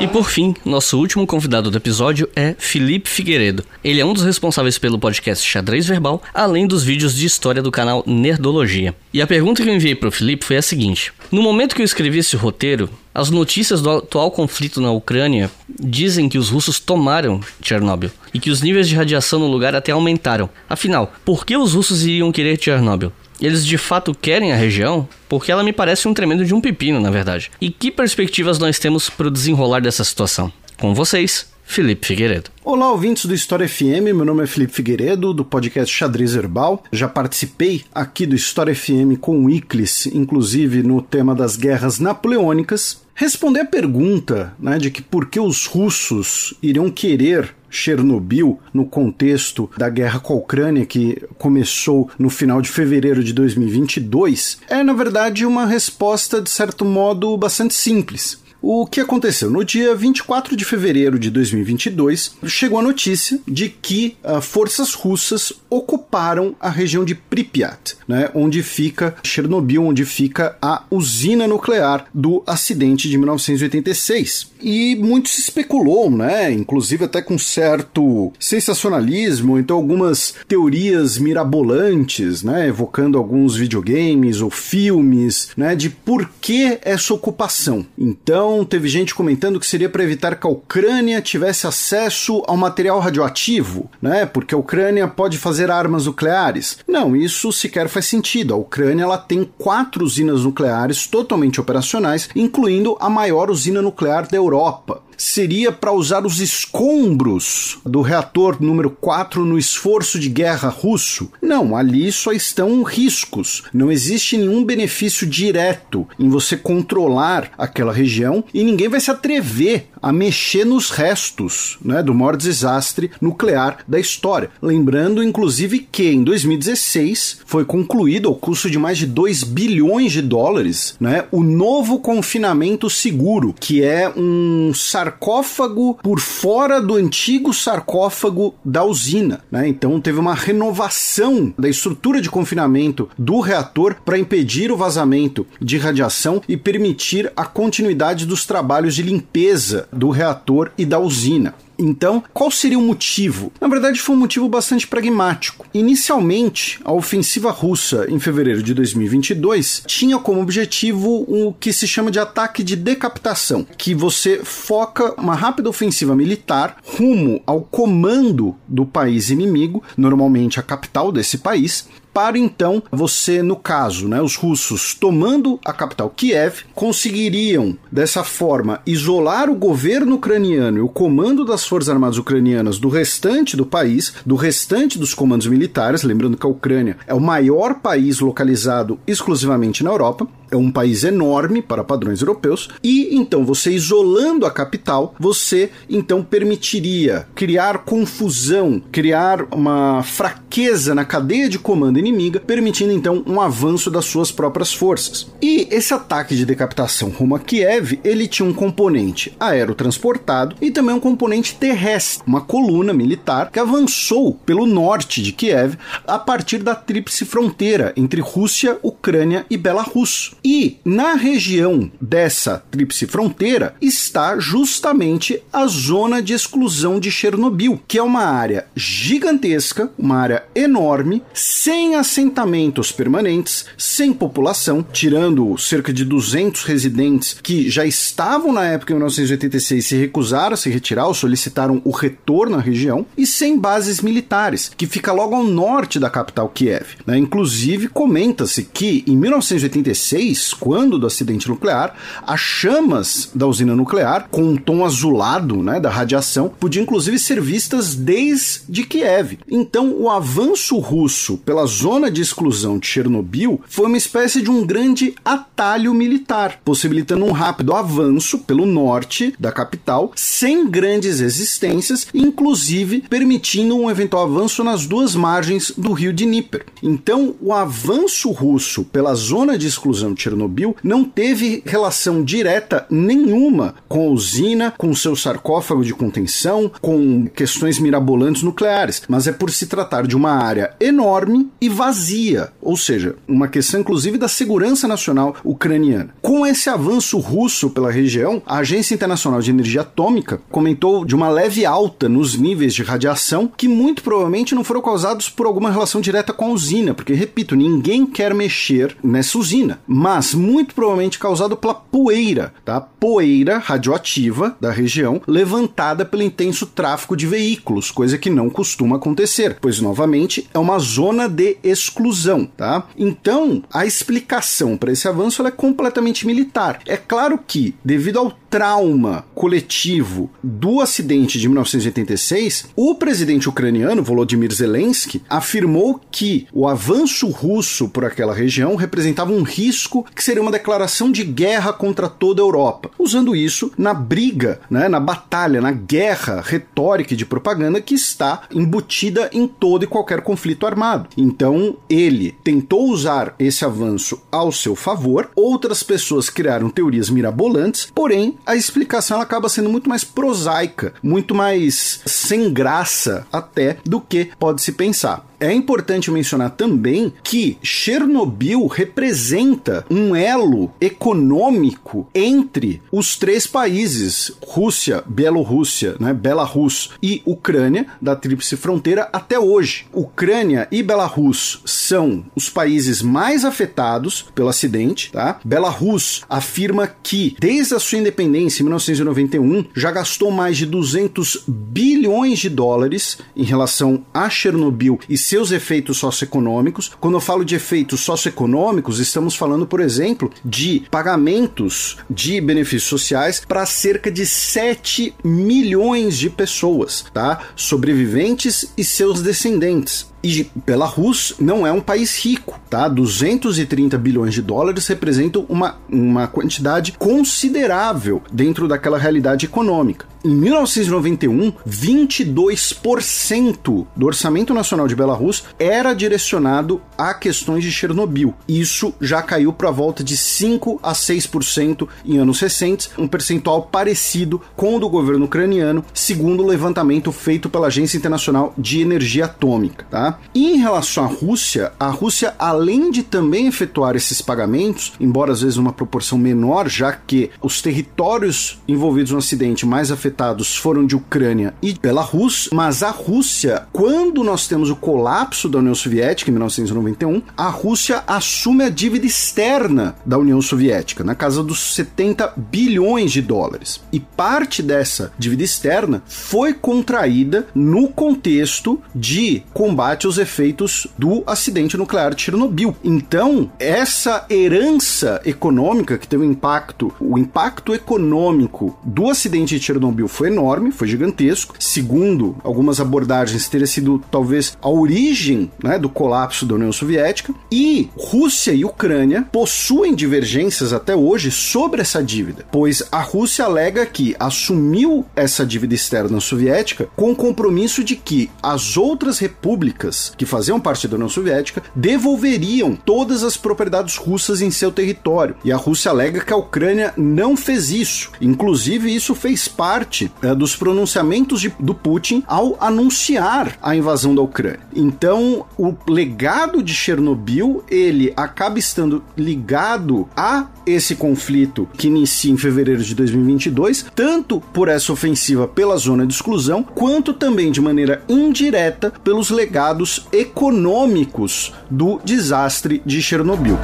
E por fim, nosso último convidado do episódio é Felipe Figueiredo. Ele é um dos responsáveis pelo podcast Xadrez Verbal, além dos vídeos de história do canal Nerdologia. E a pergunta que eu enviei para o Felipe foi a seguinte: No momento que eu escrevi esse roteiro, as notícias do atual conflito na Ucrânia dizem que os russos tomaram Chernobyl e que os níveis de radiação no lugar até aumentaram. Afinal, por que os russos iriam querer Chernobyl? Eles de fato querem a região? Porque ela me parece um tremendo de um pepino, na verdade. E que perspectivas nós temos para o desenrolar dessa situação? Com vocês, Felipe Figueiredo. Olá, ouvintes do História FM. Meu nome é Felipe Figueiredo, do podcast Xadrez Herbal. Já participei aqui do História FM com o Iclis, inclusive no tema das guerras napoleônicas. Responder a pergunta né, de que por que os russos iriam querer Chernobyl no contexto da guerra com a Ucrânia que começou no final de fevereiro de 2022 é na verdade uma resposta de certo modo bastante simples. O que aconteceu? No dia 24 de fevereiro de 2022, chegou a notícia de que uh, forças russas ocuparam a região de Pripyat, né, onde fica Chernobyl, onde fica a usina nuclear do acidente de 1986. E muito se especulou, né, inclusive até com certo sensacionalismo, então algumas teorias mirabolantes, né, evocando alguns videogames ou filmes, né, de por que essa ocupação. Então, então, teve gente comentando que seria para evitar que a Ucrânia tivesse acesso ao material radioativo, né? Porque a Ucrânia pode fazer armas nucleares. Não, isso sequer faz sentido. A Ucrânia ela tem quatro usinas nucleares totalmente operacionais, incluindo a maior usina nuclear da Europa seria para usar os escombros do reator número 4 no esforço de guerra russo? Não, ali só estão riscos. Não existe nenhum benefício direto em você controlar aquela região e ninguém vai se atrever a mexer nos restos né, do maior desastre nuclear da história. Lembrando, inclusive, que em 2016 foi concluído, ao custo de mais de 2 bilhões de dólares, né, o novo confinamento seguro, que é um sarcófago por fora do antigo sarcófago da usina. Né? Então teve uma renovação da estrutura de confinamento do reator para impedir o vazamento de radiação e permitir a continuidade dos trabalhos de limpeza do reator e da usina. Então, qual seria o motivo? Na verdade, foi um motivo bastante pragmático. Inicialmente, a ofensiva russa em fevereiro de 2022 tinha como objetivo o que se chama de ataque de decapitação, que você foca uma rápida ofensiva militar rumo ao comando do país inimigo, normalmente a capital desse país, para então você, no caso, né, os russos tomando a capital Kiev, conseguiriam dessa forma isolar o governo ucraniano e o comando das Forças Armadas ucranianas do restante do país, do restante dos comandos militares, lembrando que a Ucrânia é o maior país localizado exclusivamente na Europa, é um país enorme para padrões europeus, e então você isolando a capital, você então permitiria criar confusão, criar uma fraqueza na cadeia de comando inimiga, permitindo então um avanço das suas próprias forças. E esse ataque de decapitação rumo a Kiev, ele tinha um componente aerotransportado e também um componente terrestre, uma coluna militar que avançou pelo norte de Kiev a partir da tríplice fronteira entre Rússia, Ucrânia e Belarus. E na região dessa tríplice fronteira está justamente a zona de exclusão de Chernobyl, que é uma área gigantesca, uma área enorme, sem assentamentos permanentes, sem população, tirando cerca de 200 residentes que já estavam na época em 1986 se recusaram a se retirar ou solicitaram o retorno à região, e sem bases militares, que fica logo ao norte da capital Kiev. Né? Inclusive, comenta-se que em 1986 quando do acidente nuclear, as chamas da usina nuclear, com um tom azulado né, da radiação, podiam inclusive ser vistas desde Kiev. Então, o avanço russo pela zona de exclusão de Chernobyl foi uma espécie de um grande atalho militar, possibilitando um rápido avanço pelo norte da capital, sem grandes resistências, inclusive permitindo um eventual avanço nas duas margens do rio Dnieper. Então, o avanço russo pela zona de exclusão de Chernobyl não teve relação direta nenhuma com a usina, com seu sarcófago de contenção, com questões mirabolantes nucleares, mas é por se tratar de uma área enorme e vazia, ou seja, uma questão inclusive da segurança nacional ucraniana. Com esse avanço russo pela região, a Agência Internacional de Energia Atômica comentou de uma leve alta nos níveis de radiação que muito provavelmente não foram causados por alguma relação direta com a usina, porque repito, ninguém quer mexer nessa usina, mas mas muito provavelmente causado pela poeira, tá? Poeira radioativa da região levantada pelo intenso tráfego de veículos, coisa que não costuma acontecer, pois novamente é uma zona de exclusão, tá? Então, a explicação para esse avanço é completamente militar. É claro que, devido ao trauma coletivo do acidente de 1986, o presidente ucraniano Volodymyr Zelensky afirmou que o avanço russo por aquela região representava um risco que seria uma declaração de guerra contra toda a Europa, usando isso na briga, né, na batalha, na guerra retórica e de propaganda que está embutida em todo e qualquer conflito armado. Então, ele tentou usar esse avanço ao seu favor, outras pessoas criaram teorias mirabolantes, porém a explicação acaba sendo muito mais prosaica, muito mais sem graça até do que pode se pensar. É importante mencionar também que Chernobyl representa um elo econômico entre os três países, Rússia, Bielorrússia, né, Belarus e Ucrânia, da tríplice fronteira até hoje. Ucrânia e Belarus são os países mais afetados pelo acidente, tá? Belarus afirma que desde a sua independência em 1991 já gastou mais de 200 bilhões de dólares em relação a Chernobyl e seus efeitos socioeconômicos. Quando eu falo de efeitos socioeconômicos, estamos falando, por exemplo, de pagamentos de benefícios sociais para cerca de 7 milhões de pessoas, tá? Sobreviventes e seus descendentes. E Belarus não é um país rico, tá? 230 bilhões de dólares representam uma, uma quantidade considerável dentro daquela realidade econômica. Em 1991, 22% do orçamento nacional de Belarus era direcionado a questões de Chernobyl. Isso já caiu para volta de 5 a 6% em anos recentes, um percentual parecido com o do governo ucraniano, segundo o levantamento feito pela Agência Internacional de Energia Atômica, tá? E em relação à Rússia, a Rússia, além de também efetuar esses pagamentos, embora às vezes uma proporção menor, já que os territórios envolvidos no acidente mais afetados afetados foram de Ucrânia e Belarus, mas a Rússia, quando nós temos o colapso da União Soviética em 1991, a Rússia assume a dívida externa da União Soviética, na casa dos 70 bilhões de dólares. E parte dessa dívida externa foi contraída no contexto de combate aos efeitos do acidente nuclear de Chernobyl. Então, essa herança econômica que teve um impacto, o impacto econômico do acidente de Chernobyl foi enorme, foi gigantesco. Segundo algumas abordagens, teria sido talvez a origem né, do colapso da União Soviética. E Rússia e Ucrânia possuem divergências até hoje sobre essa dívida, pois a Rússia alega que assumiu essa dívida externa soviética com o compromisso de que as outras repúblicas que faziam parte da União Soviética devolveriam todas as propriedades russas em seu território. E a Rússia alega que a Ucrânia não fez isso. Inclusive, isso fez parte é, dos pronunciamentos de, do Putin ao anunciar a invasão da Ucrânia. Então, o legado de Chernobyl ele acaba estando ligado a esse conflito que inicia em fevereiro de 2022, tanto por essa ofensiva pela zona de exclusão, quanto também de maneira indireta pelos legados econômicos do desastre de Chernobyl.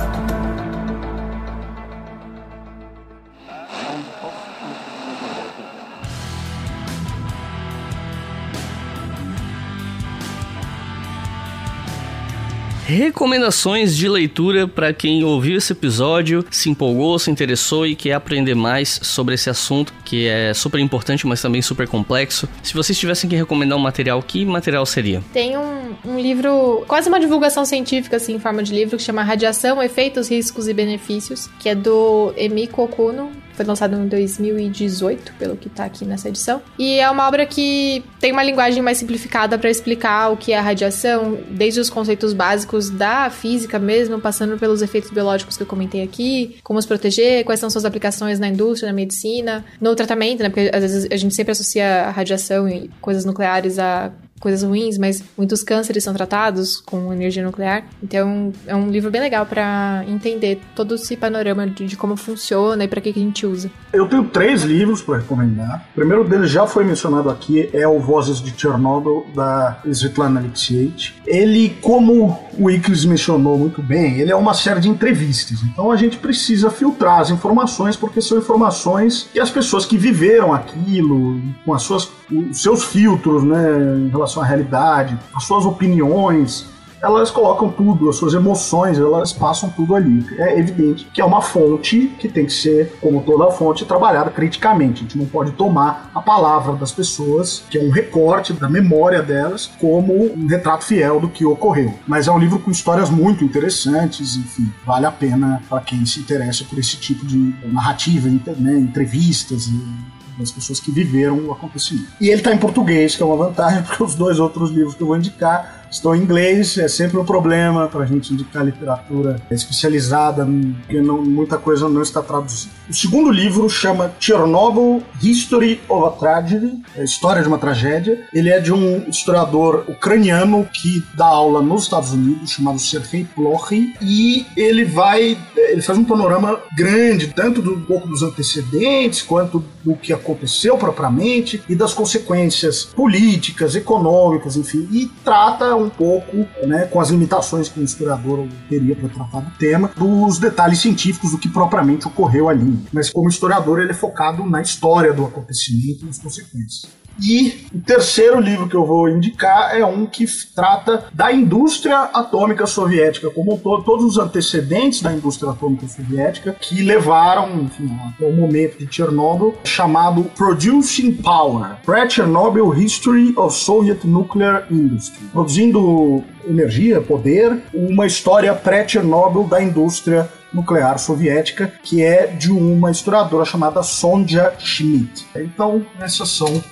Recomendações de leitura para quem ouviu esse episódio, se empolgou, se interessou e quer aprender mais sobre esse assunto que é super importante, mas também super complexo. Se vocês tivessem que recomendar um material, que material seria? Tem um, um livro, quase uma divulgação científica, assim, em forma de livro, que chama Radiação, Efeitos, Riscos e Benefícios, que é do Emi Kokuno, foi lançado em 2018, pelo que tá aqui nessa edição. E é uma obra que tem uma linguagem mais simplificada para explicar o que é a radiação, desde os conceitos básicos da física mesmo, passando pelos efeitos biológicos que eu comentei aqui, como os proteger, quais são suas aplicações na indústria, na medicina, no tratamento, né? Porque às vezes a gente sempre associa a radiação e coisas nucleares a coisas ruins, mas muitos cânceres são tratados com energia nuclear. Então, é um livro bem legal para entender todo esse panorama de, de como funciona e para que, que a gente usa. Eu tenho três livros para recomendar. O primeiro deles já foi mencionado aqui, é o Vozes de Chernobyl, da Svetlana Alexievich. Ele, como o Iclis mencionou muito bem, ele é uma série de entrevistas. Então, a gente precisa filtrar as informações, porque são informações que as pessoas que viveram aquilo, com as suas, os seus filtros, né, em relação relação à realidade, as suas opiniões, elas colocam tudo, as suas emoções, elas passam tudo ali. É evidente que é uma fonte que tem que ser, como toda fonte, trabalhada criticamente. A gente não pode tomar a palavra das pessoas, que é um recorte da memória delas, como um retrato fiel do que ocorreu. Mas é um livro com histórias muito interessantes, enfim, vale a pena para quem se interessa por esse tipo de narrativa, né, entrevistas e das pessoas que viveram o acontecimento. E ele está em português, que é uma vantagem, porque os dois outros livros que eu vou indicar Estou em inglês, é sempre um problema para a gente indicar literatura especializada, porque não, muita coisa não está traduzida. O segundo livro chama Chernobyl History of a Tragedy, é a história de uma tragédia. Ele é de um historiador ucraniano que dá aula nos Estados Unidos, chamado Sergei Plochy, e ele vai, ele faz um panorama grande, tanto do pouco dos antecedentes, quanto do que aconteceu propriamente e das consequências políticas, econômicas, enfim, e trata um pouco, né, com as limitações que um historiador teria para tratar do tema, dos detalhes científicos do que propriamente ocorreu ali. Mas como historiador, ele é focado na história do acontecimento e nas consequências. E o terceiro livro que eu vou indicar é um que trata da indústria atômica soviética, como todo, todos os antecedentes da indústria atômica soviética que levaram enfim, até o momento de Chernobyl, chamado Producing Power: Pre-Chernobyl History of Soviet Nuclear Industry. Produzindo energia, poder, uma história pré-Chernobyl da indústria nuclear soviética, que é de uma historiadora chamada Sonja Schmidt. Então, essas são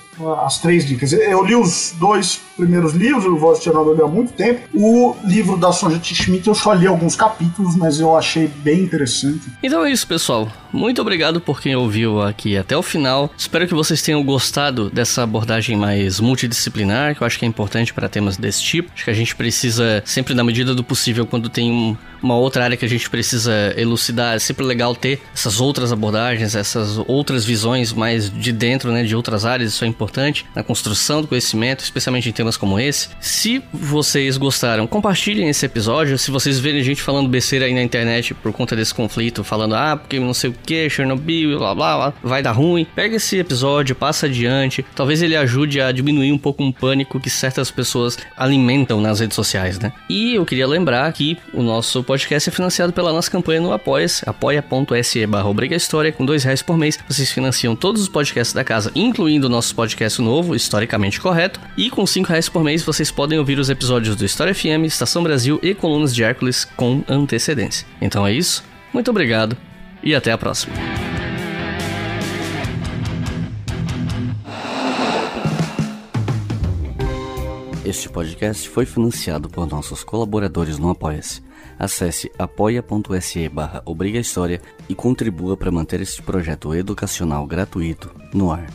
as três dicas. Eu li os dois primeiros livros, eu li há muito tempo. O livro da Sonja Schmidt eu só li alguns capítulos, mas eu achei bem interessante. Então é isso, pessoal. muito obrigado por quem ouviu aqui até o final. Espero que vocês tenham gostado dessa abordagem mais multidisciplinar, que eu acho que é importante para temas desse tipo. Acho que a gente precisa, sempre na medida do possível, quando tem um, uma outra área que a gente precisa elucidar, é sempre legal ter essas outras abordagens, essas outras visões mais de dentro, né, de outras áreas. Isso é importante na construção do conhecimento, especialmente em temas como esse. Se vocês gostaram, compartilhem esse episódio. Se vocês verem gente falando besteira aí na internet por conta desse conflito, falando, ah, porque não sei o que, Chernobyl, blá, blá blá, vai dar ruim. Pega esse episódio, passa adiante. Talvez ele ajude a diminuir um pouco um pânico que certas pessoas alimentam nas redes sociais, né? E eu queria lembrar que o nosso podcast é financiado pela nossa campanha no Apoia-se, apoia.se barra História, com dois reais por mês. Vocês financiam todos os podcasts da casa, incluindo o nosso podcast novo, Historicamente Correto. E com cinco reais por mês, vocês podem ouvir os episódios do História FM, Estação Brasil e Colunas de Hércules com antecedência. Então é isso, muito obrigado e até a próxima. Este podcast foi financiado por nossos colaboradores no Apoia-se. Acesse apoia.se barra e contribua para manter este projeto educacional gratuito no ar.